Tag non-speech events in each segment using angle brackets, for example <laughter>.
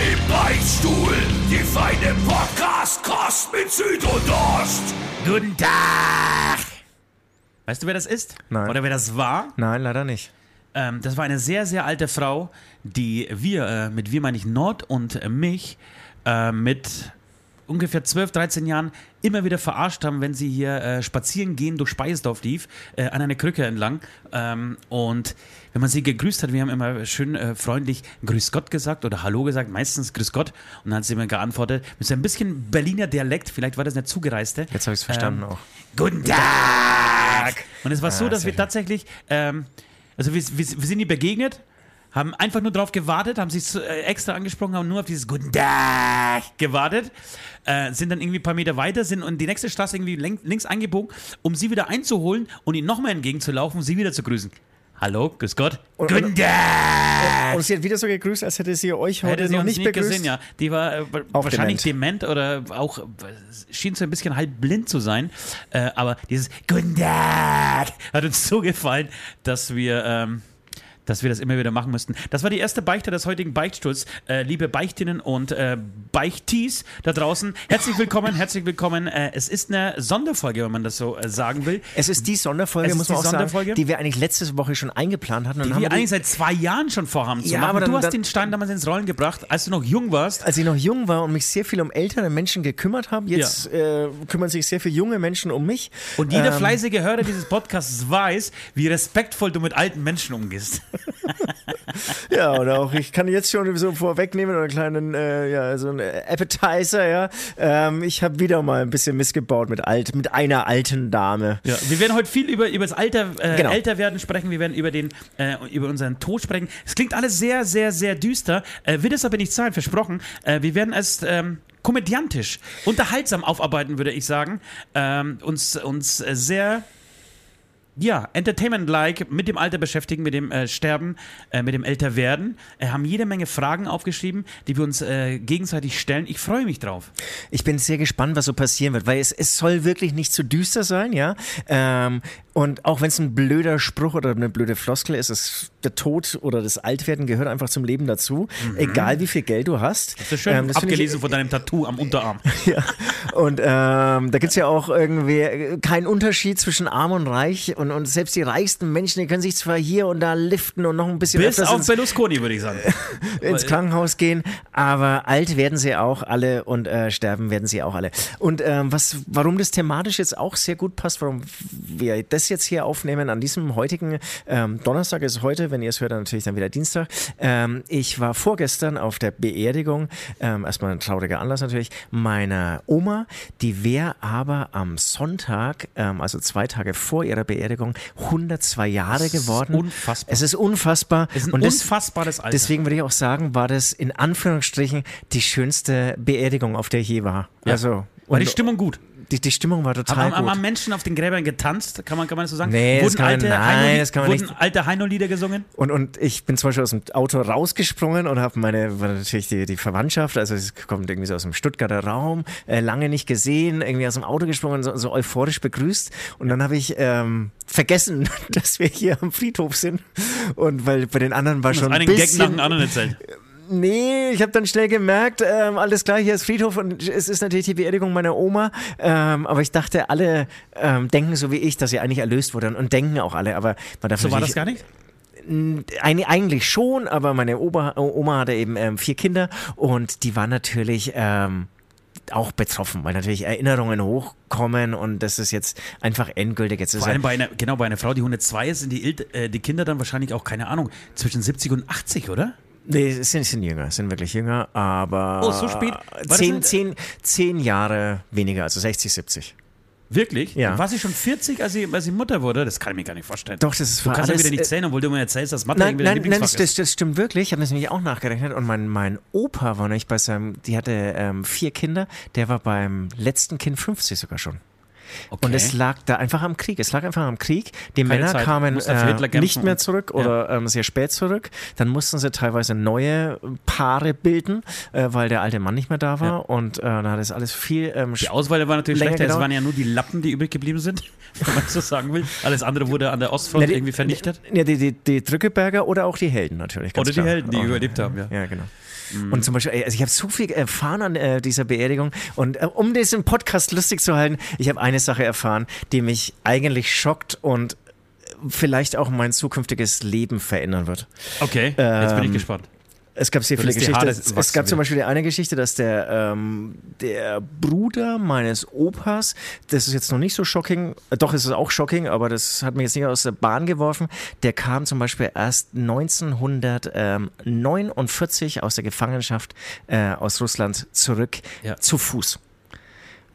Im Beichtstuhl, die feine Podcast-Kost mit Süd und Ost. Guten Tag! Weißt du, wer das ist? Nein. Oder wer das war? Nein, leider nicht. Ähm, das war eine sehr, sehr alte Frau, die wir, äh, mit wir meine ich Nord und äh, mich, äh, mit ungefähr 12, 13 Jahren immer wieder verarscht haben, wenn sie hier äh, spazieren gehen durch Speisdorf lief, äh, an einer Krücke entlang. Ähm, und wenn man sie gegrüßt hat, wir haben immer schön äh, freundlich Grüß Gott gesagt oder Hallo gesagt, meistens Grüß Gott. Und dann hat sie immer geantwortet mit so ein bisschen Berliner Dialekt, vielleicht war das eine zugereiste. Jetzt habe ich es verstanden Ähm, auch. Guten Tag! Und es war so, Ah, dass sehr wir tatsächlich, ähm, also wir, wir, wir sind ihr begegnet, haben einfach nur drauf gewartet, haben sie äh, extra angesprochen, haben nur auf dieses Guten Tag gewartet, äh, sind dann irgendwie ein paar Meter weiter, sind in die nächste Straße irgendwie links eingebogen, um sie wieder einzuholen und ihnen nochmal entgegenzulaufen, um sie wieder zu grüßen. Hallo, grüß Gott. Und- Guten und- Tag! Und sie hat wieder so gegrüßt, als hätte sie euch heute Hätte sie noch nicht nicht begrüßt. gesehen, ja. Die war äh, wahrscheinlich dement. oder auch äh, schien so ein bisschen halb blind zu sein. Äh, aber dieses Guten Tag hat uns so gefallen, dass wir. Ähm, dass wir das immer wieder machen müssten. Das war die erste Beichte des heutigen Beichtstuhls. Äh, liebe Beichtinnen und äh, Beichtis da draußen, herzlich willkommen, herzlich willkommen. Äh, es ist eine Sonderfolge, wenn man das so äh, sagen will. Es ist die Sonderfolge, Es muss die man auch Sonderfolge? sagen, die wir eigentlich letzte Woche schon eingeplant hatten. Die wir die- eigentlich seit zwei Jahren schon vorhaben zu Ja, machen. aber dann- du hast dann- den Stein damals ins Rollen gebracht, als du noch jung warst. als ich noch jung war und mich sehr viel um ältere Menschen gekümmert habe, jetzt äh, kümmern sich sehr viele junge Menschen um mich. Und jeder Ähm, fleißige Hörer dieses Podcasts weiß, wie respektvoll du mit alten Menschen umgehst. <laughs> Ja, oder auch, ich kann jetzt schon so vorwegnehmen oder einen kleinen, äh, ja, so ein Appetizer, ja. Ähm, ich habe wieder mal ein bisschen missgebaut mit alt, mit einer alten Dame. Ja, wir werden heute viel über, über das Alter, äh, Genau. älter werden sprechen. Wir werden über, den, äh, über unseren Tod sprechen. Es klingt alles sehr, sehr, sehr düster. Äh, wird es aber nicht sein, versprochen. Äh, wir werden es ähm, komödiantisch, unterhaltsam aufarbeiten, würde ich sagen. Ähm, uns, uns sehr ja, Entertainment-like mit dem Alter beschäftigen, mit dem äh, Sterben, äh, mit dem Älterwerden. Äh, haben jede Menge Fragen aufgeschrieben, die wir uns äh, gegenseitig stellen. Ich freue mich drauf. Ich bin sehr gespannt, was so passieren wird, weil es, es soll wirklich nicht zu düster sein, ja. Ähm, und auch wenn es ein blöder Spruch oder eine blöde Floskel ist, es, der Tod oder das Altwerden gehört einfach zum Leben dazu. Egal wie viel Geld du hast. Das ist schön Ähm, das finde ich- abgelesen von deinem Tattoo am Unterarm. <laughs> Ja. Und ähm, da gibt's ja auch irgendwie äh, keinen Unterschied zwischen arm und reich. Und, und selbst die reichsten Menschen, die können sich zwar hier und da liften und noch ein bisschen Bis auf ins, Berlusconi, würde ich sagen. <laughs> ins Krankenhaus gehen, aber alt werden sie auch alle und äh, sterben werden sie auch alle. Und ähm, was, warum das thematisch jetzt auch sehr gut passt, warum wir das jetzt hier aufnehmen an diesem heutigen ähm, Donnerstag ist heute, wenn ihr es hört, dann natürlich dann wieder Dienstag. Ähm, ich war vorgestern auf der Beerdigung, ähm, erstmal ein trauriger Anlass natürlich, meiner Oma, die wäre aber am Sonntag, ähm, also zwei Tage vor ihrer Beerdigung, 102 Jahre ist geworden. unfassbar. Es ist unfassbar. Es ist ein Und das- unfassbares Alter. Deswegen würde ich auch sagen, war das in Anführungsstrichen die schönste Beerdigung, auf der ich je war. Ja. Also, War die Stimmung gut? Die, die Stimmung war total Haben, gut. haben Menschen auf den Gräbern getanzt? Kann man, kann man das so sagen? Nee, das wurden kann man- alte nein, Heino- das kann man wurden nicht. alte Heino-Lieder gesungen? Und, und ich bin zum Beispiel aus dem Auto rausgesprungen und habe meine, natürlich die, die Verwandtschaft, also es kommt irgendwie so aus dem Stuttgarter Raum, äh, lange nicht gesehen, irgendwie aus dem Auto gesprungen, so, so euphorisch begrüßt. Und dann habe ich ähm, vergessen, <laughs> dass wir hier am Friedhof sind. Und weil bei den anderen war schon ein einen Gag nach bisschen, dem anderen erzählt. Nee, ich habe dann schnell gemerkt, ähm, alles klar, hier ist Friedhof und es ist natürlich die Beerdigung meiner Oma. Ähm, aber ich dachte, alle ähm, denken so wie ich, dass sie eigentlich erlöst wurde und, denken auch alle. Aber man darf So war das gar nicht? Eig- eigentlich schon, aber meine Opa, Oma hatte eben ähm, vier Kinder und die war natürlich ähm, auch betroffen, weil natürlich Erinnerungen hochkommen und das ist jetzt einfach endgültig. Jetzt ist Vor allem bei einer, genau, bei einer Frau, die 102 ist, sind die, äh, die Kinder dann wahrscheinlich auch, keine Ahnung, zwischen 70 und 80, oder? Nee, es sind, sind jünger, sind wirklich jünger, aber Oh, so spät? War zehn, nicht- zehn, zehn Jahre weniger, also 60, 70. Wirklich? Ja. War sie schon 40, als sie, als sie Mutter wurde? Das kann ich mir gar nicht vorstellen. Doch, das ist Du kannst ja wieder nicht äh, zählen, obwohl du mir erzählst, dass Mathe Nein, irgendwie nein, nein das, ist. das, das stimmt wirklich. Ich habe das nämlich auch nachgerechnet. Und mein, mein Opa war nämlich bei seinem, die hatte ähm, vier Kinder, der war beim letzten Kind 50 sogar schon. Okay. Und es lag da einfach am Krieg. Es lag einfach am Krieg. Die Keine Männer Zeit. kamen äh, nicht mehr zurück oder ähm, sehr spät zurück. Dann mussten sie teilweise neue Paare bilden, äh, weil der alte Mann nicht mehr da war. Ja. Und äh, dann hat es alles viel ähm, Die Auswahl war natürlich schlechter. Es gedauert. waren ja nur die Lappen, die übrig geblieben sind, <laughs> wenn man so sagen will. Alles andere wurde an der Ostfront Ja, die- irgendwie vernichtet. Ja, die, die, die Drückeberger oder auch die Helden natürlich. Oder die klar. Helden, die Oh, überlebt haben, ja. Ja, genau. Und zum Beispiel, ey, also ich habe so viel erfahren an äh, dieser Beerdigung und äh, um diesen Podcast lustig zu halten, ich habe eine Sache erfahren, die mich eigentlich schockt und vielleicht auch mein zukünftiges Leben verändern wird. Okay, jetzt bin ich Ähm, gespannt. Es gab sehr viele Geschichten. Es, gab zum. Beispiel die eine Geschichte, dass der, ähm, der Bruder meines Opas, das ist jetzt noch nicht so shocking, äh, doch ist es auch shocking, aber das hat mich jetzt nicht aus der Bahn geworfen, der kam zum Beispiel erst 1949 aus der Gefangenschaft äh, aus Russland zurück Ja. zu Fuß.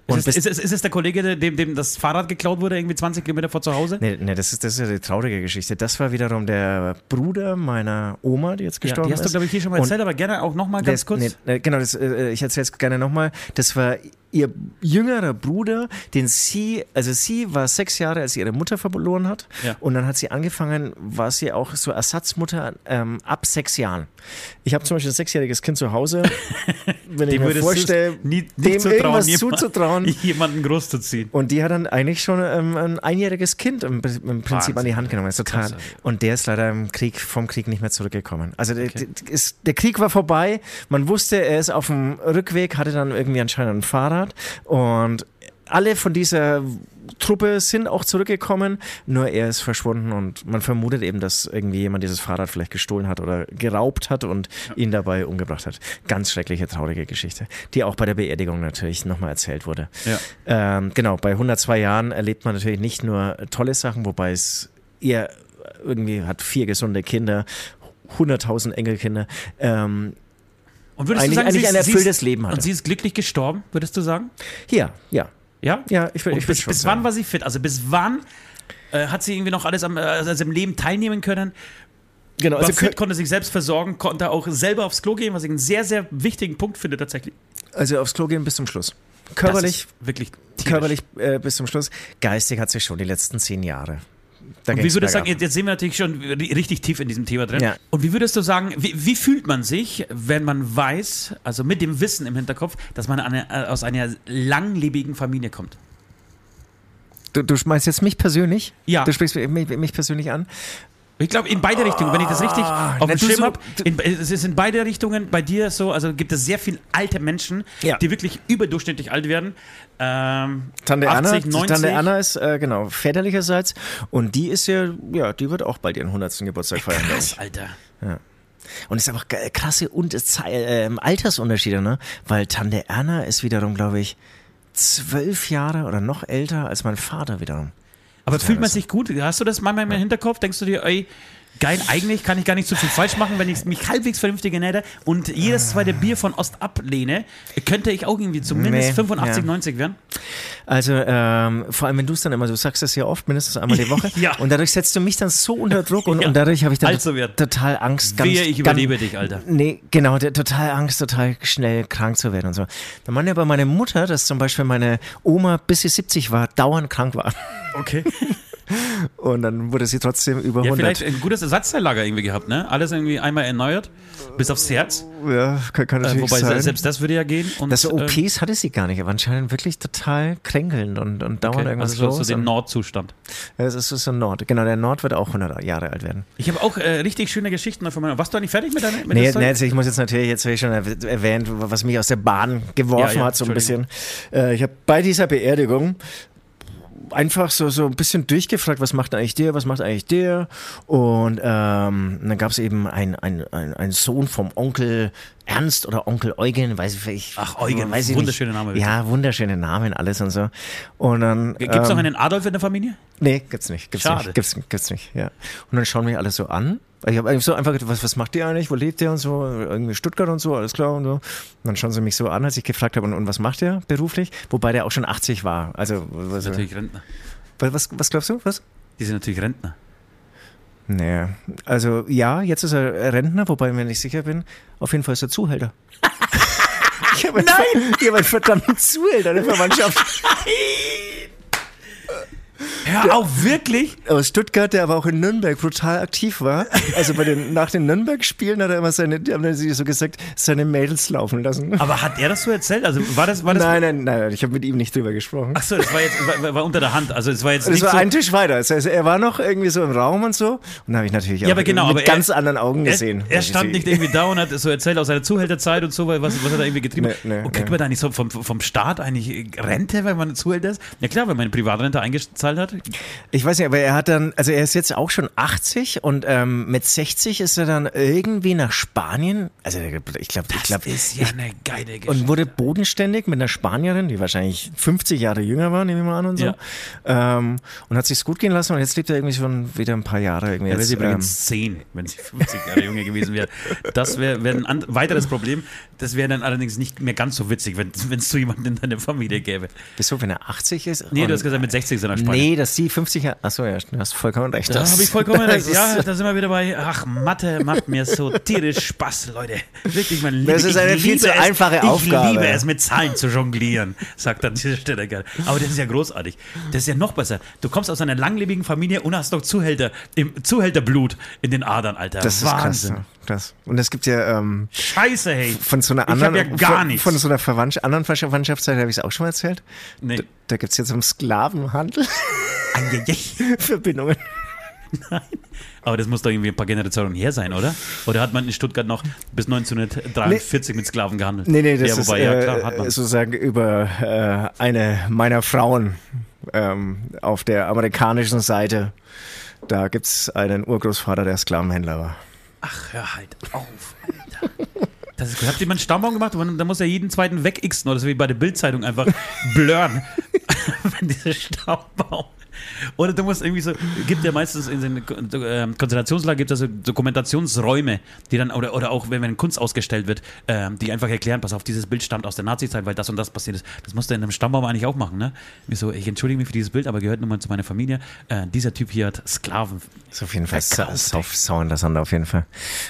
Und Ist es, ist, es, ist es der Kollege, dem, dem das Fahrrad geklaut wurde, irgendwie 20 Kilometer vor zu Hause? Nee, nee das, ist, das ist ja die traurige Geschichte. Das war wiederum der Bruder meiner Oma, die jetzt Ja, gestorben die hast du, ist. glaube ich, hier schon mal Und erzählt, aber gerne auch nochmal Der ganz ist- kurz. Nee, nee, genau, das, äh, ich erzähle es gerne nochmal. Das war ihr jüngerer Bruder, den sie, also sie war sechs Jahre, als sie ihre Mutter verloren hat. Ja. Und dann hat sie angefangen, war sie auch so Ersatzmutter ähm, ab sechs Jahren. Ich habe zum Beispiel ein sechsjähriges Kind zu Hause. <laughs> Wenn ich mir vorstelle, nie, nicht dem zutrauen, irgendwas jemand- zuzutrauen. <laughs> jemanden großzuziehen. Und die hat dann eigentlich schon ähm, ein einjähriges Kind im, im Prinzip Wahnsinn. an die Hand genommen. Ist total. Klasse. Und der ist leider im Krieg, vom Krieg nicht mehr zurückgekommen. Also der, der, ist, der Krieg war vorbei. Man wusste, er ist auf dem Rückweg, hatte dann irgendwie anscheinend ein Fahrrad. Und alle von dieser Truppe sind auch zurückgekommen, nur er ist verschwunden und man vermutet eben, dass irgendwie jemand dieses Fahrrad vielleicht gestohlen hat oder geraubt hat und ihn dabei umgebracht hat. Ganz schreckliche, traurige Geschichte, die auch bei der Beerdigung natürlich nochmal erzählt wurde. Ja. Ähm, genau, bei 102 Jahren erlebt man natürlich nicht nur tolle Sachen, wobei es eher irgendwie hat vier gesunde Kinder, 100.000 Enkelkinder. Ähm, Und würdest Eigentlich- du sagen, eigentlich sie ein erfülltes Leben hatte. Und sie ist glücklich gestorben, würdest du sagen? ja, ja. Ja? Ja, ich ich will bis, schon bis wann war sie fit? Also bis wann äh, hat sie irgendwie noch alles am, äh, also im Leben teilnehmen können? Genau, War also, fit, konnte sich selbst versorgen, konnte auch selber aufs Klo gehen, was ich einen sehr, sehr wichtigen Punkt finde tatsächlich. also aufs Klo gehen bis zum Schluss. Körperlich, wirklich tierisch. körperlich äh, bis zum Schluss. Geistig hat sie schon die letzten zehn Jahre. Da Und wie würdest du sagen, jetzt, sind wir natürlich schon ri- richtig tief in diesem Thema drin. Ja. Und wie würdest du sagen, wie, wie fühlt man sich, wenn man weiß, also mit dem Wissen im Hinterkopf, dass man eine, äh, aus einer langlebigen Familie kommt? Du, du meinst jetzt mich persönlich? Ja. Du sprichst mich, mich persönlich an? Ich glaube, in beide Richtungen, wenn ich das richtig auf na, dem Schirm so- habe, es ist in beide Richtungen bei dir so, also gibt es sehr viele alte Menschen, Ja. die wirklich überdurchschnittlich alt werden. Ähm, Tante 80, Anna, 90. Tante Anna ist, äh, genau, väterlicherseits. Und die ist ja, ja, die wird auch bald ihren 100. Geburtstag feiern. krass, Alter. Und es ist einfach krasse und äh, Altersunterschiede, ne? Weil Tante Erna ist wiederum, glaube ich, zwölf Jahre oder noch älter als mein Vater wiederum. Aber fühlt man sich gut? Hast du das manchmal im Hinterkopf? Denkst du dir, ey, geil, eigentlich kann ich gar nicht so viel falsch machen, wenn ich mich halbwegs vernünftig ernähre und jedes zweite Bier von Ost ablehne, könnte ich auch irgendwie zumindest Nee, 85, ja. 90 werden? Also ähm, vor allem, wenn du es dann immer, du sagst das ja oft, mindestens einmal die Woche. <laughs> Ja. Und dadurch setzt du mich dann so unter Druck und, <laughs> Ja. und dadurch habe ich dann werden. total Angst. Ganz, Wehe, ich ganz- überlebe dich, Alter. Nee, genau, der, total Angst, total schnell krank zu werden und so. Dann meinte aber meine Mutter, dass zum Beispiel meine Oma, bis sie 70 war, dauernd krank war. Okay. <laughs> Und dann wurde sie trotzdem über Ja, 100. vielleicht ein gutes Ersatzteillager irgendwie gehabt, ne? Alles irgendwie einmal erneuert, bis aufs Herz. Ja, kann, kann Äh, natürlich wobei sein. selbst das würde ja gehen. Und, das ähm, OPs hatte sie gar nicht, aber anscheinend wirklich total kränkelnd und, und dauernd okay, irgendwas also so, los. so den Nordzustand. Ja, es ist so ein Nord. Genau, der Nord wird auch 100 Jahre alt werden. Ich habe auch äh, richtig schöne Geschichten von meiner. Warst du nicht fertig mit deiner mit Nee, nee, also ich muss jetzt natürlich, jetzt habe ich schon erw- erwähnt, was mich aus der Bahn geworfen Ja, ja, hat, so ein bisschen. Äh, ich habe bei dieser Beerdigung einfach so, so ein bisschen durchgefragt, was macht eigentlich der, was macht eigentlich der? Und ähm, dann gab es eben einen ein, ein Sohn vom Onkel Ernst oder Onkel Eugen, weiß ich ich Ach, Eugen, weiß ich wunderschöner nicht. Name, wirklich. Ja, wunderschöne Namen, alles und so. Und dann. Gibt es ähm, noch einen Adolf in der Familie? Nee, gibt's nicht. Gibt's Schade. nicht. Gibt's, gibt's nicht, ja. Und dann schauen mich alle so an. Ich habe so einfach gedacht, was, was macht ihr eigentlich? Wo lebt ihr und so? Irgendwie Stuttgart und so, alles klar und so. Und dann schauen sie mich so an, als ich gefragt habe, und, und was macht ihr beruflich? Wobei der auch schon 80 war. Also, was, Natürlich Rentner. was, was glaubst du? Was? Die sind natürlich Rentner. Nee, also ja, jetzt ist er Rentner, wobei ich mir nicht sicher bin. Auf jeden Fall ist er Zuhälter. <laughs> ich habe Nein! Ich habe einen verdammten Zuhälter in der Verwandtschaft. <laughs> Hör auf, wirklich? Aus Stuttgart, der aber auch in Nürnberg brutal aktiv war. Also bei den, nach den Nürnberg-Spielen hat er immer seine, die haben sie so gesagt, seine Mädels laufen lassen. Aber hat er das so erzählt? Also war das, war das nein, nein, nein, ich habe mit ihm nicht drüber gesprochen. Ach so, das war jetzt war, war unter der Hand. Also es war jetzt Das nicht war so, ein Tisch weiter. Also er war noch irgendwie so im Raum und so. Und da habe ich natürlich auch Ja, aber genau, mit aber er- ganz anderen Augen gesehen. Er, er stand nicht irgendwie da und hat so erzählt aus seiner Zuhälterzeit und so, was, was er da irgendwie getrieben hat. Nee, nee, und kriegt nee. man da nicht so vom, vom Staat eigentlich Rente, wenn man Zuhälter ist? Ja klar, wenn man eine Privatrente eingezahlt hat. Ich weiß nicht, aber er hat dann, also er ist jetzt auch schon 80 und ähm, mit 60 ist er dann irgendwie nach Spanien. Also ich glaube, ich glaube, ist ja eine geile Geschichte. und wurde bodenständig mit einer Spanierin, die wahrscheinlich 50 Jahre jünger war, nehme ich mal an und so. Ja. Ähm, und hat sich's gut gehen lassen und jetzt lebt er irgendwie schon wieder ein paar Jahre irgendwie. Jetzt, sie ähm, übrigens 10, wenn sie 50 Jahre jünger gewesen wäre. Das wäre wär ein weiteres Problem. Das wäre dann allerdings nicht mehr ganz so witzig, wenn es so jemanden in deiner Familie gäbe. wieso, wenn er 80 ist? Nee, du hast gesagt, mit 60 sind er Spanien. Nee, dass sie 50 Jahre. Achso, ja, du hast vollkommen recht. Da habe ich vollkommen <laughs> recht. Ja, da sind wir wieder bei. Ach, Mathe macht mir so tierisch Spaß, Leute. Wirklich, man liebe, Das ist ich eine viel zu es, einfache ich Aufgabe. liebe es, mit Zahlen zu jonglieren, sagt an dieser Stelle gerne. Aber das ist ja großartig. Das ist ja noch besser. Du kommst aus einer langlebigen Familie und hast noch Zuhälter, im Zuhälterblut in den Adern, Alter. Das ist Wahnsinn. krass. Krass. Und es gibt ja ähm, Scheiße, hey. von so einer Ich hab anderen, ja gar von, nichts. von so einer Verwandtschaft, anderen Verwandtschaftszeit habe ich es auch schon mal erzählt. Nee. Da, da gibt es jetzt um Sklavenhandel. Verbindungen. <laughs> Aber das muss doch irgendwie ein paar Generationen her sein, oder? Oder hat man in Stuttgart noch bis 1943 mit Sklaven gehandelt? Nee, nee, das ja, wobei, ist ja, klar, hat äh, man. sozusagen über äh, eine meiner Frauen ähm, auf der amerikanischen Seite. Da gibt es einen Urgroßvater, der Sklavenhändler war. Ach, hör halt auf, Alter. Das ist, habt ihr mal einen Stammbaum gemacht? Da muss ja jeden zweiten wegixen oder so wie bei der Bildzeitung einfach blurren. <laughs> Wenn dieser Stammbaum. Oder du musst irgendwie so, gibt ja meistens in den ähm, Konzentrationslager gibt es also Dokumentationsräume, die dann, oder, oder auch wenn, wenn Kunst ausgestellt wird, ähm, die einfach erklären, pass auf, dieses Bild stammt aus der Nazi-Zeit, weil das und das passiert ist. Das musst du in einem Stammbaum eigentlich auch machen, ne? Wie so, ich entschuldige mich für dieses Bild, aber gehört nun mal zu meiner Familie. Äh, dieser Typ hier hat Sklaven. ist auf jeden Fall sau, sau interessant auf jeden Fall.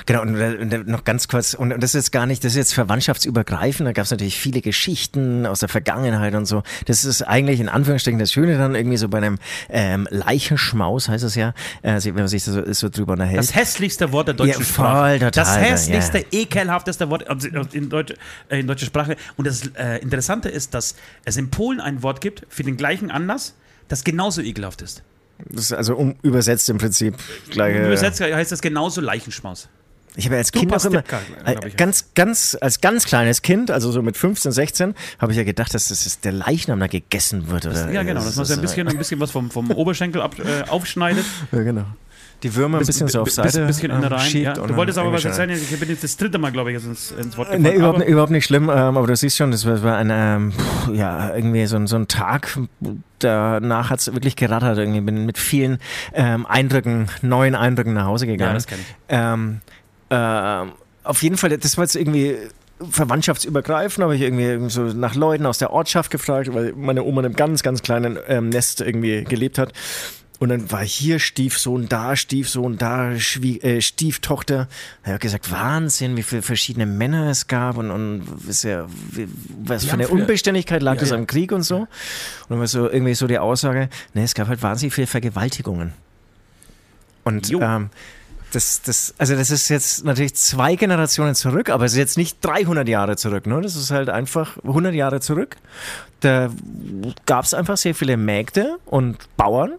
Genau, und, äh, und noch ganz kurz, und, und das ist gar nicht, das ist jetzt verwandtschaftsübergreifend, da gab es natürlich viele Geschichten aus der Vergangenheit und so. Das ist eigentlich in Anführungsstrichen das Schöne dann irgendwie so bei einem ähm, Leichenschmaus, heißt es ja, äh, wenn man sich so, so drüber unterhält. Das hässlichste Wort der deutschen Ja, Sprache. voll, total, das hässlichste, ja. ekelhafteste Wort in, Deutsch, äh, in deutscher Sprache. Und das äh, Interessante ist, dass es in Polen ein Wort gibt für den gleichen Anlass, das genauso ekelhaft ist. Das ist also um, übersetzt im Prinzip. Gleiche, Übersetzt heißt das genauso Leichenschmaus. Ich habe ja als Kind auch immer, äh, ich. ganz, ganz, als ganz kleines Kind, also so mit 15, 16, habe ich ja gedacht, dass das ist der Leichnam da gegessen wird. Oder, Ja, genau, dass man so ein bisschen, ein bisschen was vom, vom Oberschenkel ab, äh, aufschneidet. <laughs> Ja, genau. Die Würmer ein bisschen so auf Seite Ein bisschen in der ähm, rein. Ja. Du wolltest aber was erzählen. Ich bin jetzt das dritte Mal, glaube ich, ins, ins Wort Nee, gefallen. überhaupt, Aber- nicht- überhaupt nicht schlimm, ähm, aber du siehst schon, das war, ein, ähm, ja, irgendwie so, ein- so ein Tag, danach hat es wirklich gerattert, irgendwie bin mit vielen ähm, Eindrücken, neuen Eindrücken nach Hause gegangen. Ja, das kenn ich. Ähm, auf jeden Fall, das war jetzt irgendwie verwandtschaftsübergreifend, habe ich irgendwie so nach Leuten aus der Ortschaft gefragt, weil meine Oma in einem ganz, ganz kleinen ähm, Nest irgendwie gelebt hat. Und dann war hier Stiefsohn, da Stiefsohn, da Schwie äh, Stieftochter. Er hat gesagt, Wahnsinn, wie viele verschiedene Männer es gab und, und was, ja, wie, was für eine Unbeständigkeit lag Ja, das ja. am Krieg und so. Und dann war so irgendwie so die Aussage, ne, es gab halt wahnsinnig viele Vergewaltigungen. Und ähm, das, das, also das ist jetzt natürlich zwei Generationen zurück, aber es ist jetzt nicht 300 Jahre zurück. Ne? Das ist halt einfach 100 Jahre zurück. Da gab es einfach sehr viele Mägde und Bauern.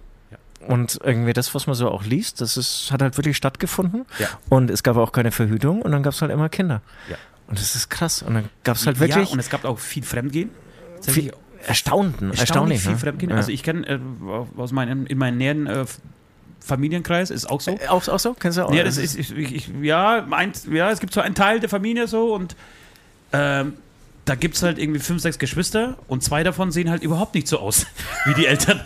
Und irgendwie das, was man so auch liest, das ist, hat halt wirklich stattgefunden. Ja. Und es gab auch keine Verhütung und dann gab es halt immer Kinder. Ja. Und das ist krass. Und dann gab es halt wirklich Ja, und es gab auch viel Fremdgehen. viel, erstaunten, erstaunlich erstaunlich. viel ne? Fremdgehen. Also ich kenne äh, aus meinem, in meinem näheren äh, Familienkreis ist auch so. Äh, auch, auch so? Kennst du auch? Ja, das ist, ich, ich, ja, ein, ja, es gibt so einen Teil der Familie so und ähm, da gibt es halt irgendwie fünf, sechs Geschwister und zwei davon sehen halt überhaupt nicht so aus <laughs> wie die Eltern.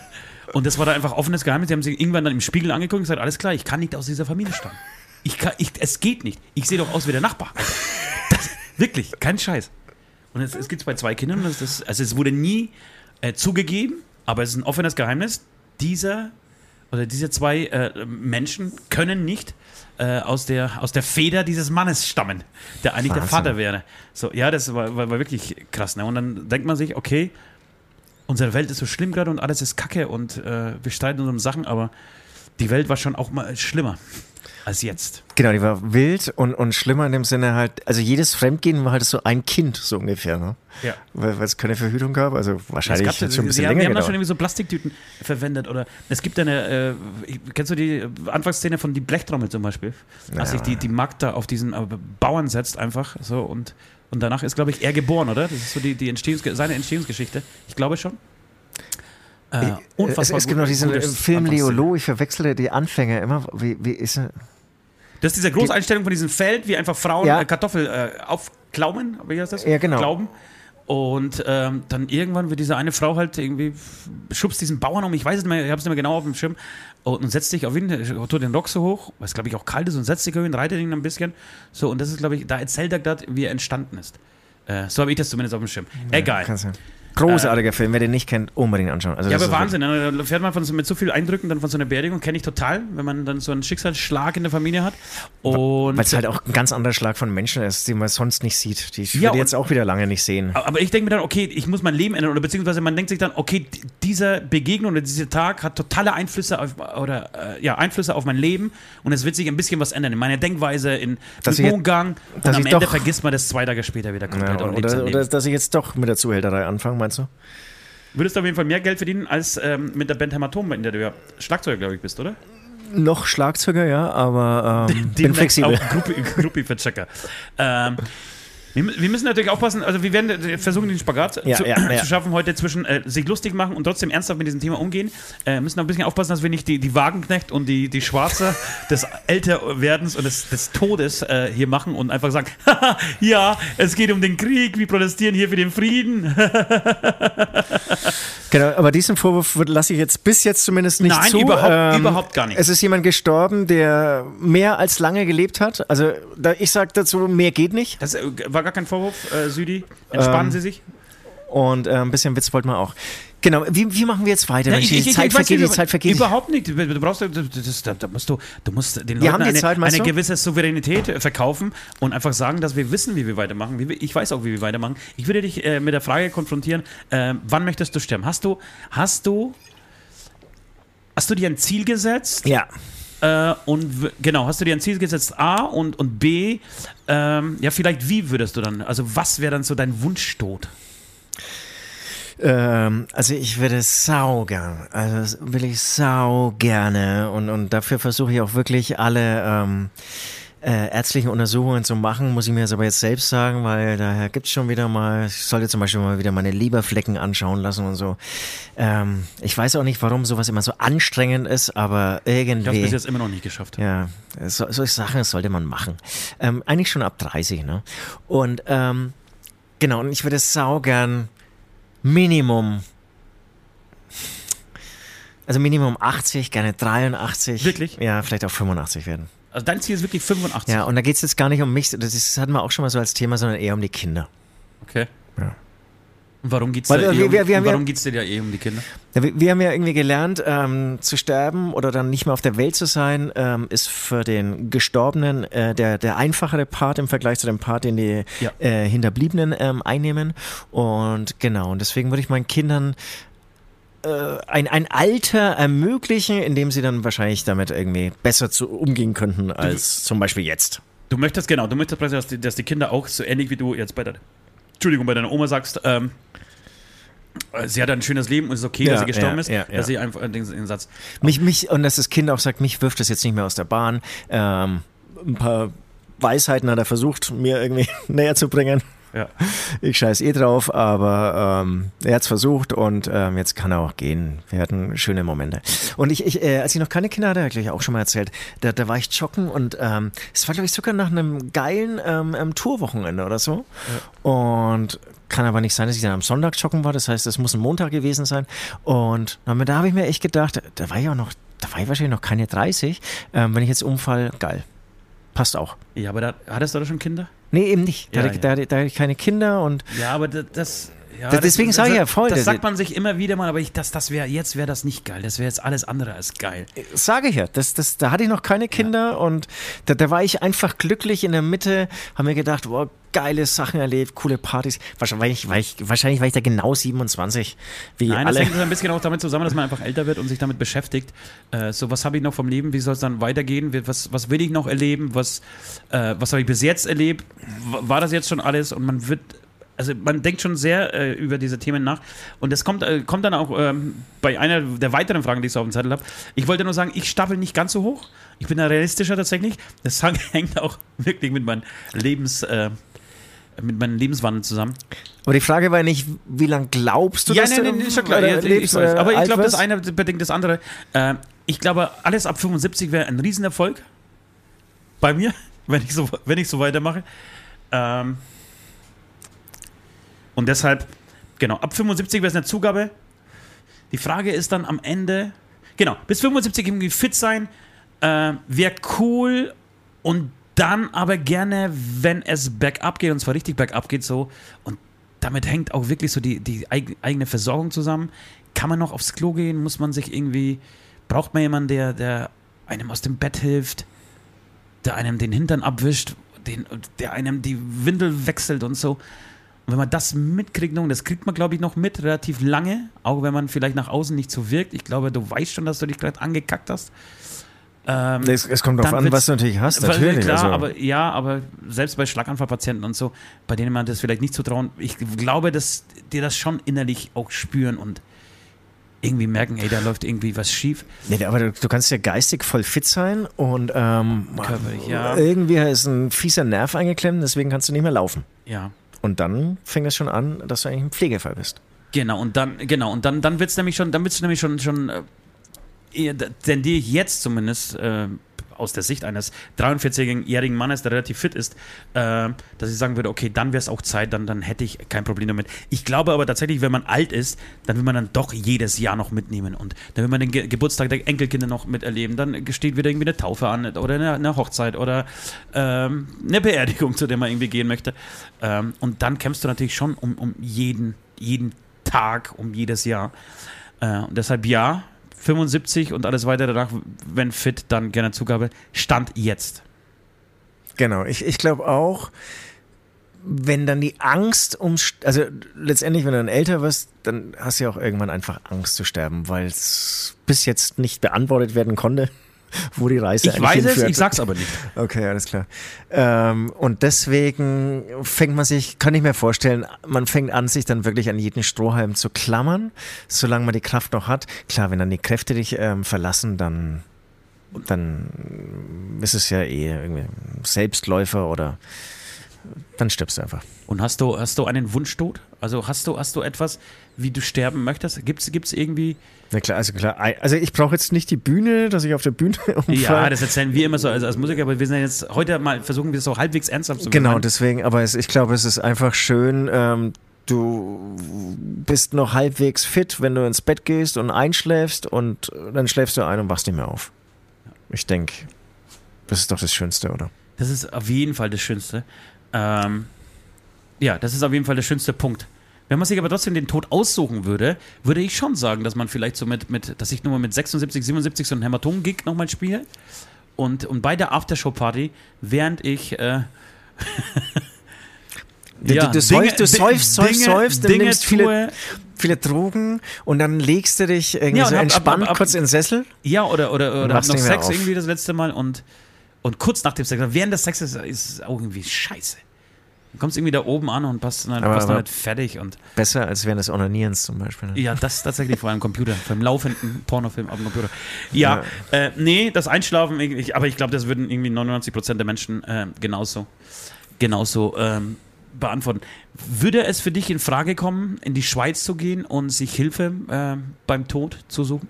Und das war da einfach offenes Geheimnis. Die haben sich irgendwann dann im Spiegel angeguckt und gesagt, alles klar, ich kann nicht aus dieser Familie stammen. Ich kann, ich, es geht nicht. Ich sehe doch aus wie der Nachbar. Das, wirklich, kein Scheiß. Und es, es gibt es bei zwei Kindern, das ist, also es wurde nie äh, zugegeben, aber es ist ein offenes Geheimnis. Dieser oder diese zwei äh, Menschen können nicht äh, aus, der, aus der Feder dieses Mannes stammen, der eigentlich der Wahnsinn. Vater wäre. So, ja, das war, war, war wirklich krass. Ne? Und dann denkt man sich, okay, unsere Welt ist so schlimm gerade und alles ist Kacke und äh, wir streiten uns um Sachen, aber die Welt war schon auch mal schlimmer als jetzt. Genau, die war wild und, und schlimmer in dem Sinne halt, also jedes Fremdgehen war halt so ein Kind, so ungefähr, ne? Ja. Weil, weil es keine Verhütung gab, also wahrscheinlich Es hat gab, schon ein sie, bisschen haben, die länger haben da schon irgendwie so Plastiktüten verwendet oder es gibt eine, äh, kennst du die Anfangsszene von die Blechtrommel zum Beispiel? Als Ja. sich die, die Magd da auf diesen äh, Bauern setzt einfach so und, und danach ist, glaube ich, er geboren, oder? Das ist so die, die Entstehungs seine Entstehungsgeschichte. Ich glaube schon. Äh, es, unfassbar es gibt gut- noch diesen gutes Film. Leolo, ich verwechsle die Anfänger immer. Wie, wie ist er? Das ist diese Großeinstellung von diesem Feld, wie einfach Frauen Ja. äh, Kartoffel äh, aufklauben, wie heißt das? Ja, genau. Glauben. Und ähm, dann irgendwann wird diese eine Frau halt irgendwie schubst diesen Bauern um, ich weiß es nicht mehr, ich habe es nicht mehr genau auf dem Schirm, und, und setzt sich auf ihn, tut den Rock so hoch, was glaube ich auch kalt ist, und setzt sich auf ihn, reitet ihn ein bisschen. So, und das ist, glaube ich, da erzählt er gerade, wie er entstanden ist. Äh, so habe ich das zumindest auf dem Schirm. Egal. Kannst du- Großartiger Film, wer den nicht kennt, unbedingt anschauen. Also Ja, aber Wahnsinn. ne? Da fährt man von so, mit so viel Eindrücken dann von so einer Beerdigung, kenne ich total, wenn man dann so einen Schicksalsschlag in der Familie hat. Weil es halt auch ein ganz anderer Schlag von Menschen ist, den man sonst nicht sieht. Die ich Ja, würde jetzt auch wieder lange nicht sehen. Aber ich denke mir dann, okay, ich muss mein Leben ändern. Oder beziehungsweise man denkt sich dann, okay, d- diese Begegnung oder dieser Tag hat totale Einflüsse auf, oder, äh, ja, Einflüsse auf mein Leben und es wird sich ein bisschen was ändern in meiner Denkweise, in Dass im Umgang. Und am Ende doch- vergisst man das zwei Tage später wieder komplett Ja, oder, Leben. oder dass ich jetzt doch mit der Zuhälterei anfange, meinst du? Würdest du auf jeden Fall mehr Geld verdienen als ähm, mit der Band Hämatom, in der du ja Schlagzeuger, glaube ich, bist, oder? Noch Schlagzeuger, ja, aber ähm, <laughs> bin flexibel. Auch Gruppi, Gruppi für Checker. Ähm, wir, müssen natürlich aufpassen, also wir werden äh, versuchen, den Spagat Ja, zu, ja, <clears throat> ja. zu schaffen heute zwischen äh, sich lustig machen und trotzdem ernsthaft mit diesem Thema umgehen. Äh, müssen auch ein bisschen aufpassen, dass wir nicht die, die Wagenknecht und die, die Schwarze <laughs> des Älterwerdens und des, des Todes äh, hier machen und einfach sagen, "Haha, <laughs> ja, es geht um den Krieg, wir protestieren hier für den Frieden. <laughs> Genau, aber diesen Vorwurf lasse ich jetzt bis jetzt zumindest nicht Nein, zu. Ähm, überhaupt- überhaupt gar nicht. Es ist jemand gestorben, der mehr als lange gelebt hat. Also da, ich sage dazu, mehr geht nicht. Das äh, war gar kein Vorwurf, äh, Südi. Entspannen Ähm, Sie sich. Und äh, ein bisschen Witz wollten wir auch. Genau, wie, wie machen wir jetzt weiter? Ja, Mensch, die Zeit weiß vergeht, nicht, die Zeit vergeht. Überhaupt nicht. Du brauchst, du- das, da, da musst du, du musst den Wir Leuten haben die eine, Zeit, eine du? gewisse Souveränität äh, verkaufen und einfach sagen, dass wir wissen, wie wir weitermachen. Wie wir, ich weiß auch, wie wir weitermachen. Ich würde dich äh, mit der Frage konfrontieren, äh, wann möchtest du sterben? Hast du, hast du, hast du dir ein Ziel gesetzt? Ja. Äh, und genau, hast du dir ein Ziel gesetzt, A und, und B, ähm, ja, vielleicht wie würdest du dann, also was wäre dann so dein Wunschtod? Ähm, also ich würde sau gern, also will ich sau gerne und, und dafür versuche ich auch wirklich alle ähm, äh, ärztlichen Untersuchungen zu machen, muss ich mir das aber jetzt selbst sagen, weil daher gibt es schon wieder mal, ich sollte zum Beispiel mal wieder meine Leberflecken anschauen lassen und so. Ähm, ich weiß auch nicht, warum sowas immer so anstrengend ist, aber Ich habe es irgendwie... bis jetzt immer noch nicht geschafft. Ja, so, solche Sachen sollte man machen. Ähm, eigentlich schon ab 30, ne? Und ähm, genau, und ich würde sau gern Minimum, also Minimum 80, gerne 83. Wirklich? Ja, vielleicht auch 85 werden. Also dein Ziel ist wirklich 85. Ja, und da geht es jetzt gar nicht um mich, das ist, hatten wir auch schon mal so als Thema, sondern eher um die Kinder. Okay. Ja. Und warum geht es dir, eh wir- um, wir- wir warum dir ja eh um die Kinder? Wir, wir haben ja irgendwie gelernt, ähm, zu sterben oder dann nicht mehr auf der Welt zu sein, ähm, ist für den Gestorbenen äh, der, der einfachere Part im Vergleich zu dem Part, den die Ja. äh, Hinterbliebenen ähm, einnehmen. Und genau, und deswegen würde ich meinen Kindern ein, ein Alter ermöglichen, in dem sie dann wahrscheinlich damit irgendwie besser zu umgehen könnten als zum Beispiel jetzt. Du möchtest, genau, du möchtest, dass die, dass die Kinder auch so ähnlich wie du jetzt bei deiner, Entschuldigung, bei deiner Oma sagst, ähm, äh, sie hat ein schönes Leben und es ist okay, Ja, dass sie gestorben ja, ist, ja, dass sie einfach äh, den, den Satz. Mich, mich, und dass das Kind auch sagt, mich wirft das jetzt nicht mehr aus der Bahn. Ähm, ein paar Weisheiten hat er versucht, mir irgendwie <laughs> näher zu bringen. Ja. <laughs> Ich scheiß eh drauf, aber ähm, er hat's versucht und ähm, jetzt kann er auch gehen. Wir hatten schöne Momente. Und ich, ich äh, als ich noch keine Kinder hatte, glaube ich auch schon mal erzählt, da, da war ich joggen und ähm, es war, glaube ich, sogar nach einem geilen ähm, ähm, Tourwochenende oder so. Und kann aber nicht sein, dass ich dann am Sonntag joggen war. Das heißt, es muss ein Montag gewesen sein. Und da habe ich mir echt gedacht, da war ich auch noch, da war ich wahrscheinlich noch keine 30. Ähm, wenn ich jetzt umfall, geil. passt auch. Ja, aber da, hattest du da schon Kinder? Nee, eben nicht. Da, Ja, hatte, ja. Da, da hatte ich keine Kinder und Ja, aber das. ja, Das- deswegen sag ich ja voll, Das sagt man sich immer wieder mal, aber ich, das, das wäre jetzt wäre das nicht geil. Das wäre jetzt alles andere als geil. sage ich ja, das, das, da hatte ich noch keine Kinder und da, da war ich einfach glücklich in der Mitte, haben mir gedacht, wow, geile Sachen erlebt, coole Partys. Wahrscheinlich war ich, wahrscheinlich war ich da genau 27, wie Nein, das alle. hängt ein bisschen auch damit zusammen, dass man einfach älter wird und sich damit beschäftigt. Äh, so, was habe ich noch vom Leben? Wie soll es dann weitergehen? Was, was will ich noch erleben? Was, äh, was habe ich bis jetzt erlebt? War das jetzt schon alles? Und man wird, also man denkt schon sehr äh, über diese Themen nach. Und das kommt, äh, kommt dann auch ähm, bei einer der weiteren Fragen, die ich so auf dem Zettel habe. Ich wollte nur sagen, ich staffel nicht ganz so hoch. Ich bin da realistischer tatsächlich. Das <laughs> hängt auch wirklich mit meinem Lebens. Äh, mit meinem Lebenswandel zusammen. Aber die Frage war nicht, wie lange glaubst du, Ja, dass nee, du nee, ist schon klar. Ja, ich lebst, weiß. äh, Aber ich glaube, das eine bedingt das andere. Äh, ich glaube, alles ab 75 wäre ein Riesenerfolg. Bei mir, <laughs> wenn ich so, wenn ich so weitermache. Ähm, und deshalb, genau, ab 75 wäre es eine Zugabe. Die Frage ist dann am Ende, genau, bis 75 irgendwie fit sein, äh, wäre cool und dann aber gerne, wenn es bergab geht, und zwar richtig bergab geht, so, und damit hängt auch wirklich so die, die eig- eigene Versorgung zusammen. Kann man noch aufs Klo gehen? Muss man sich irgendwie, braucht man jemanden, der, der einem aus dem Bett hilft, der einem den Hintern abwischt, den, der einem die Windel wechselt und so. Und wenn man das mitkriegt, das kriegt man, glaube ich, noch mit, relativ lange, auch wenn man vielleicht nach außen nicht so wirkt. Ich glaube, du weißt schon, dass du dich gerade angekackt hast. Ähm, Es, es kommt darauf an, was du natürlich hast, natürlich. Klar, also, aber ja, aber selbst bei Schlaganfallpatienten und so, bei denen man das vielleicht nicht zutrauen, ich glaube, dass die das schon innerlich auch spüren und irgendwie merken, ey, da läuft irgendwie was schief. nee, aber du, du kannst ja geistig voll fit sein und ähm, Körperlich, ja. irgendwie ist ein fieser Nerv eingeklemmt, deswegen kannst du nicht mehr laufen. Ja. Und dann fängt es schon an, dass du eigentlich ein Pflegefall bist. Genau, und dann, genau, und dann, dann wird es nämlich schon, dann wird's nämlich schon, schon äh, tendiere ich jetzt zumindest äh, aus der Sicht eines 43-jährigen Mannes, der relativ fit ist, äh, dass ich sagen würde, okay, dann wäre es auch Zeit, dann, dann hätte ich kein Problem damit. Ich glaube aber tatsächlich, wenn man alt ist, dann will man dann doch jedes Jahr noch mitnehmen und dann will man den Ge Geburtstag der Enkelkinder noch miterleben, dann steht wieder irgendwie eine Taufe an oder eine, eine Hochzeit oder ähm, eine Beerdigung, zu der man irgendwie gehen möchte. Ähm, und dann kämpfst du natürlich schon um, um jeden, jeden Tag, um jedes Jahr. Äh, und deshalb ja, 75 und alles weitere danach, wenn fit, dann gerne Zugabe. Stand jetzt. Genau, ich, ich glaube auch, wenn dann die Angst um, also letztendlich, wenn du dann älter wirst, dann hast du ja auch irgendwann einfach Angst zu sterben, weil es bis jetzt nicht beantwortet werden konnte, <laughs> wo die Reise Ich eigentlich weiß es, hinführt. ich sag's aber nicht. Okay, alles klar. Ähm, und deswegen fängt man sich, kann ich mir vorstellen, man fängt an, sich dann wirklich an jeden Strohhalm zu klammern, solange man die Kraft noch hat. Klar, wenn dann die Kräfte dich ähm, verlassen, dann, dann ist es ja eh irgendwie Selbstläufer oder dann stirbst du einfach. Und hast du, hast du einen Wunschtod? Also hast du, hast du etwas, wie du sterben möchtest? Gibt's, gibt's irgendwie. Na klar, also klar, also ich brauche jetzt nicht die Bühne, dass ich auf der Bühne <laughs> umfalle. Ja, das erzählen wir immer so als, als Musiker, aber wir sind jetzt heute mal versuchen wir es so halbwegs ernsthaft zu Genau, meinen. deswegen, aber es, ich glaube, es ist einfach schön, ähm, du bist noch halbwegs fit, wenn du ins Bett gehst und einschläfst und dann schläfst du ein und wachst nicht mehr auf. Ich denke, das ist doch das Schönste, oder? Das ist auf jeden Fall das Schönste. Ähm, ja, das ist auf jeden Fall der schönste Punkt. Wenn man sich aber trotzdem den Tod aussuchen würde, würde ich schon sagen, dass man vielleicht so mit, mit dass ich nur mal mit 76, 77 so einen Hämatom-Gig nochmal spiele. Und, und bei der Aftershow-Party, während ich. Äh, <laughs> ja, du, du, säufst, du Dinge- säufst, säufst, säufst, Dinge nimmst viele, viele Drogen und dann legst du dich irgendwie Ja, so ab- ab- entspannt ab- ab- kurz in den Sessel. Ja, oder, oder, oder hab noch Sex auf. irgendwie das letzte Mal und, und kurz nach dem Sex, während des Sexes ist es auch irgendwie scheiße. Du kommst irgendwie da oben an und passt dann, Aber- passt aber- halt fertig und Besser als während des Onanierens zum Beispiel. ne? ja, das tatsächlich vor einem Computer, vor einem laufenden Pornofilm auf dem Computer. Ja, Äh, nee, das Einschlafen, ich, aber ich glaube, das würden irgendwie 99% der Menschen äh, genauso, genauso ähm, beantworten. Würde es für dich in Frage kommen, in die Schweiz zu gehen und sich Hilfe äh, beim Tod zu suchen?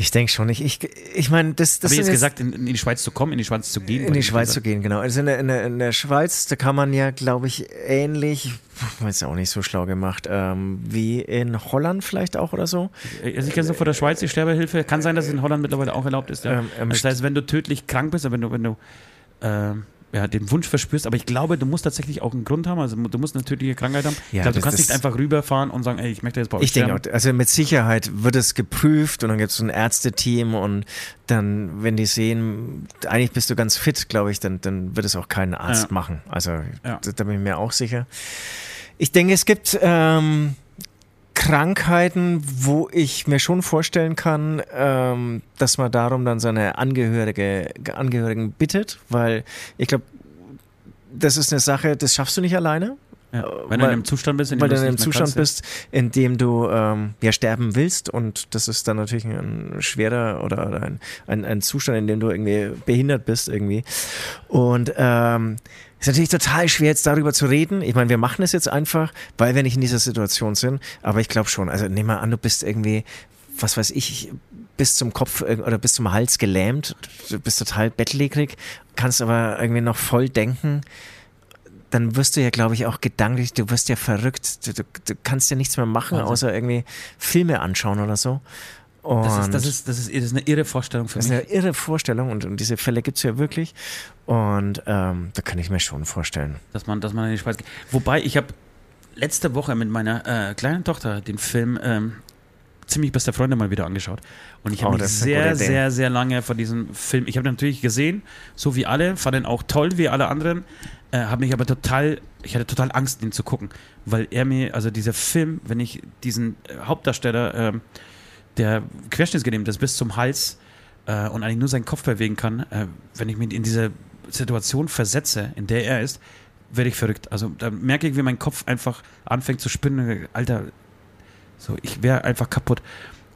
Ich denke schon. Ich, ich, ich meine, das, das Habe ich jetzt gesagt, in, in die Schweiz zu kommen, in die Schweiz zu gehen? In die Schweiz zu gehen, genau. Also in der, in der, in der Schweiz, da kann man ja, glaube ich, ähnlich, weiß auch nicht so schlau gemacht, ähm, wie in Holland vielleicht auch oder so. Also ich kenne es vor der Schweiz, die Sterbehilfe. Kann sein, dass es in Holland mittlerweile auch erlaubt ist. Ja. Ähm, ähm, das heißt, wenn du tödlich krank bist, wenn du, wenn du ähm, ja, den Wunsch verspürst, aber ich glaube, du musst tatsächlich auch einen Grund haben, also du musst eine tödliche Krankheit haben. Ja, ich glaube, du kannst nicht einfach rüberfahren und sagen, ey, ich möchte jetzt bei euch Ich denke sterben. auch, also mit Sicherheit wird es geprüft und dann gibt es ein Ärzteteam und dann, wenn die sehen, eigentlich bist du ganz fit, glaube ich, dann, dann wird es auch kein Arzt Ja. machen. Also Ja. da, da bin ich mir auch sicher. Ich denke, es gibt ähm, Krankheiten, wo ich mir schon vorstellen kann, ähm, dass man darum dann seine Angehörige, Angehörigen bittet, weil ich glaube, das ist eine Sache, das schaffst du nicht alleine Ja. Äh, Wenn du weil- in einem Zustand bist, in dem weil du du in einem Zustand kannst, bist, in dem du ähm, ja sterben willst und das ist dann natürlich ein schwerer oder, oder ein, ein, ein Zustand, in dem du irgendwie behindert bist irgendwie. Und ähm, ist natürlich total schwer jetzt darüber zu reden. Ich meine, wir machen es jetzt einfach, weil wir nicht in dieser Situation sind. Aber ich glaube schon. Also nehmen wir an, du bist irgendwie, was weiß ich, bis zum Kopf oder bis zum Hals gelähmt. Du bist total bettlägerig, kannst aber irgendwie noch voll denken dann wirst du ja, glaube ich, auch gedanklich, du wirst ja verrückt. Du, du, du kannst ja nichts mehr machen, außer irgendwie Filme anschauen oder so. Und Das ist, das, ist, das, ist, das ist eine irre Vorstellung für das ist mich. eine irre Vorstellung und, und diese Fälle gibt es ja wirklich. Und ähm, da kann ich mir schon vorstellen. dass man, dass man in die Schweiz geht. Wobei, ich habe letzte Woche mit meiner äh, kleinen Tochter den Film ähm, Ziemlich beste Freunde mal wieder angeschaut. Und ich habe Oh, mich sehr, sehr, sehr lange von diesem Film, ich habe den natürlich gesehen, so wie alle, fand den auch toll wie alle anderen, äh, habe mich aber total, ich hatte total Angst, den zu gucken, weil er mir, also dieser Film, wenn ich diesen äh, Hauptdarsteller, ähm, der querschnittsgelähmt ist bis zum Hals äh, und eigentlich nur seinen Kopf bewegen kann, äh, wenn ich mich in diese Situation versetze, in der er ist, werde ich verrückt. Also da merke ich, wie mein Kopf einfach anfängt zu spinnen. Alter, so, ich wäre einfach kaputt.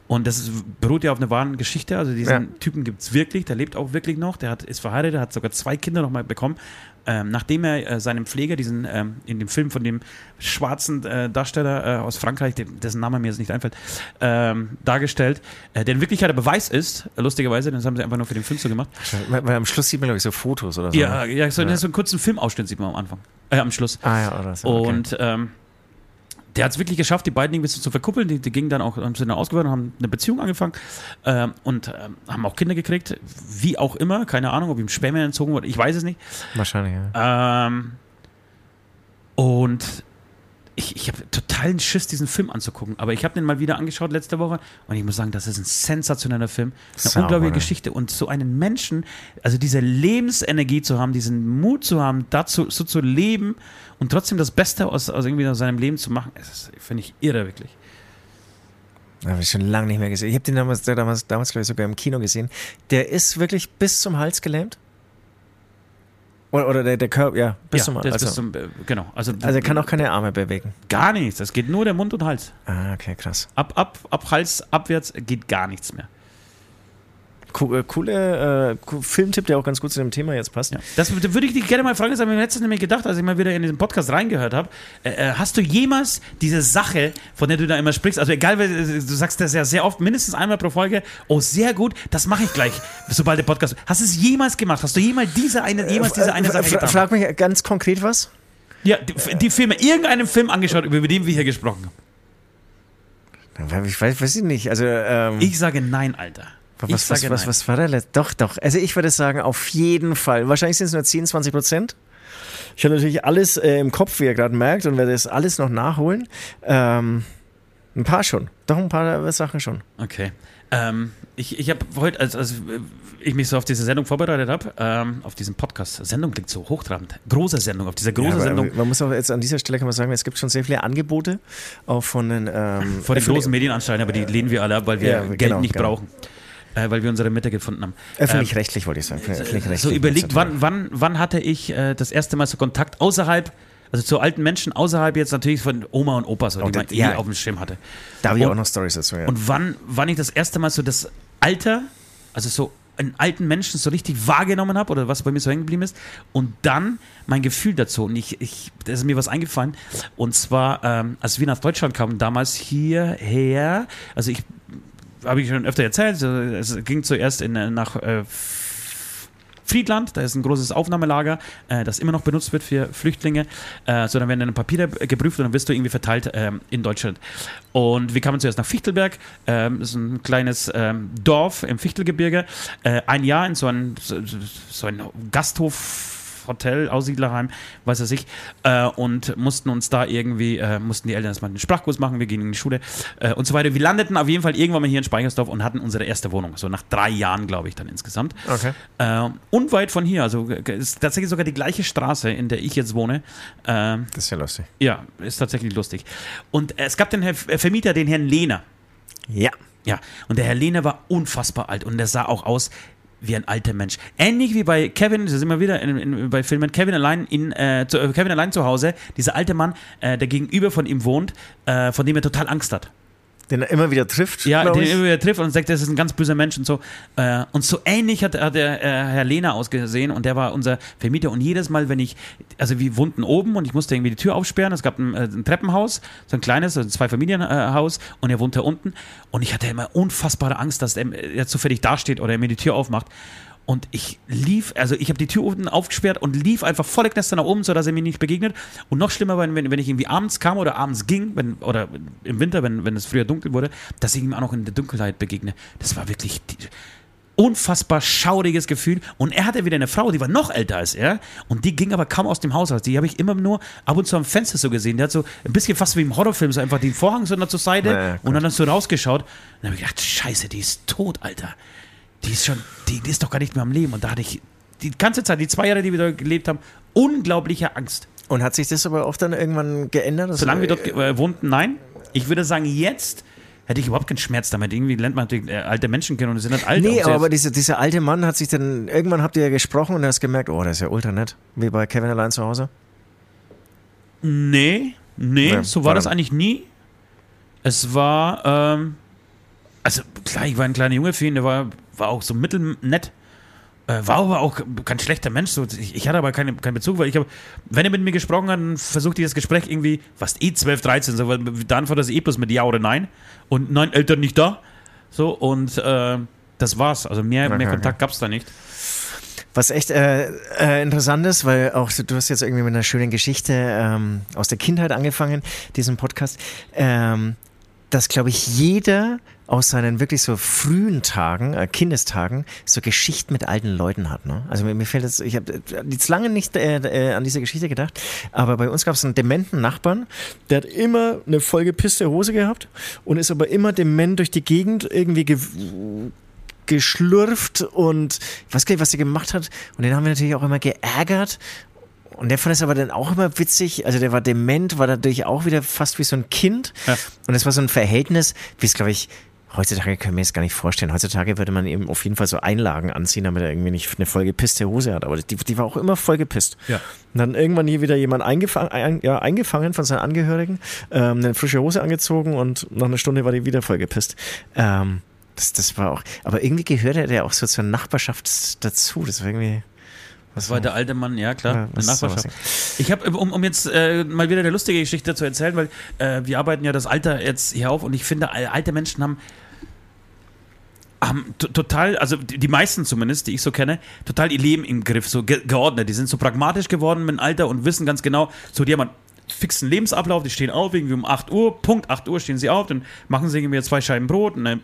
Und das ist, beruht ja auf einer wahren Geschichte. Also diesen Ja. Typen gibt es wirklich, der lebt auch wirklich noch. Der hat, ist verheiratet, hat sogar zwei Kinder noch mal bekommen. Ähm, nachdem er äh, seinem Pfleger, diesen ähm, in dem Film von dem schwarzen äh, Darsteller äh, aus Frankreich, dem, dessen Name mir jetzt nicht einfällt, ähm, dargestellt, äh, der in Wirklichkeit der Beweis ist, lustigerweise, das haben sie einfach nur für den Film so gemacht. Weil, weil am Schluss sieht man, glaube ich, so Fotos oder so. Ja, ja, so, Ja. so einen kurzen Filmausschnitt sieht man am Anfang, äh, am Schluss. Ah ja, oder so. okay. Und ähm, der hat es wirklich geschafft, die beiden ein bisschen zu verkuppeln. Die, die gingen dann auch, sind dann ausgewählt und haben eine Beziehung angefangen ähm, und ähm, haben auch Kinder gekriegt. Wie auch immer, keine Ahnung, ob ihm Spermien entzogen wurde, ich weiß es nicht. Wahrscheinlich, ja. Ähm, und ich, ich habe totalen Schiss, diesen Film anzugucken. Aber ich habe den mal wieder angeschaut letzte Woche und ich muss sagen, das ist ein sensationeller Film. Eine Sauber, unglaubliche? Geschichte. Und so einen Menschen, also diese Lebensenergie zu haben, diesen Mut zu haben, dazu so zu leben und trotzdem das Beste aus, aus irgendwie aus seinem Leben zu machen, finde ich irre, wirklich. Habe ich schon lange nicht mehr gesehen. Ich habe den damals, damals, damals glaube ich, sogar im Kino gesehen. Der ist wirklich bis zum Hals gelähmt? Oder, oder der, der Körper, ja, bis ja, zum Also, zum, äh, genau. Also, also er kann auch keine Arme bewegen. gar nichts. Das geht nur der Mund und Hals. Ah, okay, krass. Ab, ab, ab Hals abwärts geht gar nichts mehr. Co äh, coole äh, Filmtipp, der auch ganz gut zu dem Thema jetzt passt. Ja. Das würde ich dich gerne mal fragen, das habe ich mir letztens nämlich gedacht, als ich mal wieder in diesen Podcast reingehört habe. Äh, äh, hast du jemals diese Sache, von der du da immer sprichst, also egal, wer- du sagst das ja sehr oft, mindestens einmal pro Folge, oh, sehr gut, das mache ich gleich, <laughs> sobald der Podcast. Hast du es jemals gemacht? Hast du jemals diese eine, jemals diese eine Äh, Sache getan? frag mich ganz konkret was. Ja, die, die Filme, irgendeinen Film angeschaut, über den wir hier gesprochen haben. Ich weiß, weiß ich nicht. Also, ähm, Ich sage nein, Alter. Was, was, was, was war der letzte? Doch, doch. Also ich würde sagen, auf jeden Fall. Wahrscheinlich sind es nur 10, 20 Prozent. Ich habe natürlich alles äh, im Kopf, wie ihr gerade merkt, und werde das alles noch nachholen. Ähm, ein paar schon. Doch ein paar Sachen schon. Okay. Ähm, ich ich habe heute, als, als ich mich so auf diese Sendung vorbereitet habe, ähm, auf diesen Podcast, Sendung klingt so hochtrabend, große Sendung, auf dieser große Ja, Sendung, Man muss auch jetzt an dieser Stelle kann man sagen, es gibt schon sehr viele Angebote, auch von den ähm, vor den großen Medienanstalten, aber die lehnen wir alle ab, weil wir Ja, Geld genau, nicht genau. brauchen. Äh, weil wir unsere Mitte gefunden haben. Öffentlich-rechtlich wollte ich sagen. Öffentlich-rechtlich. so überlegt, wann, wann, wann hatte ich äh, das erste Mal so Kontakt außerhalb, also zu alten Menschen außerhalb jetzt natürlich von Oma und Opa, so, die Oh, man eh ja. auf dem Schirm hatte. Da habe ich Und- auch noch Stories dazu. Ja. Und wann, wann ich das erste Mal so das Alter, also so einen alten Menschen so richtig wahrgenommen habe oder was bei mir so hängen geblieben ist und dann mein Gefühl dazu und ich, ich da ist mir was eingefallen und zwar ähm, als wir nach Deutschland kamen damals hierher also ich habe ich schon öfter erzählt, es ging zuerst in, nach äh, Friedland, da ist ein großes Aufnahmelager, äh, das immer noch benutzt wird für Flüchtlinge. Äh, so, dann werden deine Papiere geprüft und dann wirst du irgendwie verteilt ähm, in Deutschland. Und wir kamen zuerst nach Fichtelberg, ähm, das ist ein kleines ähm, Dorf im Fichtelgebirge, äh, ein Jahr in so ein, so, so ein Gasthof Hotel, Aussiedlerheim, weiß er ich, äh, und mussten uns da irgendwie, äh, mussten die Eltern erstmal einen Sprachkurs machen, wir gingen in die Schule äh, und so weiter. Wir landeten auf jeden Fall irgendwann mal hier in Speichersdorf und hatten unsere erste Wohnung, so nach drei Jahren, glaube ich, dann insgesamt. Okay. Äh, unweit von hier, also ist tatsächlich sogar die gleiche Straße, in der ich jetzt wohne. Ähm, das ist ja lustig. Ja, ist tatsächlich lustig. Und es gab den Herr Vermieter, den Herrn Lehner. Ja. Ja, und der Herr Lehner war unfassbar alt und der sah auch aus wie ein alter Mensch. Ähnlich wie bei Kevin, das ist immer wieder in, in, bei Filmen, Kevin allein, in, äh, zu, Kevin allein zu Hause, dieser alte Mann, äh, der gegenüber von ihm wohnt, äh, von dem er total Angst hat. Den er immer wieder trifft. Ja, den er immer wieder trifft und sagt, das ist ein ganz böser Mensch und so. Äh, und so ähnlich hat, hat der äh, Herr Lehner ausgesehen und der war unser Vermieter. Und jedes Mal, wenn ich, also wir wohnten oben und ich musste irgendwie die Tür aufsperren, es gab ein, äh, ein Treppenhaus, so ein kleines, also zwei Familienhaus und er wohnte unten. Und ich hatte immer unfassbare Angst, dass er, er zufällig dasteht oder er mir die Tür aufmacht. Und ich lief, also ich habe die Tür unten aufgesperrt und lief einfach volle Knester nach oben, sodass er mir nicht begegnet. Und noch schlimmer war, wenn, wenn ich irgendwie abends kam oder abends ging, wenn, oder im Winter, wenn, wenn es früher dunkel wurde, dass ich ihm auch noch in der Dunkelheit begegne. Das war wirklich unfassbar schauriges Gefühl. Und er hatte wieder eine Frau, die war noch älter als er. Und die ging aber kaum aus dem Haus raus. Die habe ich immer nur ab und zu am Fenster so gesehen. Die hat so ein bisschen fast wie im Horrorfilm, so einfach den Vorhang so zur Seite ja, und dann so rausgeschaut. Und dann habe ich gedacht, scheiße, die ist tot, Alter die ist schon, die, die, ist doch gar nicht mehr am Leben. Und da hatte ich die ganze Zeit, die zwei Jahre, die wir dort gelebt haben, unglaubliche Angst. Und hat sich das aber auch dann irgendwann geändert? Solange wir dort äh, wohnten, nein. Ich würde sagen, jetzt hätte ich überhaupt keinen Schmerz damit. Irgendwie lernt man natürlich äh, alte Menschen kennen und sie sind halt alt. Nee, aber dieser, dieser alte Mann hat sich dann, irgendwann habt ihr ja gesprochen und hast gemerkt, oh, das ist ja ultra nett. Wie bei Kevin allein zu Hause? Nee, nee, nee so war das eigentlich nie. Es war, ähm, also klar, ich war ein kleiner Junge für ihn, der war war auch so mittelnett. Äh, war aber auch kein schlechter Mensch. So, ich, ich, hatte aber keine, keinen Bezug, weil ich habe, wenn er mit mir gesprochen hat, dann versuchte ich das Gespräch irgendwie, fast eh 12, 13, so, dann war das eh bloß mit Ja oder Nein. Und nein, Eltern nicht da. So, und äh, das war's. Also mehr, okay, mehr Kontakt okay. gab es da nicht. Was echt äh, äh, interessant ist, weil auch du hast jetzt irgendwie mit einer schönen Geschichte ähm, aus der Kindheit angefangen, diesen Podcast, ähm, dass, glaube ich, jeder aus seinen wirklich so frühen Tagen, äh, Kindestagen, so Geschichten mit alten Leuten hat. Ne? Also mir, mir fällt jetzt, ich habe jetzt lange nicht äh, äh, an diese Geschichte gedacht, aber bei uns gab es einen dementen Nachbarn, der hat immer eine vollgepisste Hose gehabt und ist aber immer dement durch die Gegend irgendwie ge geschlürft und ich weiß gar nicht, was er gemacht hat. Und den haben wir natürlich auch immer geärgert und der fand es aber dann auch immer witzig. Also der war dement, war natürlich auch wieder fast wie so ein Kind. Ja. Und es war so ein Verhältnis, wie es, glaube ich, heutzutage können wir es gar nicht vorstellen. Heutzutage würde man eben auf jeden Fall so Einlagen anziehen, damit er irgendwie nicht eine vollgepisste Hose hat. Aber die, die war auch immer vollgepisst. Ja. Und dann irgendwann hier wieder jemand eingefangen, ein, ja, eingefangen von seinen Angehörigen, ähm, eine frische Hose angezogen und nach einer Stunde war die wieder vollgepisst. Ähm, das, das war auch, aber irgendwie gehörte der auch so zur Nachbarschaft dazu. Das war irgendwie. Was war der alte Mann, ja klar, ja, eine Nachbarschaft. Ich habe, um, um jetzt äh, mal wieder eine lustige Geschichte zu erzählen, weil äh, wir arbeiten ja das Alter jetzt hier auf und ich finde, alte Menschen haben haben total, also die meisten zumindest, die ich so kenne, total ihr Leben im Griff, so ge geordnet. Die sind so pragmatisch geworden mit dem Alter und wissen ganz genau, so die haben einen fixen Lebensablauf, die stehen auf, irgendwie um 8 Uhr, Punkt 8 Uhr stehen sie auf, dann machen sie irgendwie zwei Scheiben Brot, eine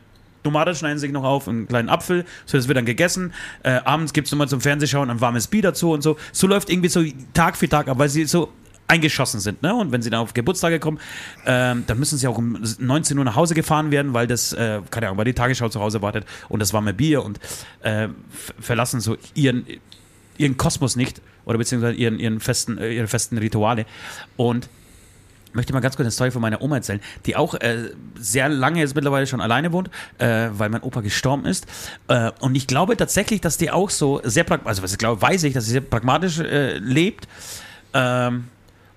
Tomate schneiden sich noch auf, einen kleinen Apfel, so das wird dann gegessen. Äh, abends gibt es nochmal zum Fernsehschauen ein warmes Bier dazu und so. So läuft irgendwie so Tag für Tag ab, weil sie so eingeschossen sind. Ne? Und wenn sie dann auf Geburtstage kommen, ähm, dann müssen sie auch um 19 Uhr nach Hause gefahren werden, weil das, äh, keine Ahnung, weil die Tagesschau zu Hause wartet und das warme Bier und äh, verlassen so ihren, ihren Kosmos nicht oder beziehungsweise ihren, ihren festen, äh, ihre festen Rituale. Und möchte mal ganz kurz eine Story von meiner Oma erzählen, die auch äh, sehr lange jetzt mittlerweile schon alleine wohnt, äh, weil mein Opa gestorben ist. Äh, und ich glaube tatsächlich, dass die auch so sehr pragmatisch, also was ich glaube, weiß ich, dass sie sehr pragmatisch äh, lebt. Ähm,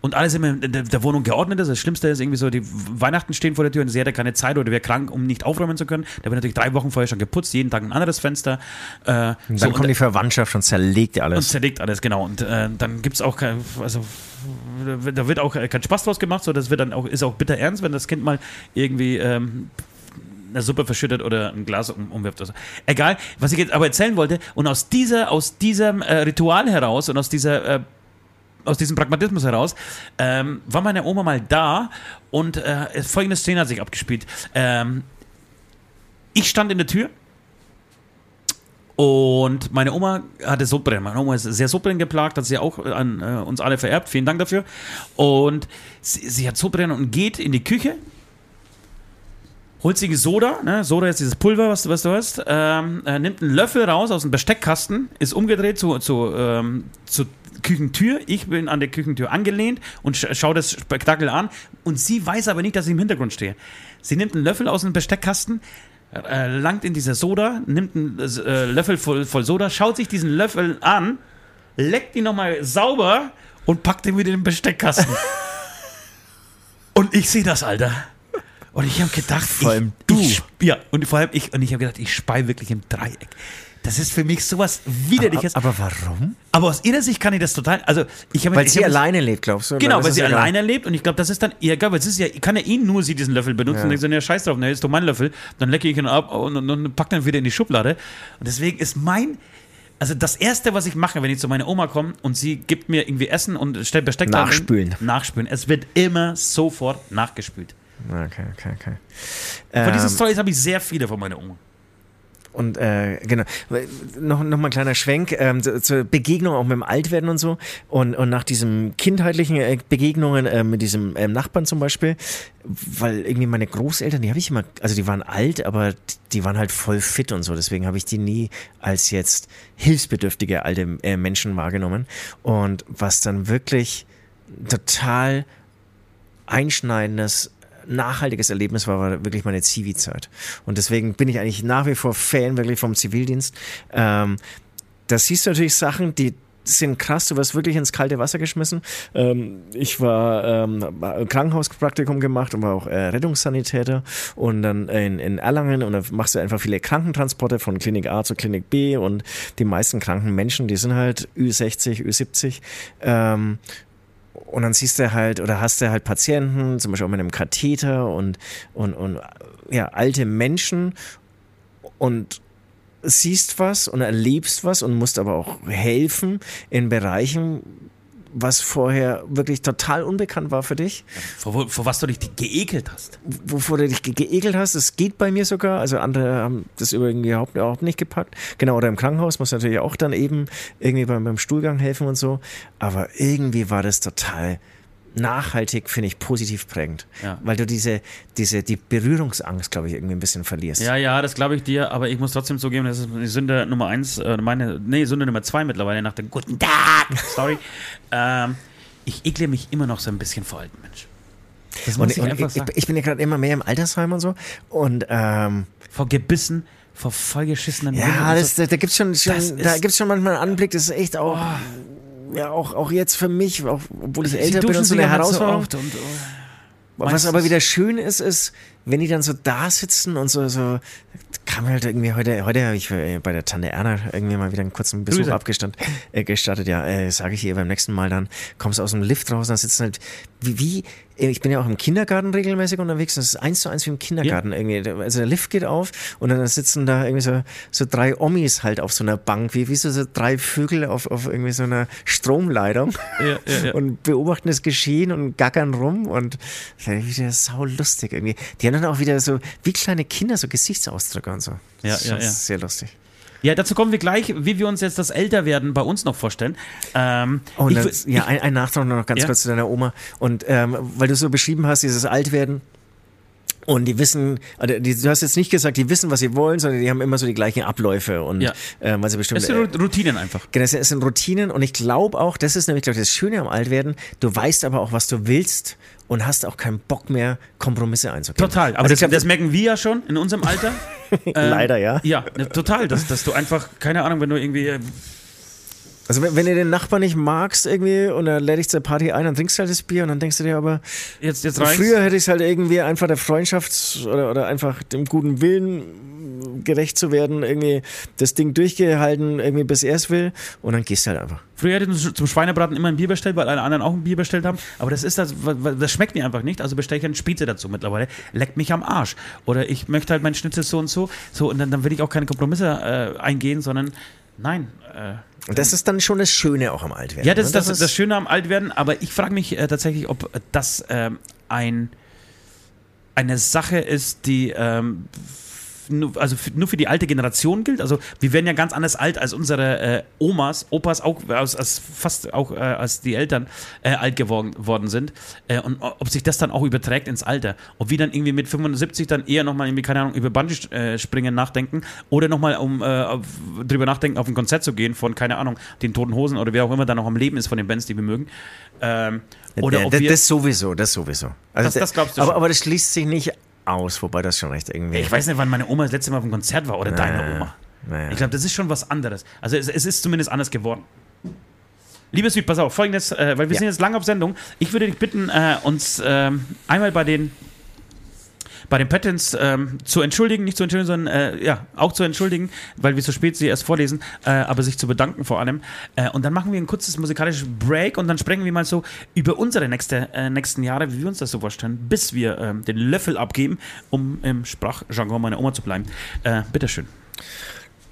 und alles immer in der, der, Wohnung geordnet ist. Das Schlimmste ist irgendwie so, die Weihnachten stehen vor der Tür und sie hat ja keine Zeit oder wäre krank, um nicht aufräumen zu können. Da wird natürlich drei Wochen vorher schon geputzt, jeden Tag ein anderes Fenster. Äh, dann so, kommt die Verwandtschaft und zerlegt alles. Und zerlegt alles, genau. Und äh, dann gibt es auch, kein, also da wird auch kein Spaß draus gemacht, so das wird dann auch, ist auch bitter ernst, wenn das Kind mal irgendwie ähm, eine Suppe verschüttet oder ein Glas um, umwirft. Oder so. Egal, was ich jetzt aber erzählen wollte. Und aus, dieser, aus diesem äh, Ritual heraus und aus dieser. Äh, aus diesem Pragmatismus heraus, ähm, war meine Oma mal da und äh, folgende Szene hat sich abgespielt. Ähm, ich stand in der Tür und meine Oma hatte Sodbrennen. Meine Oma ist sehr Sodbrennen geplagt, hat sie auch an äh, uns alle vererbt. Vielen Dank dafür. Und sie, sie hat Sodbrennen und geht in die Küche, holt sich Soda, ne? Soda ist dieses Pulver, was, was du hast, ähm, äh, nimmt einen Löffel raus aus dem Besteckkasten, ist umgedreht zu, zu, ähm, zur Küchentür. Ich bin an der Küchentür angelehnt und sch schaue das Spektakel an. Und sie weiß aber nicht, dass ich im Hintergrund stehe. Sie nimmt einen Löffel aus dem Besteckkasten, äh, langt in diese Soda, nimmt einen äh, Löffel voll, voll Soda, schaut sich diesen Löffel an, leckt ihn nochmal sauber und packt ihn wieder in den Besteckkasten. <laughs> und ich sehe das, Alter. Und ich habe gedacht, Vor allem ich, du. Ich, ja, und vor allem ich. Und ich habe gedacht, ich spei wirklich im Dreieck. Das ist für mich sowas widerliches. Aber warum? Aber aus ihrer Sicht kann ich das total. Also ich habe Weil ich sie hab- alleine lebt, glaubst du? Genau, weil sie egal. alleine lebt und ich glaube, das ist dann ihr egal, weil es ist ja, kann ja eh nur sie diesen Löffel benutzen Ja. und denkt so, ja, scheiß drauf, ne, ist doch mein Löffel, dann lecke ich ihn ab und, und, und pack dann wieder in die Schublade. Und deswegen ist mein, also das Erste, was ich mache, wenn ich zu meiner Oma komme und sie gibt mir irgendwie Essen und stellt Besteck da rein, Nachspülen. Nachspülen. Es wird immer sofort nachgespült. Okay, okay, okay. Von Ähm, diesen Stories habe ich sehr viele von meiner Oma. Und äh, genau, noch, noch mal ein kleiner Schwenk ähm, zu- zur Begegnung auch mit dem Altwerden und so. Und, und nach diesen kindheitlichen äh, Begegnungen äh, mit diesem ähm, Nachbarn zum Beispiel, weil irgendwie meine Großeltern, die habe ich immer, also die waren alt, aber die waren halt voll fit und so. Deswegen habe ich die nie als jetzt hilfsbedürftige alte äh, Menschen wahrgenommen. Und was dann wirklich total einschneidendes, nachhaltiges Erlebnis war, war wirklich meine Zivi-Zeit. Und deswegen bin ich eigentlich nach wie vor Fan wirklich vom Zivildienst. Ähm, da siehst du natürlich Sachen, die sind krass, du wirst wirklich ins kalte Wasser geschmissen. Ähm, ich war ähm, Krankenhauspraktikum gemacht und war auch äh, Rettungssanitäter und dann in, in Erlangen und dann machst du einfach viele Krankentransporte von Klinik A zu Klinik B und die meisten kranken Menschen, die sind halt Ü60, Ü70. Ähm, und dann siehst du halt, oder hast du halt Patienten, zum Beispiel auch mit einem Katheter und, und, und ja, alte Menschen und siehst was und erlebst was und musst aber auch helfen in Bereichen, was vorher wirklich total unbekannt war für dich, Vor, vor was du dich geekelt hast. wovor du dich ge geekelt hast. Das geht bei mir sogar. Also andere haben das irgendwie überhaupt, überhaupt nicht gepackt. Genau, oder im Krankenhaus muss natürlich auch dann eben irgendwie beim, beim Stuhlgang helfen und so. Aber irgendwie war das total nachhaltig, finde ich, positiv prägend. Ja. Weil du diese, diese, die Berührungsangst, glaube ich, irgendwie ein bisschen verlierst. Ja, ja, das glaube ich dir, aber ich muss trotzdem zugeben, das ist die Sünde Nummer eins, äh, meine, nee, Sünde Nummer zwei mittlerweile nach dem Guten Tag, <laughs> sorry. ähm, ich ekle mich immer noch so ein bisschen vor alten Menschen. Das muss Und, ich und einfach ich, sagen. ich bin ja gerade immer mehr im Altersheim und so. Und ähm, vor Gebissen, vor vollgeschissenen ja, das, so. da, da gibt es schon, schon, da ist- Oh. gibt's schon manchmal einen Anblick, das ist echt auch, ja, auch, auch jetzt für mich, auch, obwohl ich älter bin und so eine so Herausforderung. oft und, oh. Was aber wieder schön ist, ist, wenn die dann so da sitzen und so, so kam halt irgendwie heute, heute habe ich äh, bei der Tante Erna irgendwie mal wieder einen kurzen Besuch abgestand, äh, gestattet, ja, äh, sage ich ihr beim nächsten Mal dann, kommst aus dem Lift raus, dann sitzen halt, wie, wie, äh, ich bin ja auch im Kindergarten regelmäßig unterwegs, das ist eins zu eins wie im Kindergarten irgendwie, also der Lift geht auf und dann sitzen da irgendwie so, so drei Omis halt auf so einer Bank, wie, wie so, so drei Vögel auf, auf irgendwie so einer Stromleitung Ja, ja, ja. <laughs> und beobachten das Geschehen und gackern rum und wieder sau lustig irgendwie. Die haben dann auch wieder so, wie kleine Kinder, so Gesichtsausdrücke und so. Ja, Das ist ja, schon ja. Sehr lustig. Ja, dazu kommen wir gleich, wie wir uns jetzt das Älterwerden bei uns noch vorstellen. Ähm, Oh, Und ich dann, wü- ja, ich- ein, ein Nachtrag noch ganz Ja. kurz zu deiner Oma. Und ähm, weil du so beschrieben hast, dieses Altwerden. Und die wissen, also die, du hast jetzt nicht gesagt, die wissen, was sie wollen, sondern die haben immer so die gleichen Abläufe und Ja. ähm, weil sie bestimmt das sind Routinen einfach. Genau, es sind Routinen und ich glaube auch, das ist nämlich glaub ich, das Schöne am Altwerden, du weißt aber auch, was du willst und hast auch keinen Bock mehr, Kompromisse einzugehen. Total, aber Also das, glaub, das merken wir ja schon in unserem Alter. <laughs> Ähm, Leider, ja. Ja, ne, total, dass, dass du einfach, keine Ahnung, wenn du irgendwie, äh, Also wenn, wenn du den Nachbarn nicht magst irgendwie und er lädt dich zur Party ein, dann trinkst du halt das Bier und dann denkst du dir aber, Jetzt, jetzt reicht's. früher hätte ich es halt irgendwie einfach der Freundschaft oder, oder einfach dem guten Willen gerecht zu werden, irgendwie das Ding durchgehalten, irgendwie bis er es will und dann gehst du halt einfach. Früher hätte ich zum Schweinebraten immer ein Bier bestellt, weil alle anderen auch ein Bier bestellt haben. Aber das ist das, das schmeckt mir einfach nicht. Also bestelle ich einen Spitze dazu mittlerweile. Leckt mich am Arsch. Oder ich möchte halt meinen Schnitzel so und so. So, und dann, dann will ich auch keine Kompromisse äh, eingehen, sondern nein. Äh, das ist dann schon das Schöne auch am Altwerden. ja, das ist ne? das, das, Schöne am Altwerden, aber ich frage mich äh, tatsächlich, ob das ähm, ein, eine Sache ist, die ähm, nur, also für, nur für die alte Generation gilt. Also wir werden ja ganz anders alt als unsere äh, Omas, Opas, auch als, als fast auch äh, als die Eltern äh, alt geworden worden sind. Äh, und ob sich das dann auch überträgt ins Alter. Ob wir dann irgendwie mit 75 dann eher nochmal irgendwie, keine Ahnung, über Bungee-Springen nachdenken oder nochmal um äh, auf, drüber nachdenken, auf ein Konzert zu gehen von, keine Ahnung, den Toten Hosen oder wer auch immer da noch am Leben ist von den Bands, die wir mögen. Ähm, oder ja, ob das, wir, das sowieso, das sowieso. Also Das- das glaubst du aber, schon. aber das schließt sich nicht aus, wobei das schon recht irgendwie. ich weiß nicht, wann meine Oma das letzte Mal auf einem Konzert war oder deine Oma. naja. Ich glaube, das ist schon was anderes. Also es, es ist zumindest anders geworden. Liebe Süd, pass auf, folgendes, äh, weil wir Ja. sind jetzt lange auf Sendung. Ich würde dich bitten, äh, uns ähm, einmal bei den bei den Patents ähm, zu entschuldigen, nicht zu entschuldigen, sondern äh, ja, auch zu entschuldigen, weil wir so spät sie erst vorlesen, äh, aber sich zu bedanken vor allem. Äh, und dann machen wir ein kurzes musikalisches Break und dann sprechen wir mal so über unsere nächste, äh, nächsten Jahre, wie wir uns das so vorstellen, bis wir ähm, den Löffel abgeben, um im Sprachjargon meiner Oma zu bleiben. Äh, bitteschön.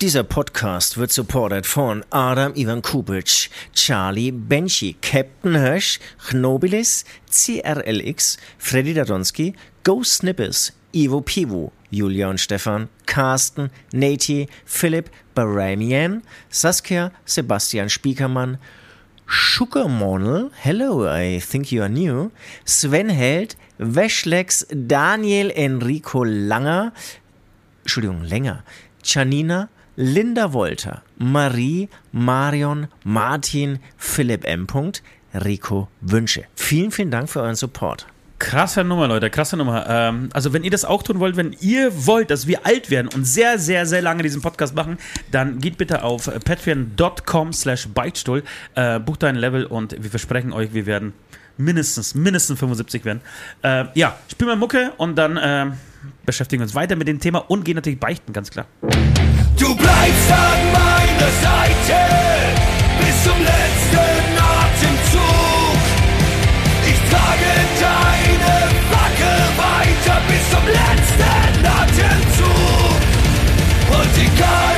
Dieser Podcast wird supported von Adam Ivan Kubic, Charlie Benchi, Captain Hirsch, Chnobilis, CRLX, Freddy Dadonski, Go Snippers, Ivo Pivo, Julia und Stefan, Carsten, Nati, Philipp, Baramian, Saskia, Sebastian Spiekermann, Schuckermonel, hello, I think you are new, Sven Held, Weschlex, Daniel Enrico Langer, Entschuldigung, länger. Janina, Linda Wolter, Marie, Marion, Martin, Philipp M. Rico Wünsche. Vielen, vielen Dank für euren Support. Krasse Nummer, Leute, krasse Nummer. Ähm, also, wenn ihr das auch tun wollt, wenn ihr wollt, dass wir alt werden und sehr, sehr, sehr lange diesen Podcast machen, dann geht bitte auf patreon.com slash Beichtstuhl, äh, bucht ein Level und wir versprechen euch, wir werden mindestens, mindestens 75 werden. Äh, ja, spielen wir Mucke und dann äh, beschäftigen wir uns weiter mit dem Thema und gehen natürlich beichten, ganz klar. Du bleibst an meiner Seite bis zum letzten Atemzug. Ich trage deine Fackel weiter bis zum letzten Atemzug. Und egal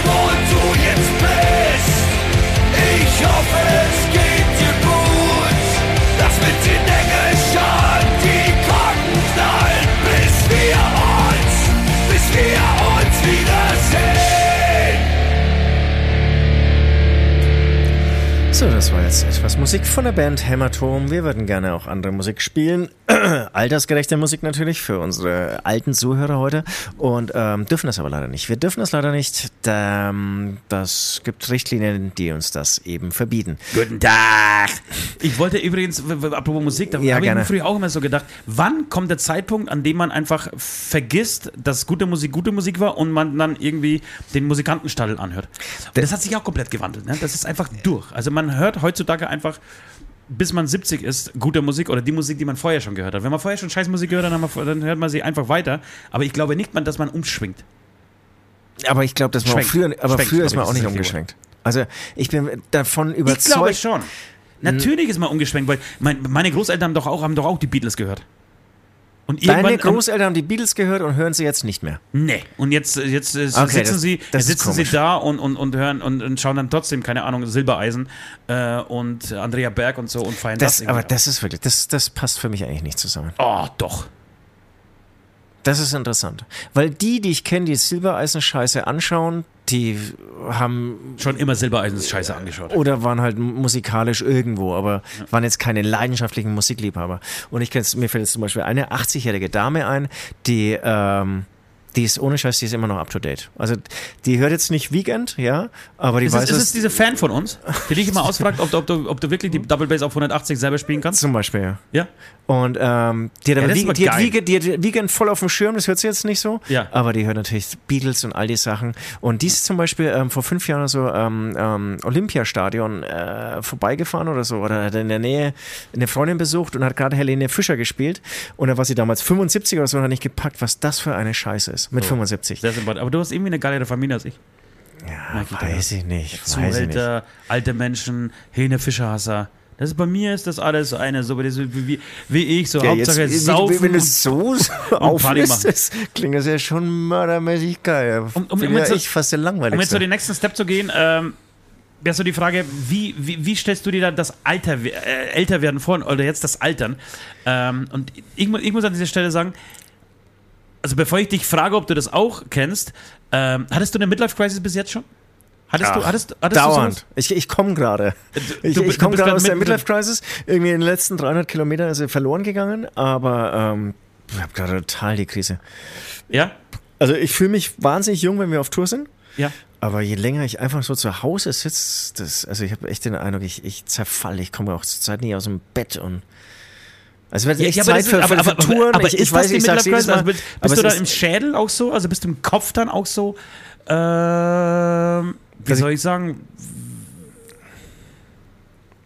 So, das war jetzt etwas Musik von der Band Hämatom. Wir würden gerne auch andere Musik spielen. <clears throat> Altersgerechte Musik natürlich für unsere alten Zuhörer heute. Und ähm, dürfen das aber leider nicht. Wir dürfen das leider nicht. Ähm, das gibt Richtlinien, die uns das eben verbieten. Guten Tag. Ich wollte übrigens, apropos Musik, da Ja, habe ich mir früher auch immer so gedacht, wann kommt der Zeitpunkt, an dem man einfach vergisst, dass gute Musik gute Musik war und man dann irgendwie den Musikantenstadel anhört. Und das hat sich auch komplett gewandelt. Ne? Das ist einfach durch. Also man hört heutzutage einfach bis man 70 ist, gute Musik oder die Musik, die man vorher schon gehört hat. Wenn man vorher schon Scheißmusik gehört hat, dann, man- dann hört man sie einfach weiter. Aber ich glaube nicht, man, dass man umschwingt. Aber ich glaube, dass man früher, aber Schwenkt, früher ist man auch nicht umgeschwenkt. Also ich bin davon Ich glaube überzeugt. schon. Natürlich ist man umgeschwenkt, weil mein, meine Großeltern haben doch auch, haben doch auch die Beatles gehört. Und Deine Großeltern haben die Beatles gehört und hören sie jetzt nicht mehr. Nee, und jetzt, jetzt Okay, sitzen, das- sie, das sitzen sie da und, und, und hören und, und schauen dann trotzdem, keine Ahnung, Silbereisen äh, und Andrea Berg und so und feiern das, Das, aber ab. das ist wirklich, das, das passt für mich eigentlich nicht zusammen. Oh, doch. Das ist interessant. Weil die, die ich kenne, die Silbereisen-Scheiße anschauen, die haben Schon immer Silbereisen ist scheiße angeschaut. oder waren halt musikalisch irgendwo, aber waren jetzt keine leidenschaftlichen Musikliebhaber. Und ich kenne mir fällt jetzt zum Beispiel eine 80-jährige Dame ein, die ähm, die ist ohne Scheiß, die ist immer noch up to date. Also die hört jetzt nicht Weekend, ja, aber die Ist weiß es, ist es es diese Fan von uns, die dich immer ausfragt, ob du, ob, du, ob du wirklich die <laughs> Double Bass auf 180 selber spielen kannst? zum Beispiel, ja. Ja? Und ähm, die, hat Wie- aber die, hat. Weekend, die hat Weekend voll auf dem Schirm, das hört sie jetzt nicht so. Ja. Aber die hört natürlich Beatles und all die Sachen. Und die ist zum Beispiel ähm, vor fünf Jahren so ähm, ähm, Olympiastadion äh, vorbeigefahren oder so. Oder hat in der Nähe eine Freundin besucht und hat gerade Helene Fischer gespielt. Und da war sie damals 75 oder so und hat nicht gepackt, was das für eine Scheiße ist. Mit 75. Sehr sympathisch. Aber du hast irgendwie eine geilere Familie als ich. Ja, Merk ich da weiß ich nicht. Weiß ich nicht. Zuhälter, alte Menschen, Helene Fischerhasser. Das ist, bei mir ist das alles so eine, so wie, wie, ich, so Ja, jetzt, Hauptsache wie- saufen. wenn du es so <laughs> auflistest, klingt das ja schon mördermäßig geil. Um- um- um ja jetzt so- fast der Um langweiligste. jetzt so den nächsten Step zu gehen, ähm, wäre so die Frage, wie, wie, wie stellst du dir da das Alter, äh, Älterwerden vor oder jetzt das Altern? Ähm, und ich, ich muss an dieser Stelle sagen, also bevor ich dich frage, ob du das auch kennst, ähm, hattest du eine Midlife-Crisis bis jetzt schon? Hattest du, Ach, hattest, hattest du Dauernd. sowas? ich ich komme gerade. Ich, du- ich du komme gerade aus der mitten- Midlife Crisis. Irgendwie in den letzten 300 Kilometern ist sie verloren gegangen, aber ähm, ich habe gerade total die Krise. Ja? Also ich fühle mich wahnsinnig jung, wenn wir auf Tour sind. Ja. Aber je länger ich einfach so zu Hause sitze, das, also ich habe echt den Eindruck, ich, ich zerfalle. Ich komme auch zur Zeit nie aus dem Bett und es wird echt ja, Zeit das für, ist- für, für Touren. aber ich, ist ich das weiß, die ich sag's jedes? Mal, Also bist aber bist du es da im ist- Schädel auch so? Also bist du im Kopf dann auch so? Ähm, wie Also soll ich sagen?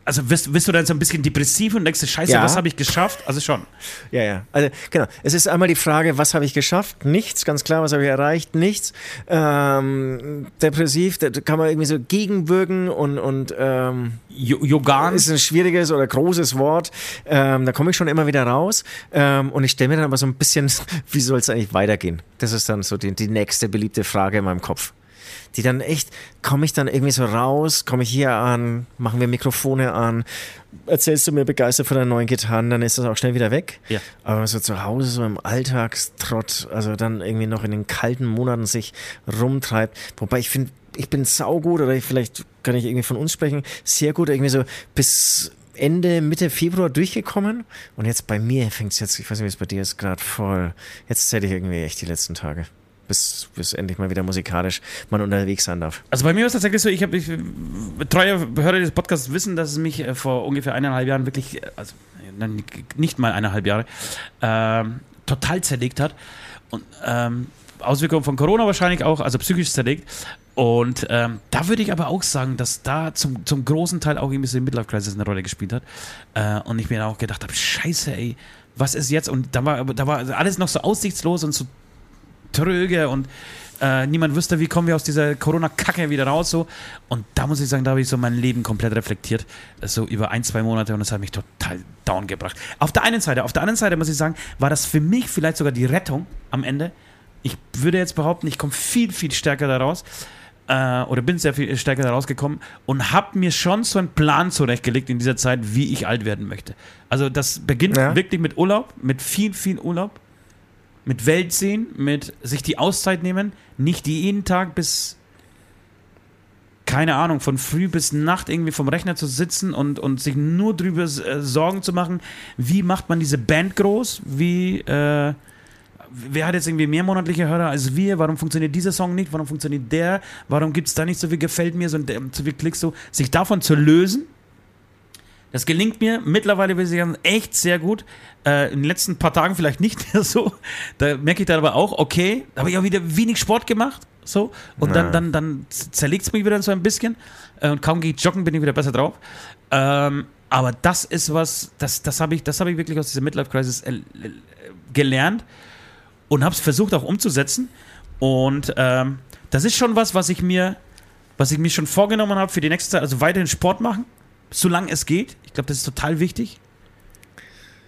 Also bist, bist du dann so ein bisschen depressiv und denkst, scheiße, Ja. was habe ich geschafft? Also schon. Ja, ja. Also genau. Es ist einmal die Frage, was habe ich geschafft? Nichts, ganz klar, was habe ich erreicht? Nichts. Ähm, depressiv, da kann man irgendwie so gegenwirken und, und ähm, Yogan. ist ein schwieriges oder großes Wort. Ähm, da komme ich schon immer wieder raus. Ähm, und ich stelle mir dann aber so ein bisschen, <laughs> wie soll es eigentlich weitergehen? Das ist dann so die, die nächste beliebte Frage in meinem Kopf. Die dann echt, komme ich dann irgendwie so raus, komme ich hier an, machen wir Mikrofone an, erzählst du mir begeistert von deinen neuen Gitarren, dann ist das auch schnell wieder weg. Ja. Aber so zu Hause, so im Alltagstrott, also dann irgendwie noch in den kalten Monaten sich rumtreibt. Wobei ich finde, ich bin saugut oder ich, vielleicht kann ich irgendwie von uns sprechen, sehr gut irgendwie so bis Ende, Mitte Februar durchgekommen. Und jetzt bei mir fängt es jetzt, ich weiß nicht, wie es bei dir ist, gerade voll. Jetzt zähle ich irgendwie echt die letzten Tage. Bis, bis endlich mal wieder musikalisch man unterwegs sein darf. Also bei mir ist es tatsächlich so, ich habe, ich, treue Hörer des Podcasts wissen, dass es mich äh, vor ungefähr eineinhalb Jahren wirklich, äh, also nein, nicht mal eineinhalb Jahre, ähm, total zerlegt hat. Und ähm, Auswirkungen von Corona wahrscheinlich auch, also psychisch zerlegt. Und ähm, da würde ich aber auch sagen, dass da zum, zum großen Teil auch so die Midlife Crisis eine Rolle gespielt hat. Äh, und ich mir dann auch gedacht habe, scheiße, ey, was ist jetzt? Und da war, da war alles noch so aussichtslos und so tröge und äh, niemand wüsste, wie kommen wir aus dieser Corona-Kacke wieder raus. So. Und da muss ich sagen, da habe ich so mein Leben komplett reflektiert. So über ein, zwei Monate und das hat mich total down gebracht. Auf der einen Seite, auf der anderen Seite muss ich sagen, war das für mich vielleicht sogar die Rettung am Ende. Ich würde jetzt behaupten, ich komme viel, viel stärker daraus. Äh, oder bin sehr viel stärker daraus gekommen und habe mir schon so einen Plan zurechtgelegt in dieser Zeit, wie ich alt werden möchte. Also das beginnt Ja. wirklich mit Urlaub, mit viel, viel Urlaub mit Welt sehen, mit sich die Auszeit nehmen, nicht jeden Tag bis, keine Ahnung, von früh bis Nacht irgendwie vom Rechner zu sitzen und, und sich nur drüber äh, Sorgen zu machen, wie macht man diese Band groß, wie, äh, wer hat jetzt irgendwie mehr monatliche Hörer als wir, warum funktioniert dieser Song nicht, warum funktioniert der, warum gibt es da nicht so viel gefällt mir, so, so viel Klicks, so, sich davon zu lösen, das gelingt mir mittlerweile, würde ich sagen, echt sehr gut. Äh, in den letzten paar Tagen vielleicht nicht mehr so. Da merke ich dann aber auch, okay, da habe ich auch wieder wenig Sport gemacht. So. Und dann, dann, dann zerlegt es mich wieder so ein bisschen. Äh, und kaum gehe ich joggen, bin ich wieder besser drauf. Ähm, aber das ist was, das, das habe ich, das hab ich wirklich aus dieser Midlife-Crisis äh, gelernt und habe es versucht auch umzusetzen. Und ähm, das ist schon was, was ich mir, was ich mir schon vorgenommen habe für die nächste Zeit. Also weiterhin Sport machen, solange es geht. Ich glaube, das ist total wichtig.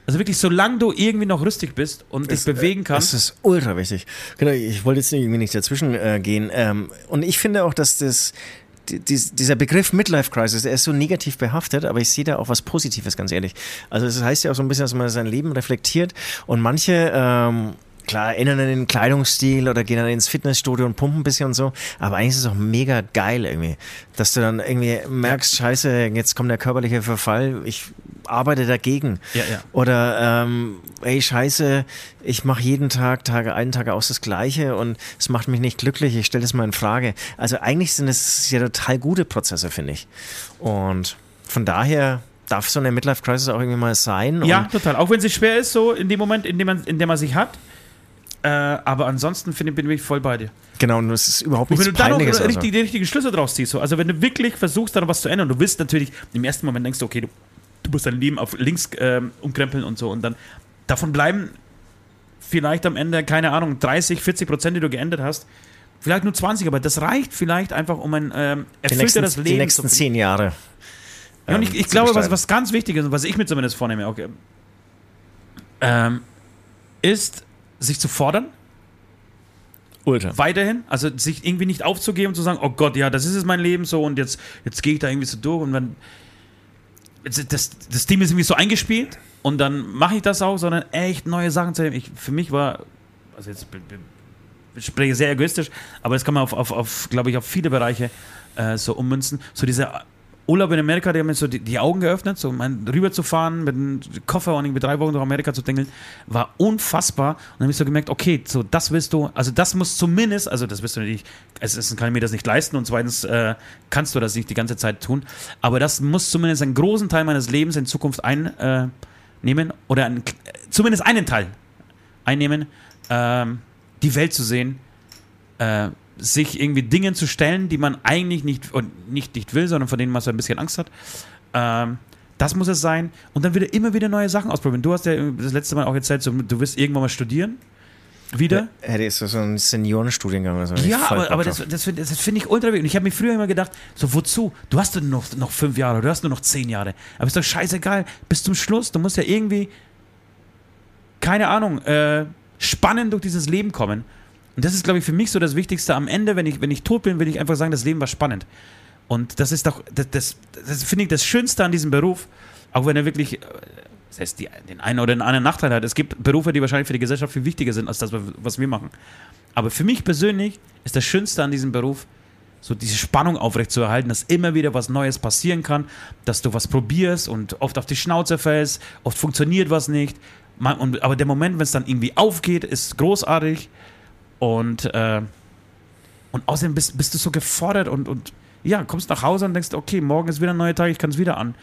Also wirklich, solange du irgendwie noch rüstig bist und dich Es, äh, bewegen kannst. Das ist ultra wichtig. Genau, ich wollte jetzt irgendwie nicht dazwischen äh, gehen. Ähm, und ich finde auch, dass das die- dies- dieser Begriff Midlife Crisis, der ist so negativ behaftet, aber ich sehe da auch was Positives, ganz ehrlich. Also es heißt ja auch so ein bisschen, dass man sein Leben reflektiert und manche ähm, Klar, ändern dann den Kleidungsstil oder gehen dann ins Fitnessstudio und pumpen ein bisschen und so. Aber eigentlich ist es auch mega geil irgendwie. Dass du dann irgendwie merkst, scheiße, jetzt kommt der körperliche Verfall. Ich arbeite dagegen. Ja, ja. Oder ähm, ey, scheiße, ich mache jeden Tag, Tage ein, Tage aus das Gleiche und es macht mich nicht glücklich, ich stelle das mal in Frage. Also eigentlich sind es ja total gute Prozesse, finde ich. Und von daher darf so eine Midlife-Crisis auch irgendwie mal sein. Ja, total. Auch wenn es schwer ist, so in dem Moment, in dem man, in dem man sich hat. Äh, aber ansonsten finde ich, bin ich voll bei dir. Genau, und es ist überhaupt Und nichts wenn du dann Peinliches. Also. die richtigen Schlüsse draus ziehst, so. also wenn du wirklich versuchst, da noch was zu ändern, du willst natürlich, im ersten Moment denkst du, okay, du, du musst dein Leben auf links ähm, umkrempeln und so und dann davon bleiben vielleicht am Ende, keine Ahnung, 30, 40 Prozent, die du geändert hast, vielleicht nur 20, aber das reicht vielleicht einfach, um ein ähm, Die nächsten, erfüllteres die Leben nächsten zehn Jahre. ja, und ähm, ich, ich zu glaube, was, was ganz wichtig ist und was ich mir zumindest vornehme, okay, ähm, ist, sich zu fordern, Ultra. weiterhin, also sich irgendwie nicht aufzugeben und zu sagen, oh Gott, ja, das ist jetzt mein Leben so und jetzt, jetzt gehe ich da irgendwie so durch und dann, jetzt, das, das Team ist irgendwie so eingespielt und dann mache ich das auch, sondern echt neue Sachen zu nehmen. Ich, für mich war, also jetzt ich spreche sehr egoistisch, aber das kann man auf, auf, auf glaube ich, auf viele Bereiche äh, so ummünzen. So dieser Urlaub in Amerika, der hat mir so die, die Augen geöffnet, so mein, rüberzufahren mit einem Koffer und irgendwie drei Wochen durch Amerika zu dingeln, war unfassbar. Und dann habe ich so gemerkt, okay, so das willst du, also das muss zumindest, also das wirst du natürlich, erstens kann ich mir das nicht leisten und zweitens äh, kannst du das nicht die ganze Zeit tun, aber das muss zumindest einen großen Teil meines Lebens in Zukunft einnehmen oder einen, zumindest einen Teil einnehmen, ähm, die Welt zu sehen, äh, sich irgendwie Dingen zu stellen, die man eigentlich nicht, und nicht, nicht will, sondern von denen man so ein bisschen Angst hat. Ähm, das muss es sein. Und dann wieder immer wieder neue Sachen ausprobieren. Du hast ja das letzte Mal auch erzählt, so, du wirst irgendwann mal studieren. Wieder. Hätte ist so ein Seniorenstudiengang oder so. Ja, aber, aber das, das finde find ich ultra wichtig. Und ich habe mir früher immer gedacht, so wozu? Du hast nur noch, noch fünf Jahre, du hast nur noch zehn Jahre. Aber ist doch scheißegal. Bis zum Schluss, du musst ja irgendwie, keine Ahnung, äh, spannend durch dieses Leben kommen. Und das ist, glaube ich, für mich so das Wichtigste. Am Ende, wenn ich, wenn ich tot bin, will ich einfach sagen, das Leben war spannend. Und das ist doch, das, das, das finde ich das Schönste an diesem Beruf, auch wenn er wirklich, äh, das heißt, die, den einen oder den anderen Nachteil hat. Es gibt Berufe, die wahrscheinlich für die Gesellschaft viel wichtiger sind, als das, was wir machen. Aber für mich persönlich ist das Schönste an diesem Beruf, so diese Spannung aufrechtzuerhalten, dass immer wieder was Neues passieren kann, dass du was probierst und oft auf die Schnauze fällst, oft funktioniert was nicht. Man, und, aber der Moment, wenn es dann irgendwie aufgeht, ist großartig. Und, äh, und außerdem bist, bist du so gefordert und, und ja, kommst nach Hause und denkst, okay, morgen ist wieder ein neuer Tag, ich kann es wieder an,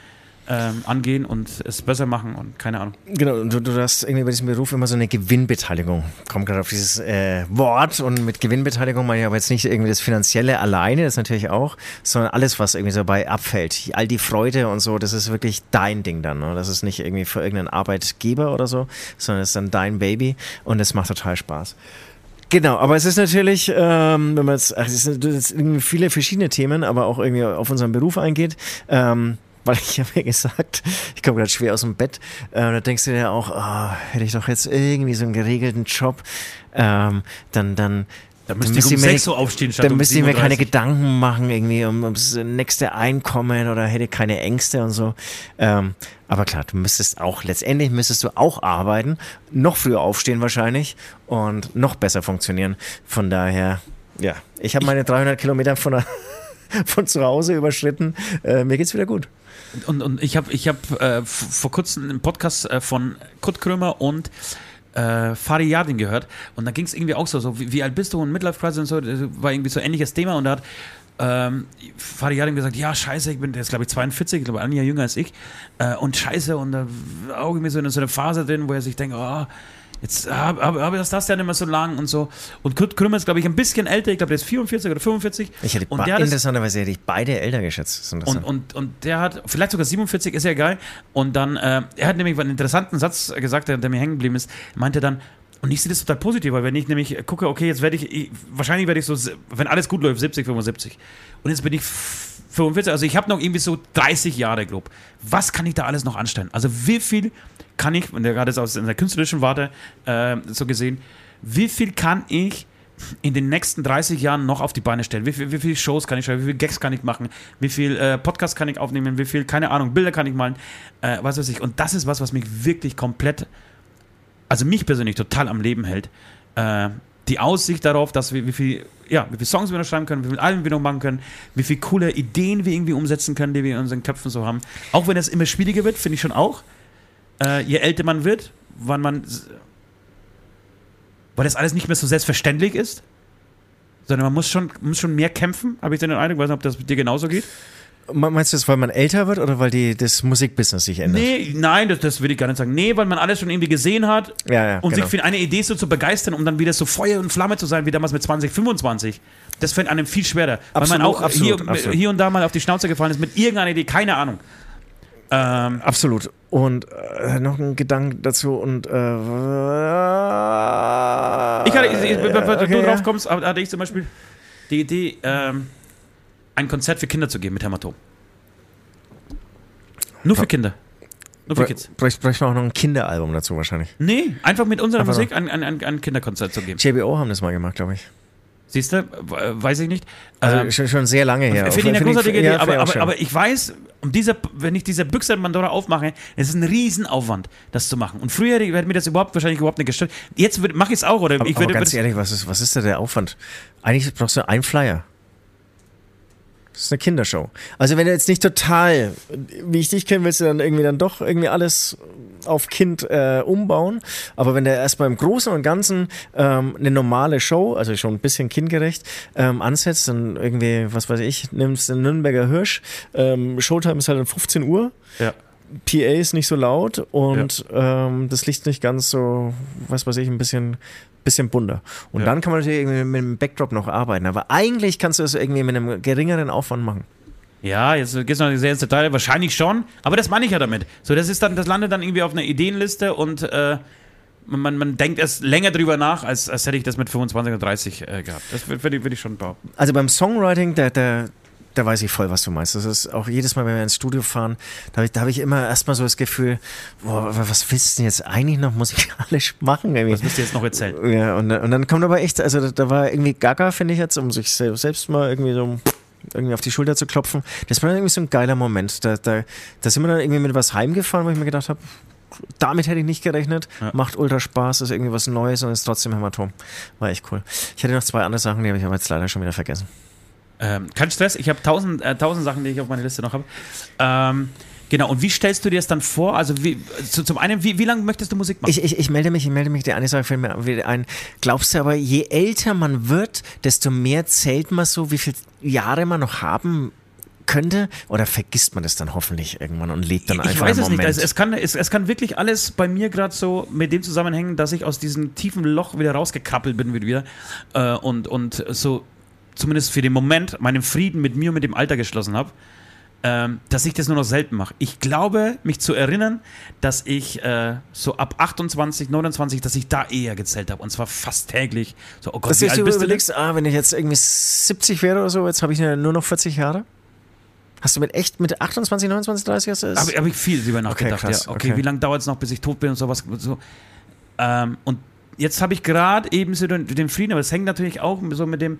ähm, angehen und es besser machen und keine Ahnung. Genau, du, du hast irgendwie bei diesem Beruf immer so eine Gewinnbeteiligung. Komm gerade auf dieses äh, Wort und mit Gewinnbeteiligung meine ich aber jetzt nicht irgendwie das Finanzielle alleine, das natürlich auch, sondern alles, was irgendwie so dabei abfällt. All die Freude und so, das ist wirklich dein Ding dann. Ne? Das ist nicht irgendwie für irgendeinen Arbeitgeber oder so, sondern es ist dann dein Baby und es macht total Spaß. Genau, aber es ist natürlich, ähm, wenn man jetzt, ach, es sind viele verschiedene Themen, aber auch irgendwie auf unseren Beruf eingeht, ähm, weil ich <laughs> habe ja gesagt, ich komme gerade schwer aus dem Bett, äh, da denkst du dir auch, ah, hätte ich doch jetzt irgendwie so einen geregelten Job, ähm, dann, dann, Da müsste ich um mir 6 Uhr aufstehen statt dann um müsste ich mir keine 7.30 Uhr. Gedanken machen, irgendwie um, ums nächste Einkommen oder hätte keine Ängste und so. Ähm, aber klar, du müsstest auch, letztendlich müsstest du auch arbeiten, noch früher aufstehen wahrscheinlich und noch besser funktionieren. Von daher, ja, ich habe meine 300 Kilometer von, der, <laughs> von zu Hause überschritten. Äh, mir geht's wieder gut. Und, und ich habe ich hab, äh, vor kurzem einen Podcast äh, von Kurt Krömer und äh, Fari Yardin gehört. Und da ging es irgendwie auch so, so wie, wie alt bist du und Midlife Crisis und so, das war irgendwie so ein ähnliches Thema. Und da hat ähm, Fari Yardin gesagt, ja scheiße, ich bin, ist glaube ich 42, ich glaube ein Jahr jünger als ich. Äh, und scheiße und da war auch irgendwie so in so eine Phase drin, wo er sich denkt, oh, Jetzt habe hab, hab das, das ja nicht mehr so lang und so. Und Kurt Krömer ist, glaube ich, ein bisschen älter. Ich glaube, der ist 44 oder 45. Ich hätte und der interessanterweise hätte ich beide älter geschätzt. Und, und, und der hat, vielleicht sogar 47, ist ja egal. Und dann, äh, er hat nämlich einen interessanten Satz gesagt, der, der mir hängen geblieben ist. Er meinte dann, und ich sehe das total positiv, weil wenn ich nämlich gucke, okay, jetzt werde ich, ich, wahrscheinlich werde ich so, wenn alles gut läuft, 70, 75. Und jetzt bin ich 45, also ich habe noch irgendwie so 30 Jahre grob. Was kann ich da alles noch anstellen? Also wie viel kann ich, und gerade ist aus der künstlerischen Warte äh, so gesehen, wie viel kann ich in den nächsten 30 Jahren noch auf die Beine stellen? Wie, viel, wie viele Shows kann ich schreiben? Wie viele Gags kann ich machen? Wie viel äh, Podcasts kann ich aufnehmen? Wie viel, keine Ahnung, Bilder kann ich malen? Äh, was weiß ich. Und das ist was, was mich wirklich komplett, also mich persönlich total am Leben hält. Äh, die Aussicht darauf, dass wir wie viel, ja, wie viele Songs wir noch schreiben können, wie viele Alben wir noch machen können, wie viele coole Ideen wir irgendwie umsetzen können, die wir in unseren Köpfen so haben. Auch wenn es immer schwieriger wird, finde ich schon auch. Äh, je älter man wird, wann man, weil das alles nicht mehr so selbstverständlich ist, sondern man muss schon, muss schon mehr kämpfen, habe ich den Eindruck, weiß nicht, ob das dir genauso geht. Meinst du das, weil man älter wird oder weil die, das Musikbusiness sich ändert? Nee, nein, das, das will ich gar nicht sagen. Nee, weil man alles schon irgendwie gesehen hat Ja, ja, und genau. sich für eine Idee so zu begeistern, um dann wieder so Feuer und Flamme zu sein, wie damals mit 20, 25. Das fällt einem viel schwerer. weil man Absolut, auch absolut, hier, absolut. hier und da mal auf die Schnauze gefallen ist mit irgendeiner Idee, keine Ahnung. Ähm, Absolut. Und äh, noch ein Gedanke dazu und äh, ich hatte, ich, ich, bevor okay, du drauf kommst, hatte ich zum Beispiel die Idee, ähm, ein Konzert für Kinder zu geben mit Hämatom. Nur für Kinder. Nur für Kids. Bräuchte bräuchte man auch noch ein Kinderalbum dazu wahrscheinlich. Nee, einfach mit unserer Einfach Musik ein, ein, ein, ein Kinderkonzert zu geben. JBO haben das mal gemacht, glaube ich. Siehst du? Weiß ich nicht. Also Ähm, schon, schon sehr lange her. Finde ich eine großartige Idee, ja, aber, aber, aber ich weiß, um diese, wenn ich diese Büchse Pandora aufmache, es ist ein Riesenaufwand, das zu machen. Und früher hätte mir das überhaupt wahrscheinlich überhaupt nicht gestört. Jetzt mache ich es auch, oder? aber, ich aber würde, ganz würde- ehrlich, was ist, was ist da der Aufwand? Eigentlich brauchst du einen Flyer. Das ist eine Kindershow. Also wenn du jetzt nicht total, wie ich dich kenne, willst du dann irgendwie dann doch irgendwie alles auf Kind äh, umbauen. Aber wenn du erstmal im Großen und Ganzen ähm, eine normale Show, also schon ein bisschen kindgerecht, ähm, ansetzt, dann irgendwie, was weiß ich, nimmst den Nürnberger Hirsch, ähm, Showtime ist halt um 15 Uhr, ja. PA ist nicht so laut und ähm, das Licht nicht ganz so, was weiß ich, ein bisschen, bisschen bunter. Und Ja. dann kann man natürlich irgendwie mit dem Backdrop noch arbeiten. Aber eigentlich kannst du das irgendwie mit einem geringeren Aufwand machen. ja, jetzt gehst du noch sehr ins Detail, wahrscheinlich schon, aber das meine ich ja damit. So, das ist dann, das landet dann irgendwie auf einer Ideenliste und äh, man, man, denkt erst länger drüber nach, als, als hätte ich das mit 25 oder 30 äh, gehabt. Das würde ich, würd ich schon behaupten. Also beim Songwriting, da, da, da weiß ich voll, was du meinst. Das ist auch jedes Mal, wenn wir ins Studio fahren, da habe ich, da hab ich immer erstmal so das Gefühl, boah, was willst du denn jetzt eigentlich noch musikalisch <laughs> machen? Irgendwie? Was müsst ihr jetzt noch erzählen? Ja, und, und dann kommt aber echt, also da, da war irgendwie Gaga, finde ich jetzt, um sich se- selbst mal irgendwie so irgendwie auf die Schulter zu klopfen. Das war dann irgendwie so ein geiler Moment. Da, da, da sind wir dann irgendwie mit was heimgefahren, wo ich mir gedacht habe, damit hätte ich nicht gerechnet. Ja. Macht ultra Spaß, ist irgendwie was Neues und ist trotzdem Hämatom. War echt cool. Ich hatte noch zwei andere Sachen, die habe ich aber jetzt leider schon wieder vergessen. Ähm, kein Stress, ich habe tausend, äh, tausend Sachen, die ich auf meiner Liste noch habe. Ähm, genau, und wie stellst du dir das dann vor? Also, wie, zu, zum einen, wie, wie lange möchtest du Musik machen? Ich, ich, ich melde mich, ich melde mich, die eine Sache fällt mir wieder ein. Glaubst du aber, je älter man wird, desto mehr zählt man so, wie viele Jahre man noch haben könnte? Oder vergisst man das dann hoffentlich irgendwann und lebt dann ich einfach weiß im es nicht. Moment? Also es, kann, es, es kann wirklich alles bei mir gerade so mit dem zusammenhängen, dass ich aus diesem tiefen Loch wieder rausgekrabbelt bin wieder äh, und, und so zumindest für den Moment meinen Frieden mit mir und mit dem Alter geschlossen habe. Ähm, dass ich das nur noch selten mache. Ich glaube, mich zu erinnern, dass ich äh, so ab 28, 29, dass ich da eher gezählt habe. Und zwar fast täglich. So, oh Gott, Dass wie du alt bist du denn? überlegst, ah, wenn ich jetzt irgendwie 70 wäre oder so, jetzt habe ich nur noch 40 Jahre? Hast du mit echt mit 28, 29, 30 hast du das? Habe hab ich viel drüber nachgedacht. krass, ja. okay, okay. wie lange dauert es noch, bis ich tot bin und sowas. So. Ähm, und jetzt habe ich gerade eben so den, den Frieden, aber es hängt natürlich auch so mit dem.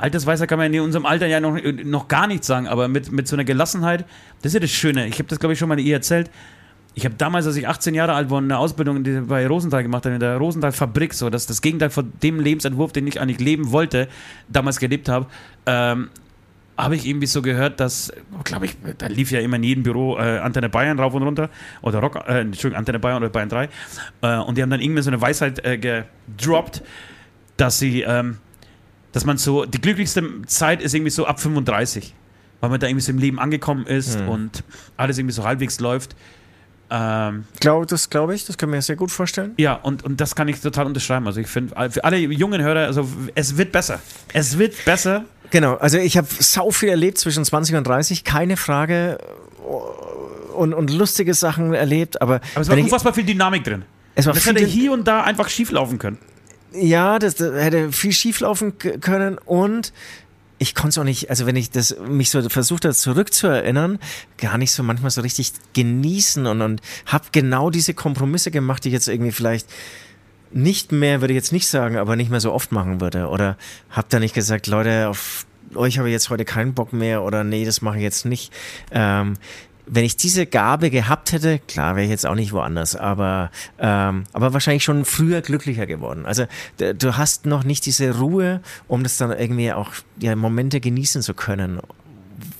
Altersweiser kann man in unserem Alter ja noch, noch gar nichts sagen, aber mit, mit so einer Gelassenheit, das ist ja das Schöne. Ich habe das, glaube ich, schon mal ihr erzählt. Ich habe damals, als ich 18 Jahre alt war, eine Ausbildung bei Rosenthal gemacht habe, in der Rosenthal-Fabrik, so das, das Gegenteil von dem Lebensentwurf, den ich eigentlich leben wollte, damals gelebt habe. Ähm, habe ich irgendwie so gehört, dass, glaube ich, da lief ja immer in jedem Büro äh, Antenne Bayern rauf und runter oder Rock, äh, Entschuldigung, Antenne Bayern oder Bayern 3 äh, und die haben dann irgendwie so eine Weisheit äh, gedroppt, dass sie, ähm, dass man so, die glücklichste Zeit ist irgendwie so ab 35, weil man da irgendwie so im Leben angekommen ist Hm. und alles irgendwie so halbwegs läuft. Ähm, Glaub, das glaube ich, das kann mir sehr gut vorstellen. ja, und, und das kann ich total unterschreiben. Also ich finde, für alle jungen Hörer, also es wird besser. Es wird besser. Genau, also ich habe sau viel erlebt zwischen 20 und 30, keine Frage. Und, und lustige Sachen erlebt, aber, Aber es war ich, unfassbar viel Dynamik drin. es war Das hätte hier und da einfach schief laufen können. Ja, das, das hätte viel schief laufen können und ich konnte es auch nicht, also wenn ich das mich so versucht habe zurückzuerinnern, gar nicht so manchmal so richtig genießen und, und habe genau diese Kompromisse gemacht, die ich jetzt irgendwie vielleicht nicht mehr, würde ich jetzt nicht sagen, aber nicht mehr so oft machen würde. Oder habe da nicht gesagt, Leute, auf euch habe ich jetzt heute keinen Bock mehr oder nee, das mache ich jetzt nicht. Ähm, wenn ich diese Gabe gehabt hätte, klar wäre ich jetzt auch nicht woanders, aber, ähm, aber wahrscheinlich schon früher glücklicher geworden. Also du hast noch nicht diese Ruhe, um das dann irgendwie auch ja, Momente genießen zu können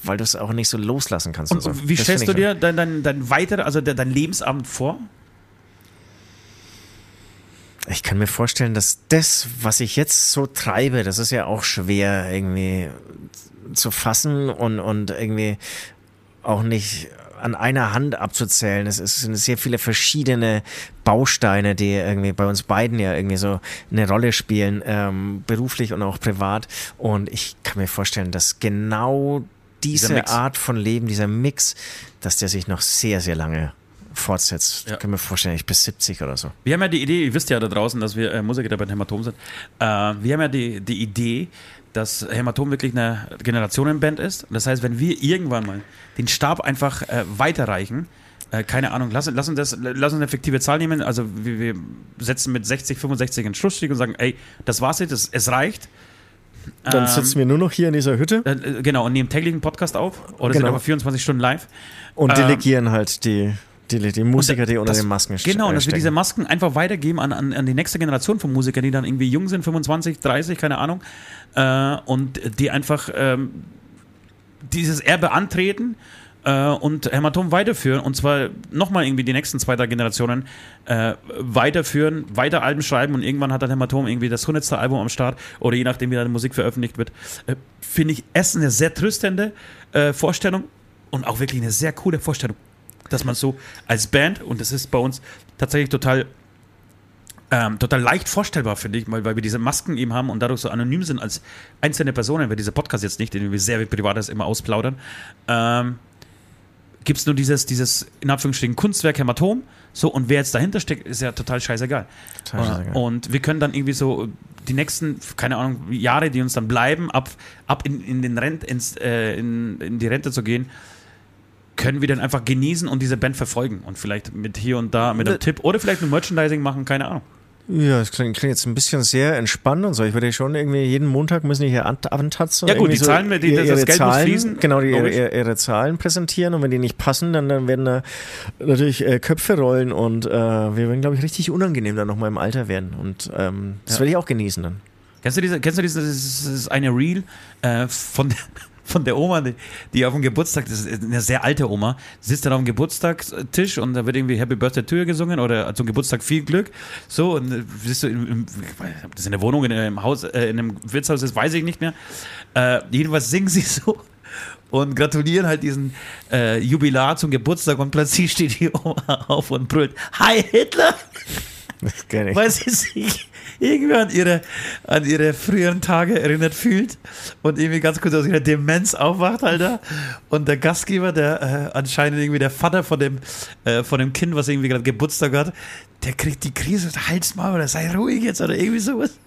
weil du es auch nicht so loslassen kannst. Und, und so. wie das stellst du dir dein, dein, dein weiter, also dein Lebensabend vor? Ich kann mir vorstellen, dass das, was ich jetzt so treibe, das ist ja auch schwer irgendwie zu fassen und, und irgendwie auch nicht an einer Hand abzuzählen. Es sind sehr viele verschiedene Bausteine, die irgendwie bei uns beiden ja irgendwie so eine Rolle spielen, ähm, beruflich und auch privat. Und ich kann mir vorstellen, dass genau diese Art von Leben, dieser Mix, dass der sich noch sehr, sehr lange fortsetzt. Ja. Ich kann mir vorstellen, ich bis 70 oder so. Wir haben ja die Idee, ihr wisst ja da draußen, dass wir äh, Musiker bei Hämatom sind. Äh, wir haben ja die, die Idee, dass Hämatom wirklich eine Generationenband ist. Das heißt, wenn wir irgendwann mal den Stab einfach äh, weiterreichen, äh, keine Ahnung, lass, lass, uns das, lass uns eine fiktive Zahl nehmen. Also wir, wir setzen mit 60, 65 einen Schlussstrich und sagen, ey, das war's jetzt, es, es reicht. Dann ähm, sitzen wir nur noch hier in dieser Hütte. Äh, äh genau, und nehmen täglich einen Podcast auf. Oder genau. sind aber 24 Stunden live. Und ähm, delegieren halt die die, die Musiker, die unter das, den Masken stehen. Genau, und dass wir diese Masken einfach weitergeben an, an, an die nächste Generation von Musikern, die dann irgendwie jung sind, 25, 30, keine Ahnung, äh, und die einfach ähm, dieses Erbe antreten äh, und Hämatom weiterführen und zwar nochmal irgendwie die nächsten zwei, drei Generationen äh, weiterführen, weiter Alben schreiben und irgendwann hat dann Hämatom irgendwie das 100. Album am Start oder je nachdem, wie die Musik veröffentlicht wird. Äh, Finde ich Essen eine sehr tröstende äh, Vorstellung und auch wirklich eine sehr coole Vorstellung dass man so als Band, und das ist bei uns tatsächlich total ähm, total leicht vorstellbar, finde ich, weil, weil wir diese Masken eben haben und dadurch so anonym sind als einzelne Personen, weil dieser Podcast jetzt nicht, den wir sehr privates immer ausplaudern, ähm, gibt es nur dieses, dieses, in Anführungsstrichen, Kunstwerk Hämatom, so, und wer jetzt dahinter steckt, ist ja total scheißegal. Total scheißegal. Und wir können dann irgendwie so die nächsten, keine Ahnung, Jahre, die uns dann bleiben, ab, ab in, in, den Rent, ins, äh, in, in die Rente zu gehen, können wir dann einfach genießen und diese Band verfolgen und vielleicht mit hier und da mit einem Tipp oder vielleicht ein Merchandising machen, keine Ahnung. Ja, das klingt, klingt, jetzt ein bisschen sehr entspannt und so. Ich würde schon irgendwie jeden Montag müssen die hier antatzen. Ja gut, die so Zahlen, die, ihre, das Geld Zahlen, muss fließen. Genau, die, ihre, ihre, Zahlen präsentieren und wenn die nicht passen, dann, dann werden da natürlich äh, Köpfe rollen und äh, wir werden, glaube ich, richtig unangenehm dann nochmal im Alter werden und ähm, das ja. werde ich auch genießen dann. Kennst du diese, kennst du dieses, das ist eine Reel äh, von der von der Oma, die, die auf dem Geburtstag, das ist eine sehr alte Oma, sitzt dann auf dem Geburtstagstisch und da wird irgendwie Happy Birthday to gesungen oder zum Geburtstag viel Glück. So, und äh, siehst du, im, im, das in der Wohnung, in einem Haus, äh, in einem Wirtshaus ist, weiß ich nicht mehr. Äh, jedenfalls singen sie <laughs> so und gratulieren halt diesen äh, Jubilar zum Geburtstag und plötzlich steht die Oma <laughs> auf und brüllt: Hi Hitler! Das kenne ich. Weil sie sich irgendwie an ihre, an ihre früheren Tage erinnert fühlt und irgendwie ganz kurz aus ihrer Demenz aufwacht, Alter. Und der Gastgeber, der äh, anscheinend irgendwie der Vater von dem, äh, von dem Kind, was irgendwie gerade Geburtstag hat, der kriegt die Krise, halt's mal oder sei ruhig jetzt oder irgendwie sowas.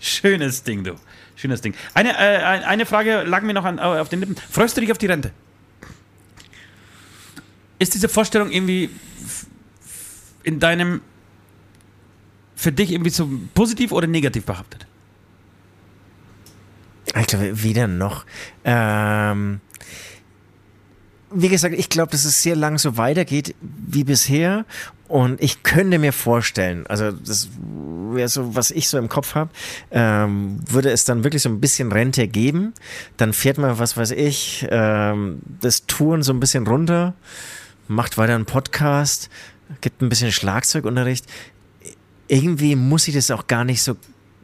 Schönes Ding, du. Schönes Ding. Eine, äh, eine Frage lag mir noch an, auf den Lippen. Freust du dich auf die Rente? Ist diese Vorstellung irgendwie in deinem für dich irgendwie so positiv oder negativ behaftet? Ich glaube, weder noch. Ähm, wie gesagt, ich glaube, dass es sehr lang so weitergeht wie bisher. Und ich könnte mir vorstellen, also das wäre so, was ich so im Kopf habe, ähm, würde es dann wirklich so ein bisschen Rente geben. Dann fährt man, was weiß ich, ähm, das Touren so ein bisschen runter, macht weiter einen Podcast, gibt ein bisschen Schlagzeugunterricht irgendwie muss ich das auch gar nicht so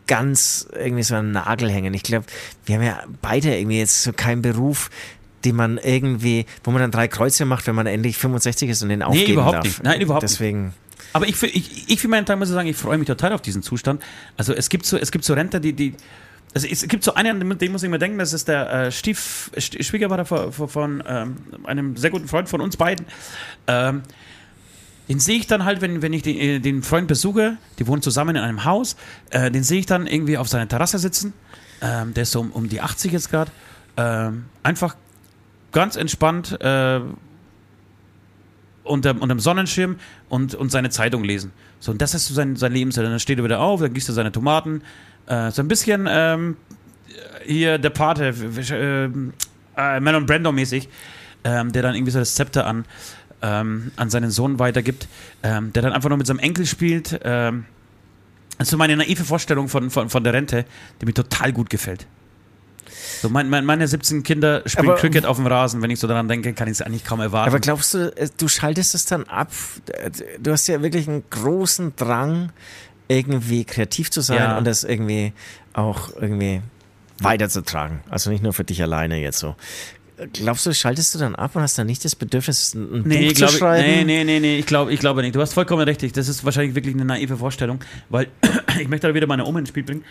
ganz irgendwie so an den Nagel hängen. Ich glaube, wir haben ja beide irgendwie jetzt so keinen Beruf, den man irgendwie, wo man dann drei Kreuze macht, wenn man endlich 65 ist und den aufgeben nee, überhaupt darf. Nicht. Nein, überhaupt Deswegen. nicht. Aber ich, ich, ich für meinen Teil muss ich sagen, ich freue mich total auf diesen Zustand. Also es gibt so, es gibt so Rentner, die, die also es gibt so einen, den muss ich mir denken, das ist der äh, Stief, Schwiegervater von, von ähm, einem sehr guten Freund von uns beiden. Ähm, den sehe ich dann halt, wenn, wenn ich den, äh, den Freund besuche, die wohnen zusammen in einem Haus, äh, den sehe ich dann irgendwie auf seiner Terrasse sitzen. Ähm, der ist so um, um die 80 jetzt gerade. Ähm, einfach ganz entspannt äh, unter, unter dem Sonnenschirm und, und seine Zeitung lesen. So, und das ist so sein, sein Lebensstil. Dann steht er wieder auf, dann gießt er seine Tomaten. Äh, so ein bisschen ähm, hier der Pate, äh, Melon Brando mäßig. ähm, der dann irgendwie so das Zepter an, ähm, an seinen Sohn weitergibt, ähm, der dann einfach nur mit seinem Enkel spielt. Ähm, also meine naive Vorstellung von, von, von der Rente, die mir total gut gefällt. So mein, mein, meine 17 Kinder spielen Aber- Cricket auf dem Rasen. Wenn ich so daran denke, kann ich es eigentlich kaum erwarten. Aber glaubst du, äh, du schaltest es dann ab? Du hast ja wirklich einen großen Drang, irgendwie kreativ zu sein Ja. und das irgendwie auch irgendwie weiterzutragen. Also nicht nur für dich alleine jetzt so. Glaubst du, schaltest du dann ab und hast dann nicht das Bedürfnis, ein Nee, Buch zu glaub ich, schreiben? nee, nee, nee, nee, ich glaube ich glaube nicht. Du hast vollkommen recht. Das ist wahrscheinlich wirklich eine naive Vorstellung, weil <clears throat> ich möchte da wieder meine Oma ins Spiel bringen.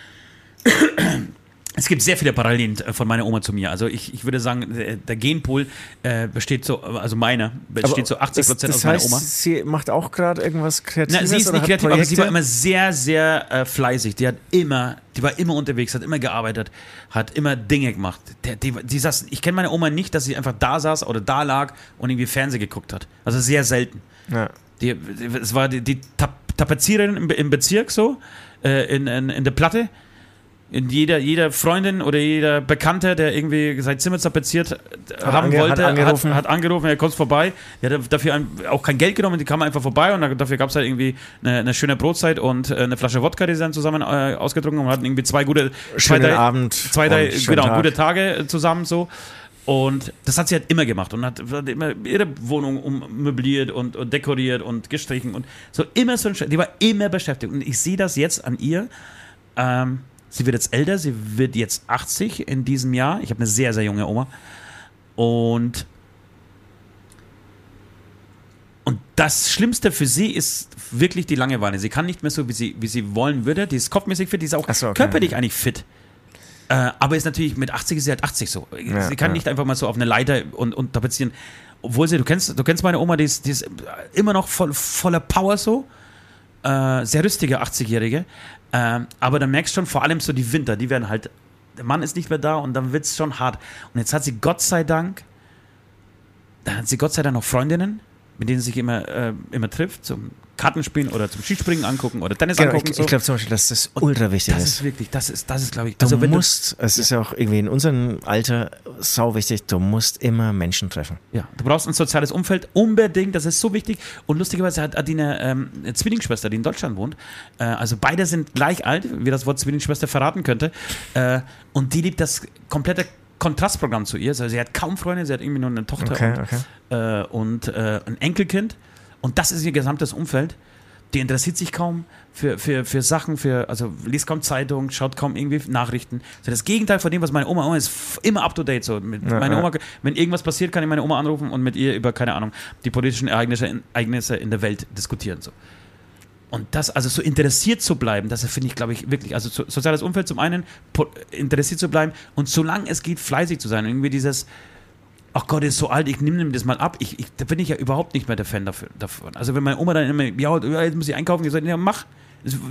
Es gibt sehr viele Parallelen äh, von meiner Oma zu mir. Also ich, ich würde sagen, der, der Genpool äh, besteht so, also meiner, besteht so 80 Prozent aus das meiner heißt, Oma. Sie macht auch gerade irgendwas Kreatives Na, sie ist nicht kreativ, aber sie war immer sehr, sehr äh, fleißig. Die hat immer, die war immer unterwegs, hat immer gearbeitet, hat immer Dinge gemacht. Der, die, die saß, ich kenne meine Oma nicht, dass sie einfach da saß oder da lag und irgendwie Fernsehen geguckt hat. Also sehr selten. Ja. Die, es war die, die Tap Tapeziererin im, im Bezirk so, äh, in, in, in der Platte. In jeder, jeder Freundin oder jeder Bekannte, der irgendwie sein Zimmer tapeziert äh, haben ange- hat wollte, angerufen. hat, hat angerufen, er kommt vorbei. Die hat dafür ein, auch kein Geld genommen, die kam einfach vorbei und dafür gab es halt irgendwie eine, eine schöne Brotzeit und äh, eine Flasche Wodka, die sie dann zusammen äh, ausgetrunken haben und hatten irgendwie zwei gute, zwei, drei, Abend. zwei, drei genau, Tag. gute Tage äh, zusammen so. Und das hat sie halt immer gemacht und hat, hat immer ihre Wohnung ummöbliert und, und dekoriert und gestrichen und so immer so ein Die war immer beschäftigt. Und ich sehe das jetzt an ihr. Ähm, sie wird jetzt älter, sie wird jetzt 80 in diesem Jahr. Ich habe eine sehr, sehr junge Oma. Und und das Schlimmste für sie ist wirklich die Langeweile. Sie kann nicht mehr so, wie sie, wie sie wollen würde. Die ist kopfmäßig fit, die ist auch so, okay. körperlich eigentlich fit. Äh, aber ist natürlich mit 80 ist sie halt 80 so. Ja, sie kann ja. nicht einfach mal so auf eine Leiter und, und tapezieren. Obwohl sie, du kennst, du kennst meine Oma, die ist, die ist immer noch voll, voller Power so. Äh, sehr rüstige 80-Jährige. Äh, aber dann merkst du schon, vor allem so die Winter, die werden halt, der Mann ist nicht mehr da und dann wird es schon hart. Und jetzt hat sie Gott sei Dank, da hat sie Gott sei Dank noch Freundinnen, mit denen sie sich immer, äh, immer trifft, zum Kartenspielen oder zum Skispringen angucken oder Tennis Genau, angucken. ich, so. ich glaube zum Beispiel, dass das ultra wichtig das ist. ist wirklich, das ist, das ist glaube ich, Du also wenn musst, es ist ja auch irgendwie in unserem Alter sau wichtig, du musst immer Menschen treffen. du, ja, du brauchst ein soziales Umfeld unbedingt, das ist so wichtig. Und lustigerweise hat Adine ähm, eine Zwillingsschwester, die in Deutschland wohnt. Äh, also beide sind gleich alt, wie das Wort Zwillingsschwester verraten könnte. Äh, und die liebt das komplette Kontrastprogramm zu ihr. Also sie hat kaum Freunde, sie hat irgendwie nur eine Tochter Okay, und, okay. äh, und äh, ein Enkelkind. Und das ist ihr gesamtes Umfeld. Die interessiert sich kaum für, für, für Sachen, für, also liest kaum Zeitung, schaut kaum irgendwie Nachrichten. So das Gegenteil von dem, was meine Oma, Oma ist immer up to date. So. Mit Ja, meine. Oma, wenn irgendwas passiert, kann ich meine Oma anrufen und mit ihr über, keine Ahnung, die politischen Ereignisse in, Ereignisse in der Welt diskutieren. So. Und das, also so interessiert zu bleiben, das finde ich, glaube ich, wirklich, also so, soziales Umfeld zum einen, interessiert zu bleiben und solange es geht, fleißig zu sein. Irgendwie dieses, ach Gott, ist so alt, ich nehme ihm das mal ab. Ich, ich, da bin ich ja überhaupt nicht mehr der Fan dafür, davon. Also wenn meine Oma dann immer, ja, jetzt muss ich einkaufen, ich sage, ja, mach.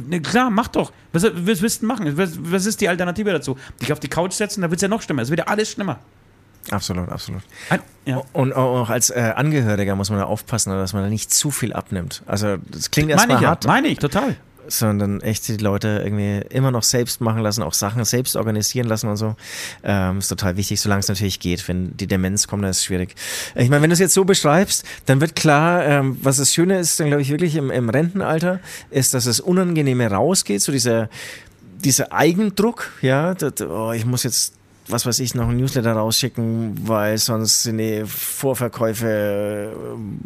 Ne, klar, mach doch. Was, was willst du machen? Was, was ist die Alternative dazu? Dich auf die Couch setzen, da wird es ja noch schlimmer. Es wird ja alles schlimmer. Absolut, absolut. Ja. Und auch als äh, Angehöriger muss man da aufpassen, dass man da nicht zu viel abnimmt. Also das klingt erstmal ich ja, hart, meine ich, total. sondern echt die Leute irgendwie immer noch selbst machen lassen, auch Sachen selbst organisieren lassen und so. Ähm, ist total wichtig, solange es natürlich geht. Wenn die Demenz kommt, dann ist es schwierig. Ich meine, wenn du es jetzt so beschreibst, dann wird klar, ähm, was das Schöne ist, dann glaube ich wirklich im, im Rentenalter, ist, dass es Unangenehme rausgeht, so dieser, dieser Eigendruck, ja, das, oh, ich muss jetzt was weiß ich, noch ein Newsletter rausschicken, weil sonst sind die Vorverkäufe äh,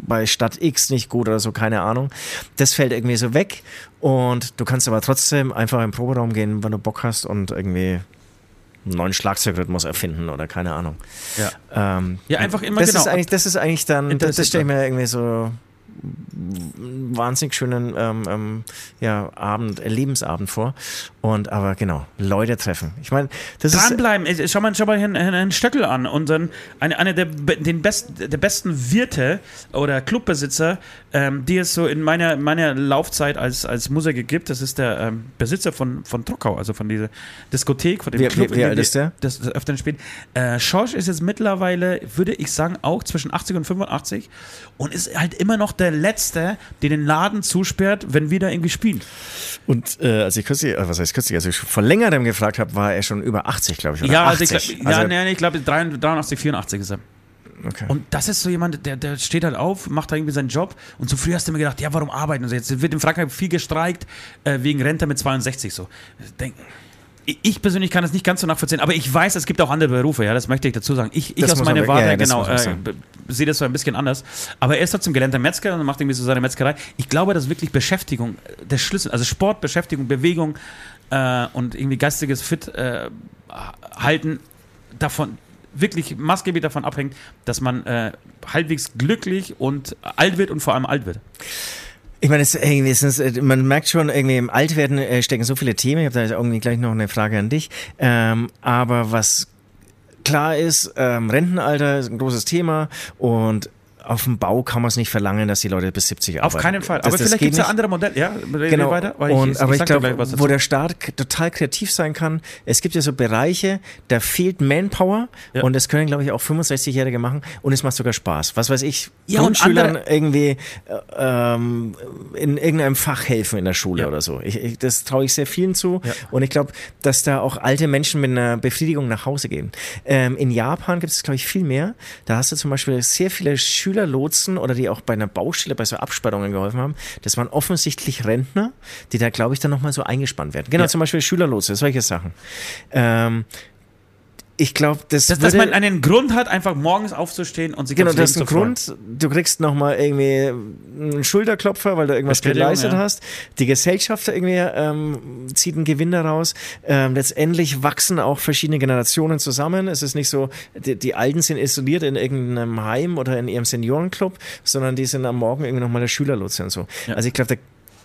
bei Stadt X nicht gut oder so, keine Ahnung. Das fällt irgendwie so weg und du kannst aber trotzdem einfach im Proberaum gehen, wenn du Bock hast und irgendwie einen neuen Schlagzeugrhythmus erfinden oder keine Ahnung. Ja. Ähm, Ja, einfach immer das genau. Ist eigentlich, das ist eigentlich dann, das, das stelle ich mir irgendwie so wahnsinnig schönen ähm, ähm, ja, Abend, äh, Lebensabend vor. Und aber genau, Leute treffen. Ich meine, das ist Dranbleiben. Äh, Schau mal, schau mal Herrn, Herrn, Stöckel an. Unseren, eine, eine der, den best, der besten Wirte oder Clubbesitzer, ähm, die es so in meiner, meiner Laufzeit als, als Musiker gibt. Das ist der ähm, Besitzer von, von Trockau, also von dieser Diskothek, von dem Wie- Club. wie- wie alt ist der? Das, das öfter spielt. Äh, Schorsch ist jetzt mittlerweile, würde ich sagen, auch zwischen 80 und 85 und ist halt immer noch der Letzte, der den Laden zusperrt, wenn wir da irgendwie spielen. Und äh, als ich kürzlich, äh, was heißt kürzlich, als ich vor längerem gefragt habe, war er schon über 80, glaube ich. Oder Ja, also ich, 80. glaub, ja, nee, ich glaube 83, 84 ist er. Okay. Und das ist so jemand, der, der steht halt auf, macht da irgendwie seinen Job. Und so früh hast du mir gedacht, ja, warum arbeiten? Und jetzt wird in Frankreich viel gestreikt äh, wegen Rente mit 62 so. Denk, ich persönlich kann das nicht ganz so nachvollziehen, aber ich weiß, es gibt auch andere Berufe, ja, das möchte ich dazu sagen. Ich, ich aus meiner Warte, ja, genau, äh, sehe das so ein bisschen anders. Aber er ist trotzdem gelernter Metzger und macht irgendwie so seine Metzgerei. Ich glaube, dass wirklich Beschäftigung der Schlüssel, also Sport, Beschäftigung, Bewegung äh, und irgendwie geistiges Fit äh, halten davon wirklich maßgeblich davon abhängt, dass man äh, halbwegs glücklich und alt wird und vor allem alt wird. Ich meine, es, ist, äh, man merkt schon, irgendwie im Altwerden äh, stecken so viele Themen. Ich habe da irgendwie gleich noch eine Frage an dich. Ähm, aber was klar ist, ähm, Rentenalter ist ein großes Thema und auf dem Bau kann man es nicht verlangen, dass die Leute bis 70 arbeiten. Auf keinen Fall. Das, aber vielleicht gibt es ja andere Modelle. Ja, genau. weiter. Weil und, ich, aber ich, ich glaube, wo der Staat total kreativ sein kann, es gibt ja so Bereiche, da fehlt Manpower ja. und das können, glaube ich, auch 65-Jährige machen und es macht sogar Spaß. Was weiß ich, ja, Grundschülern irgendwie äh, ähm, in irgendeinem Fach helfen in der Schule ja. oder so. Ich, ich, das traue ich sehr vielen zu und ich glaube, dass da auch alte Menschen mit einer Befriedigung nach Hause gehen. Ähm, in Japan gibt es, glaube ich, viel mehr. Da hast du zum Beispiel sehr viele Schüler, Schülerlotsen oder die auch bei einer Baustelle bei so Absperrungen geholfen haben, das waren offensichtlich Rentner, die da, glaube ich, dann nochmal so eingespannt werden. Genau, ja. zum Beispiel Schülerlotse, solche Sachen. Ähm, ich glaube, das dass, dass man einen Grund hat, einfach morgens aufzustehen und sich genau, das ist ein Grund. Du kriegst noch mal irgendwie einen Schulterklopfer, weil du irgendwas geleistet ja. hast. Die Gesellschaft irgendwie ähm, zieht einen Gewinn daraus. Ähm, letztendlich wachsen auch verschiedene Generationen zusammen. Es ist nicht so, die, die, Alten sind isoliert in irgendeinem Heim oder in ihrem Seniorenclub, sondern die sind am Morgen irgendwie noch mal der Schülerlotse und so. Ja. Also ich glaube, da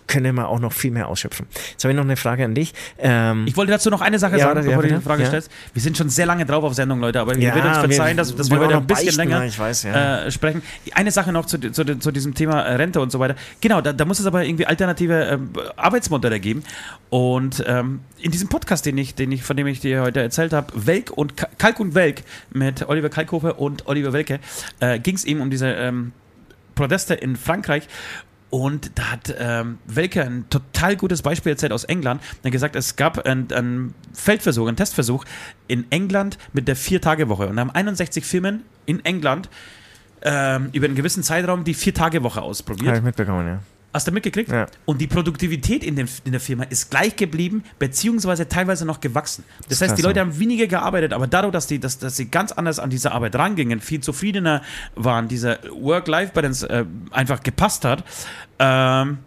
können wir auch noch viel mehr ausschöpfen. Jetzt habe ich noch eine Frage an dich. Ähm, ich wollte dazu noch eine Sache ja, sagen, bevor ja, du die Frage ja. stellst. Wir sind schon sehr lange drauf auf Sendung, Leute, aber ja, wir werden uns verzeihen, dass, dass wir, wir ein bisschen beichten, länger weiß, äh, sprechen. Eine Sache noch zu, zu, zu, diesem Thema Rente und so weiter. Genau, da, da muss es aber irgendwie alternative äh, Arbeitsmodelle geben. Und ähm, in diesem Podcast, den ich, den ich, von dem ich dir heute erzählt habe, Welk und Kalk und Welk mit Oliver Kalkofe und Oliver Welke, äh, ging es eben um diese ähm, Proteste in Frankreich und da hat ähm, Welke ein total gutes Beispiel erzählt aus England. Er hat gesagt, es gab einen Feldversuch, einen Testversuch in England mit der Vier-Tage-Woche. Und da haben 61 Firmen in England ähm, über einen gewissen Zeitraum die Vier-Tage-Woche ausprobiert. Habe ich mitbekommen, ja. Hast du mitgekriegt? Ja. Und die Produktivität in, dem, in, der Firma ist gleich geblieben, beziehungsweise teilweise noch gewachsen. Das, das heißt, die Leute haben weniger gearbeitet, aber dadurch, dass, die, dass, dass sie ganz anders an diese Arbeit rangingen, viel zufriedener waren, diese Work-Life-Balance äh, einfach gepasst hat, ähm,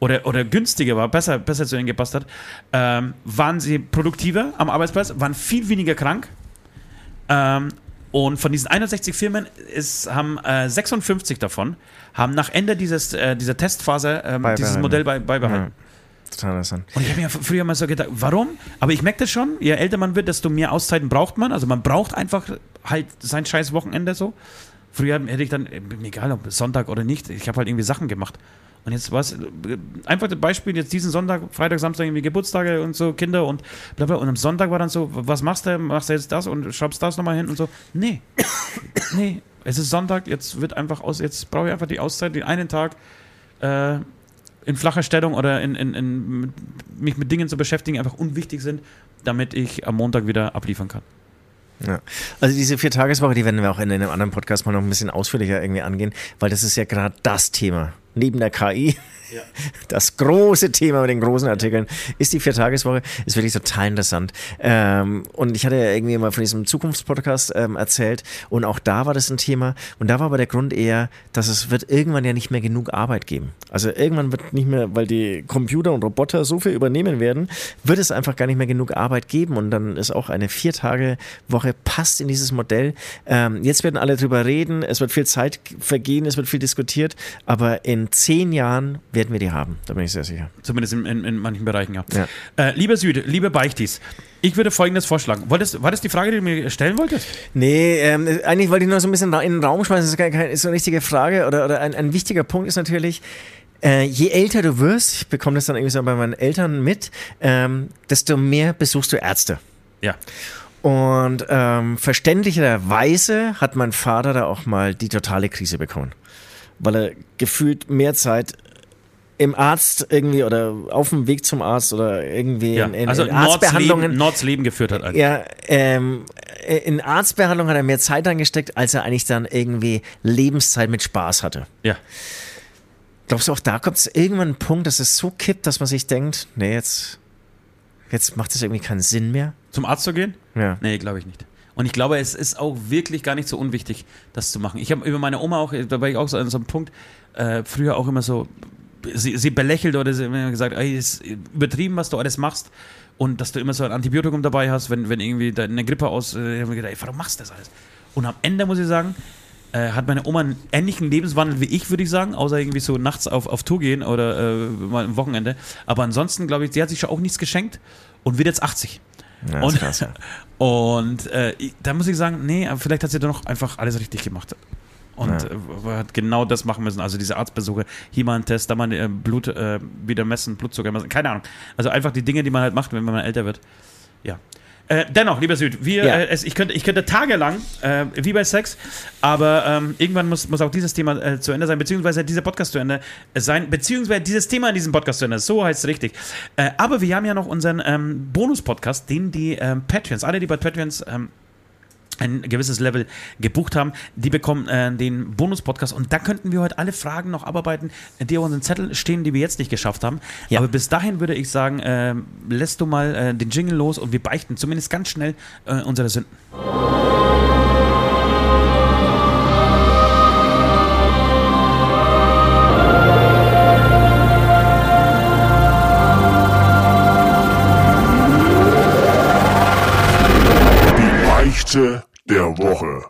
oder, oder günstiger war, besser, besser zu ihnen gepasst hat, ähm, waren sie produktiver am Arbeitsplatz, waren viel weniger krank. Ähm, und von diesen 61 Firmen ist, haben äh, 56 davon haben nach Ende dieses, äh, dieser Testphase ähm, dieses Modell bei, beibehalten. Ja. Total interessant. Und ich habe mir früher mal so gedacht, warum? Aber ich merke das schon, je älter man wird, desto mehr Auszeiten braucht man. Also man braucht einfach halt sein scheiß Wochenende so. Früher hätte ich dann, egal ob Sonntag oder nicht, ich habe halt irgendwie Sachen gemacht. Und jetzt war es einfach das Beispiel, jetzt diesen Sonntag, Freitag, Samstag irgendwie Geburtstage und so, Kinder und bla bla. Und am Sonntag war dann so, was machst du? Machst du jetzt das und schraubst das nochmal hin und so? Nee. <coughs> nee es ist Sonntag, jetzt wird einfach aus, jetzt brauche ich einfach die Auszeit, den einen Tag äh, in flacher Stellung oder in, in, in, mich mit Dingen zu beschäftigen, einfach unwichtig sind, damit ich am Montag wieder abliefern kann. Ja. Also diese Vier-Tageswoche, die werden wir auch in einem anderen Podcast mal noch ein bisschen ausführlicher irgendwie angehen, weil das ist ja gerade das Thema. Neben der KI ja. Das große Thema mit den großen Artikeln ist die Viertageswoche. Ist wirklich total interessant. Ähm, und ich hatte ja irgendwie mal von diesem Zukunftspodcast ähm, erzählt und auch da war das ein Thema. Und da war aber der Grund eher, dass es wird irgendwann ja nicht mehr genug Arbeit geben. Also irgendwann wird nicht mehr, weil die Computer und Roboter so viel übernehmen werden, wird es einfach gar nicht mehr genug Arbeit geben. Und dann ist auch eine Viertagewoche passt in dieses Modell. Ähm, jetzt werden alle drüber reden. Es wird viel Zeit vergehen, es wird viel diskutiert. Aber in zehn Jahren werden wir die haben, da bin ich sehr sicher. Zumindest in, in, in manchen Bereichen, ja. ja. Äh, lieber Süd, liebe Beichtis, ich würde folgendes vorschlagen. Wolltest, war das die Frage, die du mir stellen wolltest? Nee, ähm, eigentlich wollte ich nur so ein bisschen in den Raum schmeißen. Das ist, keine, ist so eine richtige Frage oder, oder ein, ein wichtiger Punkt ist natürlich, äh, je älter du wirst, ich bekomme das dann irgendwie so bei meinen Eltern mit, ähm, desto mehr besuchst du Ärzte. Ja. Und ähm, verständlicherweise hat mein Vater da auch mal die totale Krise bekommen, weil er gefühlt mehr Zeit im Arzt irgendwie oder auf dem Weg zum Arzt oder irgendwie Ja, in, in, also in Arztbehandlungen. Leben, Nords Leben geführt hat. Alter. Ja, ähm, in Arztbehandlung hat er mehr Zeit reingesteckt, als er eigentlich dann irgendwie Lebenszeit mit Spaß hatte. Ja. Glaubst du, auch da kommt es irgendwann ein Punkt, dass es so kippt, dass man sich denkt, nee, jetzt, jetzt macht es irgendwie keinen Sinn mehr? Zum Arzt zu gehen? Ja. Nee, glaube ich nicht. Und ich glaube, es ist auch wirklich gar nicht so unwichtig, das zu machen. Ich habe über meine Oma auch, da war ich auch so an so einem Punkt, äh, früher auch immer so, sie, sie belächelt oder sie hat immer gesagt, ey, ist übertrieben, was du alles machst. Und dass du immer so ein Antibiotikum dabei hast, wenn, wenn irgendwie deine Grippe aus, äh, ich hab mir gedacht, ey, warum machst du das alles? Und am Ende muss ich sagen, äh, hat meine Oma einen ähnlichen Lebenswandel wie ich, würde ich sagen, außer irgendwie so nachts auf, auf Tour gehen oder äh, mal am Wochenende. Aber ansonsten, glaube ich, sie hat sich schon auch nichts geschenkt und wird jetzt 80. Ja, und ist krass, ja. <laughs> und äh, da muss ich sagen, nee, aber vielleicht hat sie doch noch einfach alles richtig gemacht. Und Ja. äh, hat genau das machen müssen. Also diese Arztbesuche, hier mal ein Test, da mal äh, Blut äh, wieder messen, Blutzucker messen, keine Ahnung. Also einfach die Dinge, die man halt macht, wenn man älter wird. Ja. Äh, dennoch, lieber Süd, wir, Ja. äh, es, ich, könnte, ich könnte tagelang, äh, wie bei Sex, aber ähm, irgendwann muss, muss auch dieses Thema äh, zu Ende sein, beziehungsweise dieser Podcast zu Ende sein, beziehungsweise dieses Thema in diesem Podcast zu Ende, so heißt es richtig. Äh, aber wir haben ja noch unseren ähm, Bonus-Podcast, den die ähm, Patreons, alle, die bei Patreons ähm, ein gewisses Level gebucht haben, die bekommen äh, den Bonus-Podcast und da könnten wir heute alle Fragen noch abarbeiten, die auf unseren Zettel stehen, die wir jetzt nicht geschafft haben. Ja. Aber bis dahin würde ich sagen, äh, lässt du mal äh, den Jingle los und wir beichten zumindest ganz schnell äh, unsere Sünden. Beichte der Woche.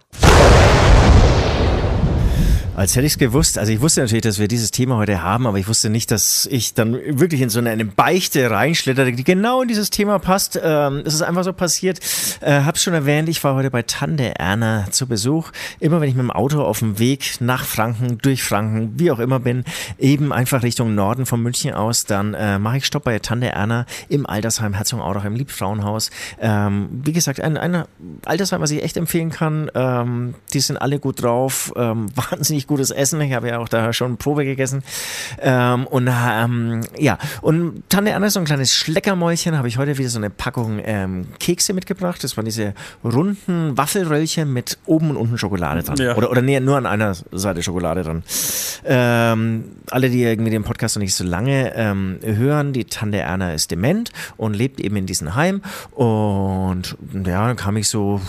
Als hätte ich es gewusst. Also ich wusste natürlich, dass wir dieses Thema heute haben, aber ich wusste nicht, dass ich dann wirklich in so eine Beichte reinschlitter, die genau in dieses Thema passt. Ähm, es ist einfach so passiert. Äh, hab's schon erwähnt, ich war heute bei Tante Erna zu Besuch. Immer wenn ich mit dem Auto auf dem Weg nach Franken, durch Franken, wie auch immer bin, eben einfach Richtung Norden von München aus, dann äh, mache ich Stopp bei Tante Erna im Altersheim Herzogenaurach im Liebfrauenhaus. Ähm, wie gesagt, ein, ein Altersheim, was ich echt empfehlen kann. Ähm, die sind alle gut drauf, ähm, <laughs> wahnsinnig gutes Essen. Ich habe ja auch da schon Probe gegessen. Ähm, und ähm, ja, und Tante Erna ist so ein kleines Schleckermäulchen. Habe ich heute wieder so eine Packung ähm, Kekse mitgebracht. Das waren diese runden Waffelröllchen mit oben und unten Schokolade dran. Ja. Oder, oder nee, nur an einer Seite Schokolade dran. Ähm, alle, die irgendwie den Podcast noch nicht so lange ähm, hören, die Tante Erna ist dement und lebt eben in diesem Heim. Und ja, dann kam ich so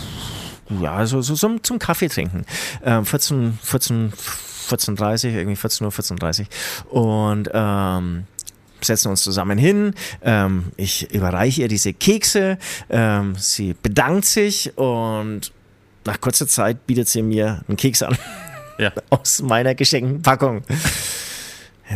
ja, so, so zum, zum Kaffee trinken. Ähm, 14, 14, 14.30 irgendwie 14 Uhr, 14.30 Und ähm, setzen uns zusammen hin. Ähm, ich überreiche ihr diese Kekse. Ähm, sie bedankt sich und nach kurzer Zeit bietet sie mir einen Keks an Ja. <laughs> aus meiner geschenkten Packung.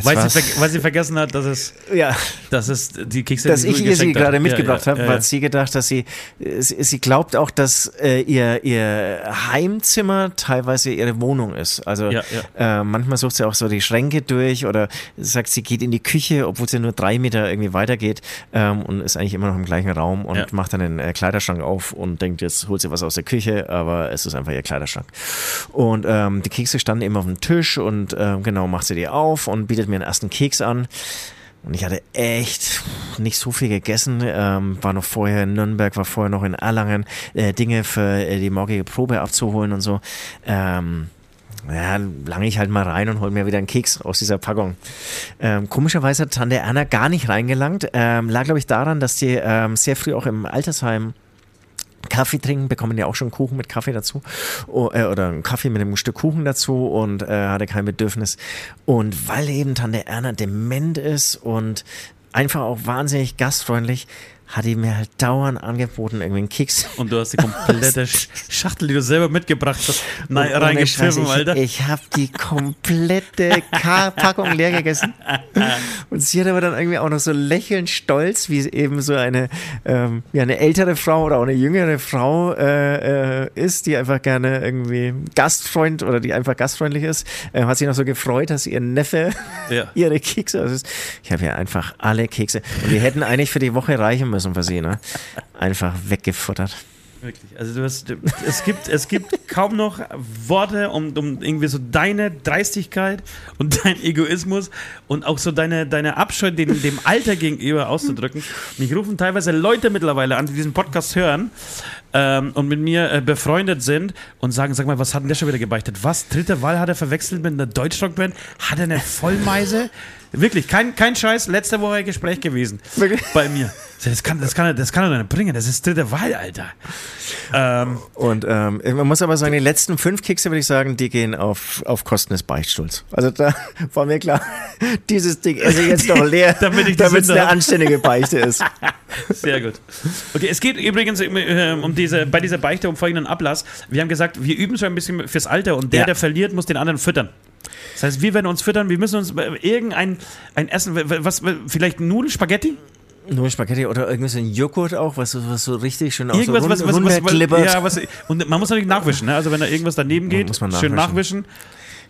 Weil sie, weil sie vergessen hat, dass es, ja, dass es die Kekse dass ich ihr sie gerade mitgebracht ja, habe, ja, weil ja. sie gedacht, dass sie, sie, glaubt auch, dass äh, ihr, ihr Heimzimmer teilweise ihre Wohnung ist. Also Ja, Äh, manchmal sucht sie auch so die Schränke durch oder sagt, sie geht in die Küche, obwohl sie nur drei Meter irgendwie weitergeht ähm, und ist eigentlich immer noch im gleichen Raum und Ja. macht dann den äh, Kleiderschrank auf und denkt, jetzt holt sie was aus der Küche, aber es ist einfach ihr Kleiderschrank. Und ähm, die Kekse standen eben auf dem Tisch und ähm, genau macht sie die auf und bietet mir einen ersten Keks an. Und ich hatte echt nicht so viel gegessen, ähm, war noch vorher in Nürnberg, war vorher noch in Erlangen, äh, Dinge für äh, die morgige Probe abzuholen und so. Ähm, ja, lange ich halt mal rein und hol mir wieder einen Keks aus dieser Packung. Ähm, komischerweise hat Tante Erna gar nicht reingelangt. Ähm, lag, glaube ich, daran, dass die ähm, sehr früh auch im Altersheim Kaffee trinken, bekommen ja auch schon Kuchen mit Kaffee dazu o- äh, oder einen Kaffee mit einem Stück Kuchen dazu und äh, hatte kein Bedürfnis. Und weil eben Tante Erna dement ist und einfach auch wahnsinnig gastfreundlich, hat die mir halt dauernd angeboten, irgendwie einen Keks. Und du hast die komplette <laughs> Sch- Schachtel, die du selber mitgebracht hast, Scheiß, reingepfiffen, Alter. Ich, ich habe die komplette Ka Packung leer gegessen. <laughs> Und sie hat aber dann irgendwie auch noch so lächelnd stolz, wie eben so eine, ähm, ja, eine ältere Frau oder auch eine jüngere Frau äh, äh, ist, die einfach gerne irgendwie Gastfreund oder die einfach gastfreundlich ist, äh, hat sich noch so gefreut, dass ihr Neffe Ja. <laughs> ihre Kekse. Also ich habe ja einfach alle Kekse. Und die hätten eigentlich für die Woche reichen müssen für sie, ne? Einfach weggefuttert. Wirklich. Also du hast, es gibt, es gibt kaum noch Worte, um, um irgendwie so deine Dreistigkeit und dein Egoismus und auch so deine, deine Abscheu dem, dem Alter gegenüber auszudrücken. Mich rufen teilweise Leute mittlerweile an, die diesen Podcast hören ähm, und mit mir äh, befreundet sind und sagen, sag mal, was hat denn der schon wieder gebeichtet? Was? Dritte Wahl hat er verwechselt mit einer Deutschrockband? Hat er eine Vollmeise? Wirklich, kein, kein Scheiß, letzte Woche ein Gespräch gewesen. Wirklich? Bei mir. Das kann, das, kann, das kann er doch nicht bringen, das ist dritte Wahl, Alter. Ähm, und ähm, man muss aber sagen, die letzten fünf Kekse, würde ich sagen, die gehen auf, auf Kosten des Beichtstuhls. Also da <laughs> war mir klar, dieses Ding ich jetzt noch leer, <laughs> damit es eine anständige Beichte ist. <laughs> Sehr gut. Okay, es geht übrigens äh, um diese, bei dieser Beichte um folgenden Ablass. Wir haben gesagt, wir üben schon ein bisschen fürs Alter und der, ja. der verliert, muss den anderen füttern. Das heißt, wir werden uns füttern, wir müssen uns irgendein ein Essen, was, vielleicht Nudeln, Spaghetti? Nur Spaghetti oder irgendwas ein Joghurt auch, was, was so richtig schön irgendwas, aus so was, was, was, ja, was, Und man muss natürlich nachwischen, ne? also wenn da irgendwas daneben geht, muss man nachwischen. schön nachwischen.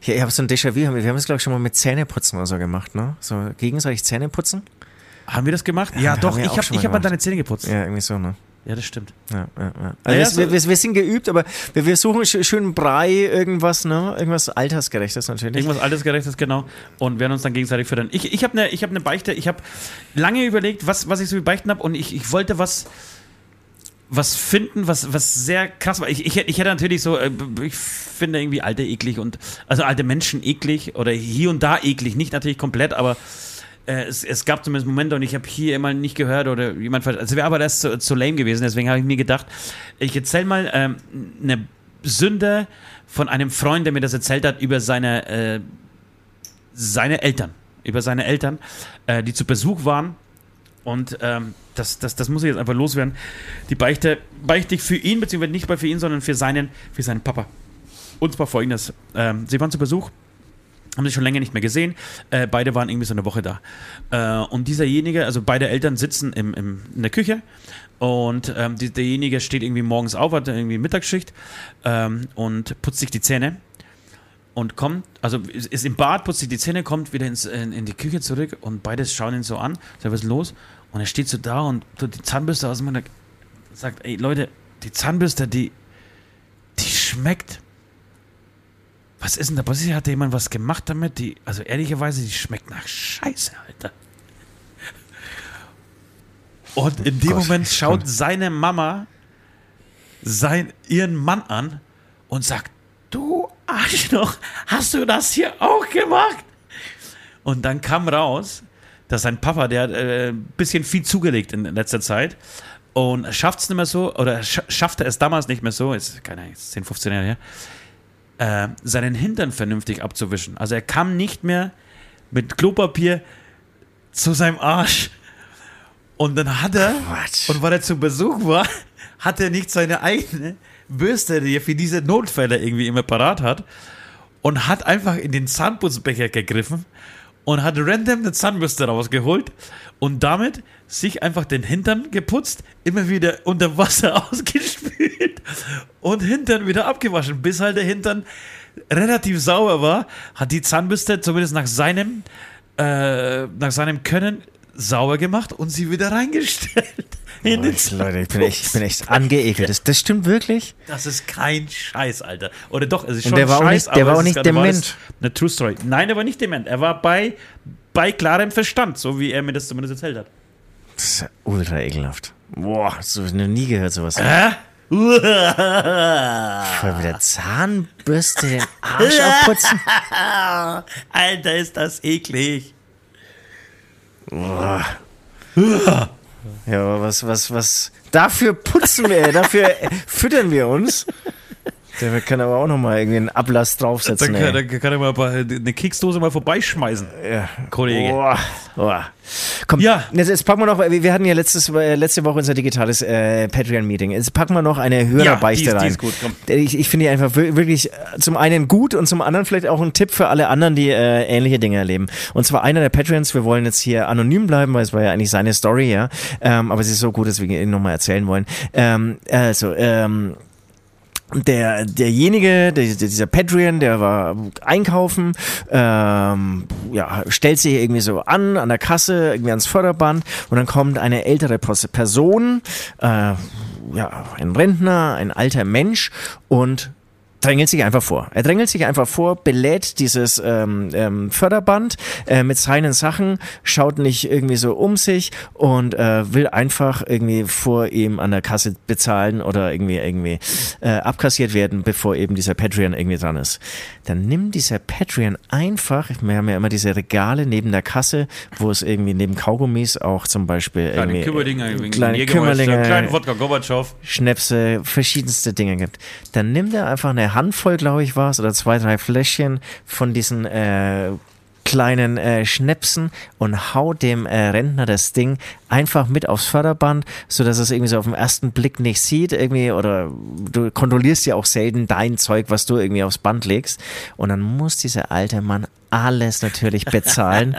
Ja, ich habe so ein Déjà-vu, wir haben es glaube ich schon mal mit Zähneputzen oder so gemacht, ne? So gegenseitig Zähneputzen. Haben wir das gemacht? Ja, ja doch, ich habe hab mal deine Zähne geputzt. Ja, irgendwie so, ne? Ja, das stimmt. Ja, ja, ja. Also wir, wir, wir, sind geübt, aber wir, wir suchen schön Brei, irgendwas, ne? Irgendwas Altersgerechtes natürlich. Irgendwas Altersgerechtes, genau. Und werden uns dann gegenseitig fördern. Ich, ich habe eine hab ne Beichte, ich habe lange überlegt, was, was ich so beichten habe und ich, ich wollte was was finden, was, was sehr krass war. Ich, ich, ich hätte natürlich so, äh, ich finde irgendwie alte eklig und, also alte Menschen eklig oder hier und da eklig, nicht natürlich komplett, aber äh, es, es, gab zumindest Momente und ich habe hier immer nicht gehört oder jemand, also wäre aber das zu, zu, lame gewesen, deswegen habe ich mir gedacht, ich erzähle mal ähm, eine Sünde von einem Freund, der mir das erzählt hat über seine, äh, seine Eltern, über seine Eltern, äh, die zu Besuch waren und ähm, das, das, das muss ich jetzt einfach loswerden. Die Beichte, beichte ich für ihn, beziehungsweise nicht für ihn, sondern für seinen, für seinen Papa. Und zwar folgendes: ähm, Sie waren zu Besuch haben sich schon länger nicht mehr gesehen. Äh, beide waren irgendwie so eine Woche da. Äh, und dieserjenige, also beide Eltern sitzen im, im in der Küche und ähm, die, derjenige steht irgendwie morgens auf, hat irgendwie Mittagsschicht ähm, und putzt sich die Zähne und kommt, also ist im Bad, putzt sich die Zähne, kommt wieder ins, in, in die Küche zurück und beide schauen ihn so an, sagt, was ist los? Und er steht so da und tut die Zahnbürste aus dem Mund und sagt, ey Leute, die Zahnbürste, die, die schmeckt was ist denn da passiert? Hat jemand was gemacht damit? Die, also ehrlicherweise, die schmeckt nach Scheiße, Alter. Und in dem Gott, Moment schaut seine Mama sein, ihren Mann an und sagt, du Arschloch, hast du das hier auch gemacht? Und dann kam raus, dass sein Papa, der hat äh, ein bisschen viel zugelegt in letzter Zeit und schafft es nicht mehr so, oder schaffte es damals nicht mehr so, ist, keine Ahnung, 10, 15 Jahre her, äh, seinen Hintern vernünftig abzuwischen. Also er kam nicht mehr mit Klopapier zu seinem Arsch. Und dann hat er, Quatsch. und weil er zu Besuch war, <laughs> hat er nicht seine eigene Bürste, die er für diese Notfälle irgendwie immer parat hat, und hat einfach in den Zahnputzbecher gegriffen und hat random eine Zahnbürste rausgeholt und damit sich einfach den Hintern geputzt, immer wieder unter Wasser <laughs> ausgespült und Hintern wieder abgewaschen, bis halt der Hintern relativ sauber war, hat die Zahnbürste zumindest nach seinem, äh, nach seinem Können sauber gemacht und sie wieder reingestellt. In den oh, Leute, ich bin, echt, ich bin echt angeekelt. Das, das stimmt wirklich? Das ist kein Scheiß, Alter. Oder doch, es ist schon und der war Scheiß, auch nicht, der war auch nicht dement. Eine True Story. Nein, er war nicht dement. Er war bei, bei klarem Verstand, so wie er mir das zumindest erzählt hat. Das ist ja ultra ekelhaft. Boah, so noch nie gehört sowas. Hä? Voll mit der Zahnbürste den Arsch <laughs> abputzen. Alter, ist das eklig. Boah. Ja, aber was, was, was. Dafür putzen wir, dafür <laughs> füttern wir uns. Der kann aber auch nochmal irgendwie einen Ablass draufsetzen. Dann kann, dann kann er mal eine Keksdose mal vorbeischmeißen. Ja. Kollege. Boah. Boah. Komm, ja. jetzt, jetzt, packen wir noch, wir hatten ja letztes, äh, letzte Woche unser digitales äh, Patreon-Meeting. Jetzt packen wir noch eine Hörerbeichte ja, die ist, rein. Die ist gut. Ich, ich finde die einfach wirklich äh, zum einen gut und zum anderen vielleicht auch ein Tipp für alle anderen, die äh, ähnliche Dinge erleben. Und zwar einer der Patreons, wir wollen jetzt hier anonym bleiben, weil es war ja eigentlich seine Story, ja. Ähm, aber es ist so gut, dass wir ihn nochmal erzählen wollen. Ähm, also, ähm, der derjenige, der, dieser Patreon, der war einkaufen, ähm, ja, stellt sich irgendwie so an an der Kasse, irgendwie ans Förderband und dann kommt eine ältere Person, äh, ja, ein Rentner, ein alter Mensch und drängelt sich einfach vor. Er drängelt sich einfach vor, belädt dieses ähm, ähm, Förderband äh, mit seinen Sachen, schaut nicht irgendwie so um sich und äh, will einfach irgendwie vor ihm an der Kasse bezahlen oder irgendwie irgendwie äh, abkassiert werden, bevor eben dieser Patreon irgendwie dran ist. Dann nimmt dieser Patreon einfach, wir haben ja immer diese Regale neben der Kasse, wo es irgendwie neben Kaugummis auch zum Beispiel Kleine irgendwie Kümmerlinge, kleine Kümmerlinge, kleinen Wodka Gorbatschow. Schnäpse, verschiedenste Dinge gibt. Dann nimmt er einfach eine Handvoll, glaube ich, war es, oder zwei, drei Fläschchen von diesen äh, kleinen äh, Schnäpsen und haut dem äh, Rentner das Ding einfach mit aufs Förderband, so dass es irgendwie so auf den ersten Blick nicht sieht, irgendwie, oder du kontrollierst ja auch selten dein Zeug, was du irgendwie aufs Band legst. Und dann muss dieser alte Mann alles natürlich bezahlen.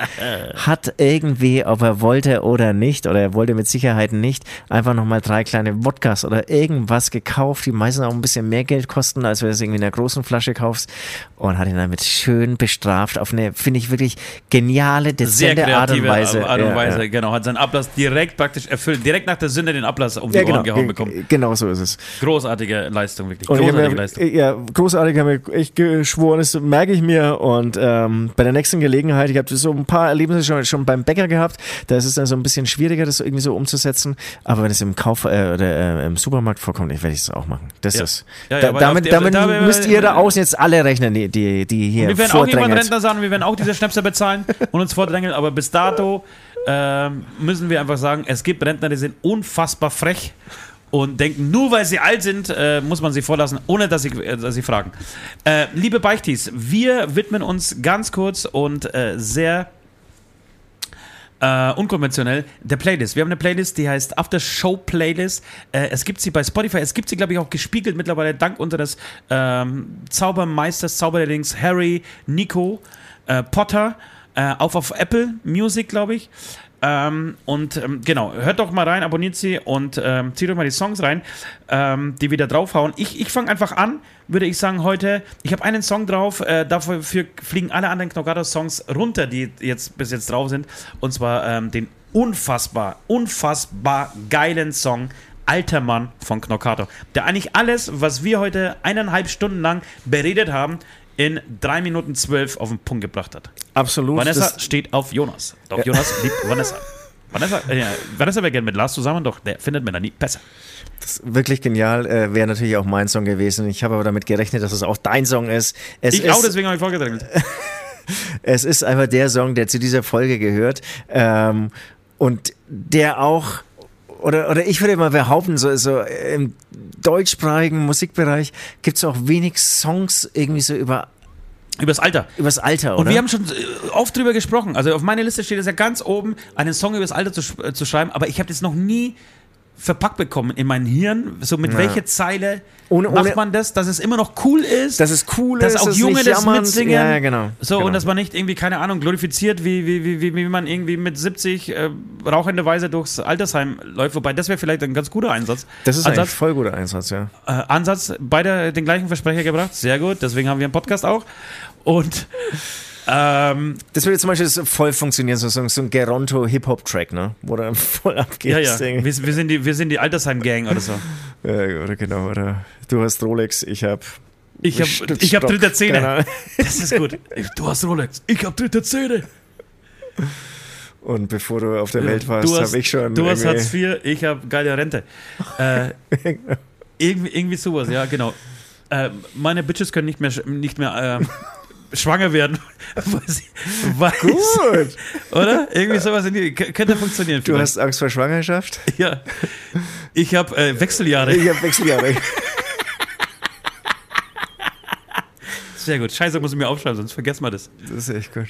Hat irgendwie, ob er wollte oder nicht, oder er wollte mit Sicherheit nicht, einfach nochmal drei kleine Wodkas oder irgendwas gekauft, die meistens auch ein bisschen mehr Geld kosten, als wenn du es irgendwie in einer großen Flasche kaufst. Und hat ihn damit schön bestraft auf eine, finde ich, wirklich geniale, Sehr dezente Art und kreative Weise. Art und Ja, Weise, ja. genau. Hat seinen Ablass direkt praktisch erfüllt. Direkt nach der Sünde den Ablass um die Ja, Ohren genau, gehauen Ge- bekommen. genau so ist es. Großartige Leistung, wirklich. Großartige mir, Leistung. ja, großartig, habe mir echt geschworen, das merke ich mir. Und ähm, bei der nächsten Gelegenheit, ich habe so ein paar Erlebnisse schon, schon beim Bäcker gehabt, da ist es dann so ein bisschen schwieriger, das irgendwie so umzusetzen. Aber wenn es im Kauf äh, oder äh, im Supermarkt vorkommt, ich werde es auch machen. Das Ja. ist. Ja, ja, da, damit der- damit da- müsst ihr da außen jetzt alle rechnen, die, die, die hier Wir werden auch irgendwann. Rentner sein und wir werden auch diese Schnäpse bezahlen und uns vordrängeln, aber bis dato ähm, müssen wir einfach sagen, es gibt Rentner, die sind unfassbar frech und denken, nur weil sie alt sind, äh, muss man sie vorlassen, ohne dass sie, äh, dass sie fragen. Äh, liebe Beichtis, wir widmen uns ganz kurz und äh, sehr äh, unkonventionell der Playlist. Wir haben eine Playlist, die heißt After Show Playlist. Es gibt sie bei Spotify, es gibt sie, glaube ich, auch gespiegelt mittlerweile dank unseres ähm, Zaubermeisters, Zauberlings Harry, Nico, Potter, äh, auch auf Apple Music, glaube ich. Ähm, und ähm, genau, hört doch mal rein, abonniert sie und ähm, zieht euch mal die Songs rein, ähm, die wieder draufhauen. Ich, ich fange einfach an, würde ich sagen, heute. Ich habe einen Song drauf, äh, dafür für fliegen alle anderen Knockato-Songs runter, die jetzt bis jetzt drauf sind. Und zwar ähm, den unfassbar, unfassbar geilen Song Alter Mann von Knockato. Der eigentlich alles, was wir heute eineinhalb Stunden lang beredet haben, in 3 Minuten 12 auf den Punkt gebracht hat. Absolut. Vanessa steht auf Jonas. Doch Jonas liebt <laughs> Vanessa. Vanessa, äh, ja, Vanessa wäre gerne mit Lars zusammen, doch der findet Melanie besser. das ist wirklich genial. Äh, Wäre natürlich auch mein Song gewesen. Ich habe aber damit gerechnet, dass es auch dein Song ist. Es Ich ist, auch, deswegen habe ich vorgedrängelt. <laughs> Es ist einfach der Song, der zu dieser Folge gehört ähm, und der auch, oder, oder ich würde mal behaupten, so, so im deutschsprachigen Musikbereich gibt es auch wenig Songs irgendwie so über Übers Alter. übers Alter, Und oder? wir haben schon äh, oft drüber gesprochen. Also auf meiner Liste steht es ja ganz oben, einen Song übers Alter zu, äh, zu schreiben, aber ich habe das noch nie verpackt bekommen in mein Hirn. So mit Ja. welcher Zeile Ohne- macht ohne- man das, dass es immer noch cool ist. dass es cool dass ist, auch es Junge das mitsingen. Ja, genau. So, genau. und dass man nicht irgendwie, keine Ahnung, glorifiziert, wie, wie, wie, wie, wie man irgendwie mit 70 äh, rauchenderweise durchs Altersheim läuft. Wobei, das wäre vielleicht ein ganz guter Einsatz. das ist Ansatz, voll guter Einsatz, ja. äh, Ansatz, beide den gleichen Versprecher gebracht. Sehr gut, deswegen haben wir einen Podcast auch. Und ähm, Das würde zum Beispiel voll funktionieren, so, so, ein Geronto-Hip-Hop-Track, ne? Wo dann <laughs> voll abgeht. ja, ja, wir, wir sind die, wir sind die Altersheim-Gang oder so. <laughs> Ja, oder genau, oder du hast Rolex, ich hab Ich habe ich hab dritte Zähne. Ahnung. <laughs> Das ist gut. Du hast Rolex. Ich habe dritte Zähne. Und bevor du auf der Welt warst, Du habe ich schon. du hast Hartz IV, ich habe geile Rente. Äh, irgendwie, irgendwie sowas, ja, genau. Äh, meine Bitches können nicht mehr, nicht mehr äh, schwanger werden. <laughs> weil sie, weil Gut. oder? Irgendwie sowas in die, könnte funktionieren. Du vielleicht. hast Angst vor Schwangerschaft? <laughs> ja. Ich habe äh, Wechseljahre. Ich habe Wechseljahre. <laughs> Sehr gut. Scheiße, muss ich mir aufschreiben, sonst vergessen wir das. Das ist echt gut.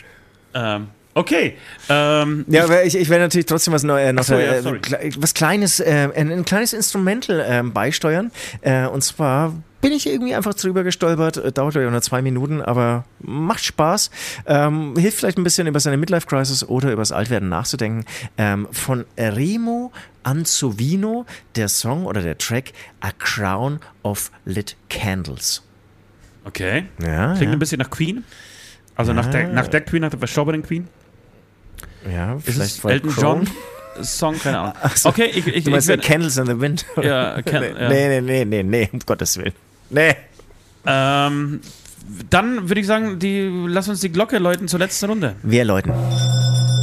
Ähm, okay. Ähm, Ja, aber ich, ich werde natürlich trotzdem was Neues, noch Ach so, ja, äh, was Kleines, äh, ein, ein kleines Instrumental ähm, beisteuern. Äh, und zwar bin ich irgendwie einfach drüber gestolpert. Äh, Dauert ja nur zwei Minuten, aber macht Spaß. Ähm, hilft vielleicht ein bisschen über seine Midlife-Crisis oder über das Altwerden nachzudenken. Ähm, von Remo Anzovino, der Song oder der Track A Crown of Lit Candles. okay. Ja, Klingt ja. ein bisschen nach Queen. Also nach, der, nach der Queen, nach der verstorbenen Queen. ja Ist vielleicht weil Elton John? Song, keine <laughs> Ahnung. So. Okay, ich, ich, Du meinst ich ja werd, Candles in the Wind? Ja, Can- <laughs> nee, ja. nee, nee, nee, nee, um Gottes Willen. Nee. ähm, dann würde ich sagen, die, lass uns die Glocke läuten zur letzten Runde. Wir läuten.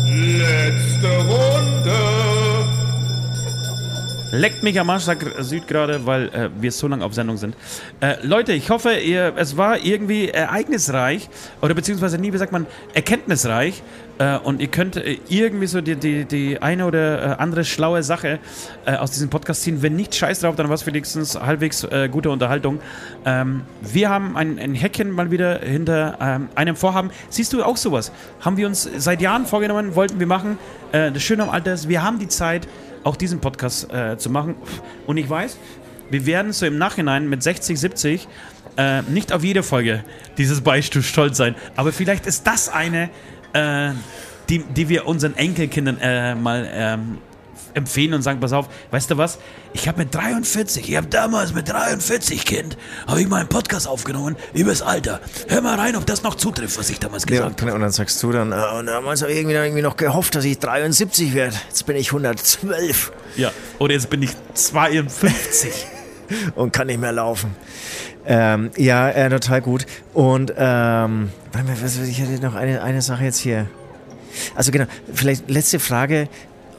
Letzte Runde. Leckt mich am Arsch, sagt Süd gerade, weil äh, wir so lange auf Sendung sind. Äh, Leute, ich hoffe, ihr, es war irgendwie ereignisreich oder beziehungsweise nie, wie sagt man, erkenntnisreich. Äh, und ihr könnt äh, irgendwie so die, die, die eine oder äh, andere schlaue Sache äh, aus diesem Podcast ziehen. Wenn nicht scheiß drauf, dann war es wenigstens halbwegs gute Unterhaltung. Ähm, wir haben ein, ein Häkchen mal wieder hinter ähm, einem Vorhaben. Siehst du auch sowas? Haben wir uns seit Jahren vorgenommen, wollten wir machen. Das Schöne am Alter ist, wir haben die Zeit, auch diesen Podcast äh, zu machen. Und ich weiß, wir werden so im Nachhinein mit 60, 70 äh, nicht auf jede Folge dieses Beistuhl stolz sein. Aber vielleicht ist das eine, äh, die, die wir unseren Enkelkindern äh, mal ähm, empfehlen und sagen, pass auf, weißt du was, ich habe mit 43, ich habe damals mit 43, Kind, habe ich mal einen Podcast aufgenommen übers Alter. Hör mal rein, ob das noch zutrifft, was ich damals Ja, gesagt und, und dann sagst du dann, äh, und damals habe ich irgendwie, irgendwie noch gehofft, dass ich 73 werde. Jetzt bin ich 112 habe. Ja. Oder jetzt bin ich 52. <laughs> und kann nicht mehr laufen. Ähm, ja, äh, total gut. Und ähm, warte mal, was, ich hatte noch eine, eine Sache jetzt hier. Also genau, vielleicht letzte Frage.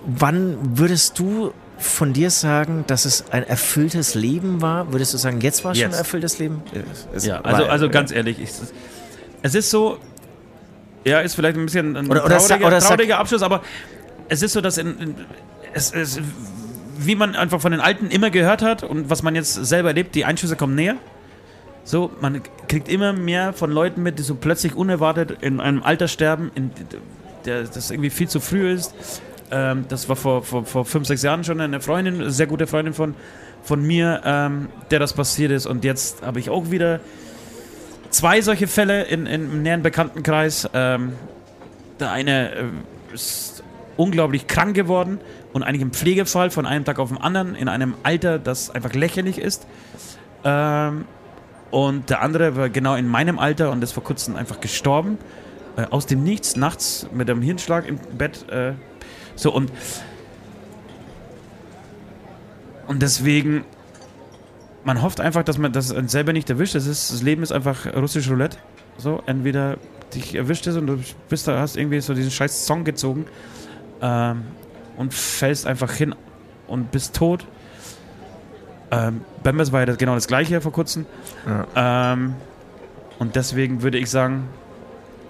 Wann würdest du von dir sagen, dass es ein erfülltes Leben war? Würdest du sagen, jetzt war es schon ein erfülltes Leben? Es Ja, also, also ganz ehrlich, ich, es ist so, ja, ist vielleicht ein bisschen ein Oder- oder trauriger, oder trauriger Abschluss, aber es ist so, dass in, in, es, es, wie man einfach von den Alten immer gehört hat und was man jetzt selber erlebt, die Einschüsse kommen näher. So, man kriegt immer mehr von Leuten mit, die so plötzlich unerwartet in einem Alter sterben, in, der, das irgendwie viel zu früh ist. Ähm, das war vor, vor, vor fünf, sechs Jahren schon eine Freundin, sehr gute Freundin von, von mir, ähm, der das passiert ist. Und jetzt habe ich auch wieder zwei solche Fälle in, in, im näheren Bekanntenkreis. Ähm, der eine äh, ist unglaublich krank geworden und eigentlich im Pflegefall von einem Tag auf den anderen in einem Alter, das einfach lächerlich ist. Ähm, und der andere war genau in meinem Alter und ist vor kurzem einfach gestorben. Äh, aus dem Nichts, nachts mit einem Hirnschlag im Bett. Äh, so und. Und deswegen, man hofft einfach, dass man das selber nicht erwischt. Das, ist, das Leben ist einfach russisch Roulette. So, entweder dich erwischt es und du bist da, hast irgendwie so diesen scheiß Song gezogen ähm, und fällst einfach hin und bist tot. Ähm, Bambas war ja genau das gleiche vor kurzem. Ähm, und deswegen würde ich sagen,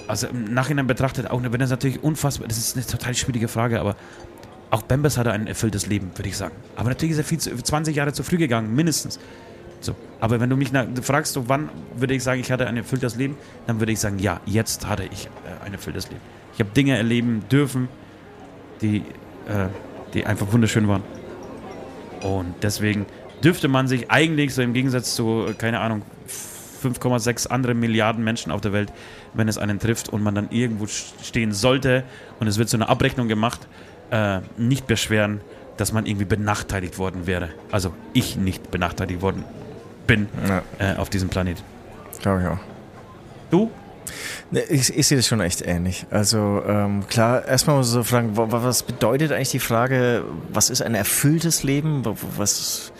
also im Nachhinein betrachtet, auch wenn das natürlich unfassbar, das ist eine total schwierige Frage, aber auch Bambas hatte ein erfülltes Leben, würde ich sagen. Aber natürlich ist er viel zu, 20 Jahre zu früh gegangen, mindestens. So. Aber wenn du mich nach, fragst, so, wann würde ich sagen, ich hatte ein erfülltes Leben, dann würde ich sagen, ja, jetzt hatte ich äh, ein erfülltes Leben. Ich habe Dinge erleben dürfen, die, äh, die einfach wunderschön waren. Und deswegen dürfte man sich eigentlich so im Gegensatz zu, keine Ahnung, 5,6 andere Milliarden Menschen auf der Welt, wenn es einen trifft und man dann irgendwo stehen sollte und es wird so eine Abrechnung gemacht, äh, nicht beschweren, dass man irgendwie benachteiligt worden wäre. Also ich nicht benachteiligt worden bin Ja, äh, auf diesem Planet. glaube ich auch. Du? Ne, Ich, ich sehe das schon echt ähnlich. Also ähm, klar, erstmal muss man so fragen, wa- wa- was bedeutet eigentlich die Frage, was ist ein erfülltes Leben? Wa- Was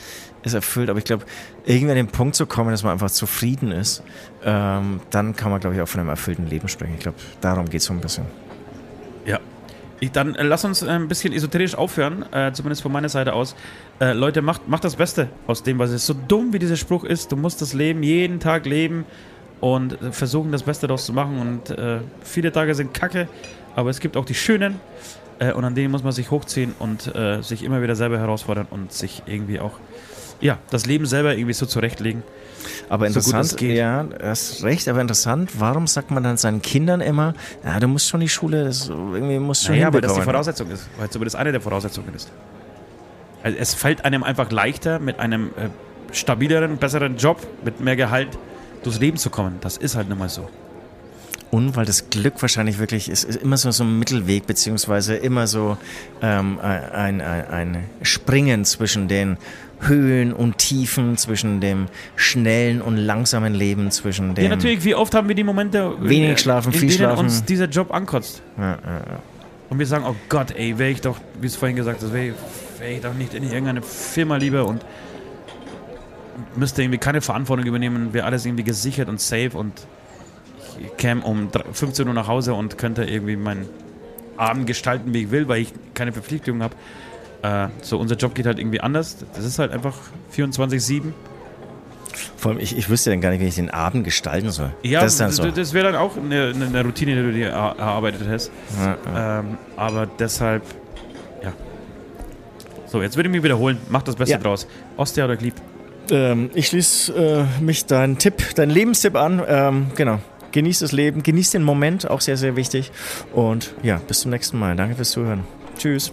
ist erfüllt? Aber ich glaube, irgendwie an den Punkt zu kommen, dass man einfach zufrieden ist, ähm, dann kann man, glaube ich, auch von einem erfüllten Leben sprechen. Ich glaube, darum geht es so ein bisschen. Ja. Ich, dann äh, lass uns äh, ein bisschen esoterisch aufhören, äh, zumindest von meiner Seite aus. Äh, Leute, macht, macht das Beste aus dem, was es ist. So dumm wie dieser Spruch ist, du musst das Leben jeden Tag leben und äh, versuchen, das Beste daraus zu machen. Und äh, viele Tage sind kacke, aber es gibt auch die schönen. Und an denen muss man sich hochziehen und äh, sich immer wieder selber herausfordern und sich irgendwie auch, ja, das Leben selber irgendwie so zurechtlegen. Aber So interessant, es geht. ja, hast recht, aber interessant, warum sagt man dann seinen Kindern immer, ja, du musst schon die Schule, das irgendwie musst schon Naja, weil das die. Voraussetzung ist. Weil zumindest eine der Voraussetzungen ist. Also es fällt einem einfach leichter, mit einem äh, stabileren, besseren Job, mit mehr Gehalt durchs Leben zu kommen. Das ist halt nun mal so. Und weil das Glück wahrscheinlich wirklich ist, ist immer so, so ein Mittelweg, beziehungsweise immer so ähm, ein, ein, ein Springen zwischen den Höhen und Tiefen, zwischen dem schnellen und langsamen Leben, zwischen dem. Ja, natürlich, wie oft haben wir die Momente, Wenig schlafen, in viel denen schlafen. uns dieser Job ankotzt. Ja, ja, ja. Und wir sagen, oh Gott, ey, wäre ich doch, wie es vorhin gesagt hast, wäre wär ich doch nicht in irgendeine Firma lieber und müsste irgendwie keine Verantwortung übernehmen, wäre alles irgendwie gesichert und safe und ich käme um 15 Uhr nach Hause und könnte irgendwie meinen Abend gestalten, wie ich will, weil ich keine Verpflichtungen habe. Äh, so, unser Job geht halt irgendwie anders. Das ist halt einfach 24-7. Vor allem, ich, ich wüsste dann gar nicht, wie ich den Abend gestalten soll. Ja, das, so. das wäre dann auch eine, eine, Routine, die du dir erarbeitet hast. Ja, ja. Ähm, aber deshalb, ja. So, jetzt würde ich mich wiederholen. Mach das Beste ja. draus. Ostia oder Glieb? Ähm, ich schließe äh, mich deinen Tipp, deinen Lebenstipp an. Ähm, genau. Genieß das Leben, genieß den Moment, auch sehr, sehr wichtig. Und ja, bis zum nächsten Mal. Danke fürs Zuhören. Tschüss.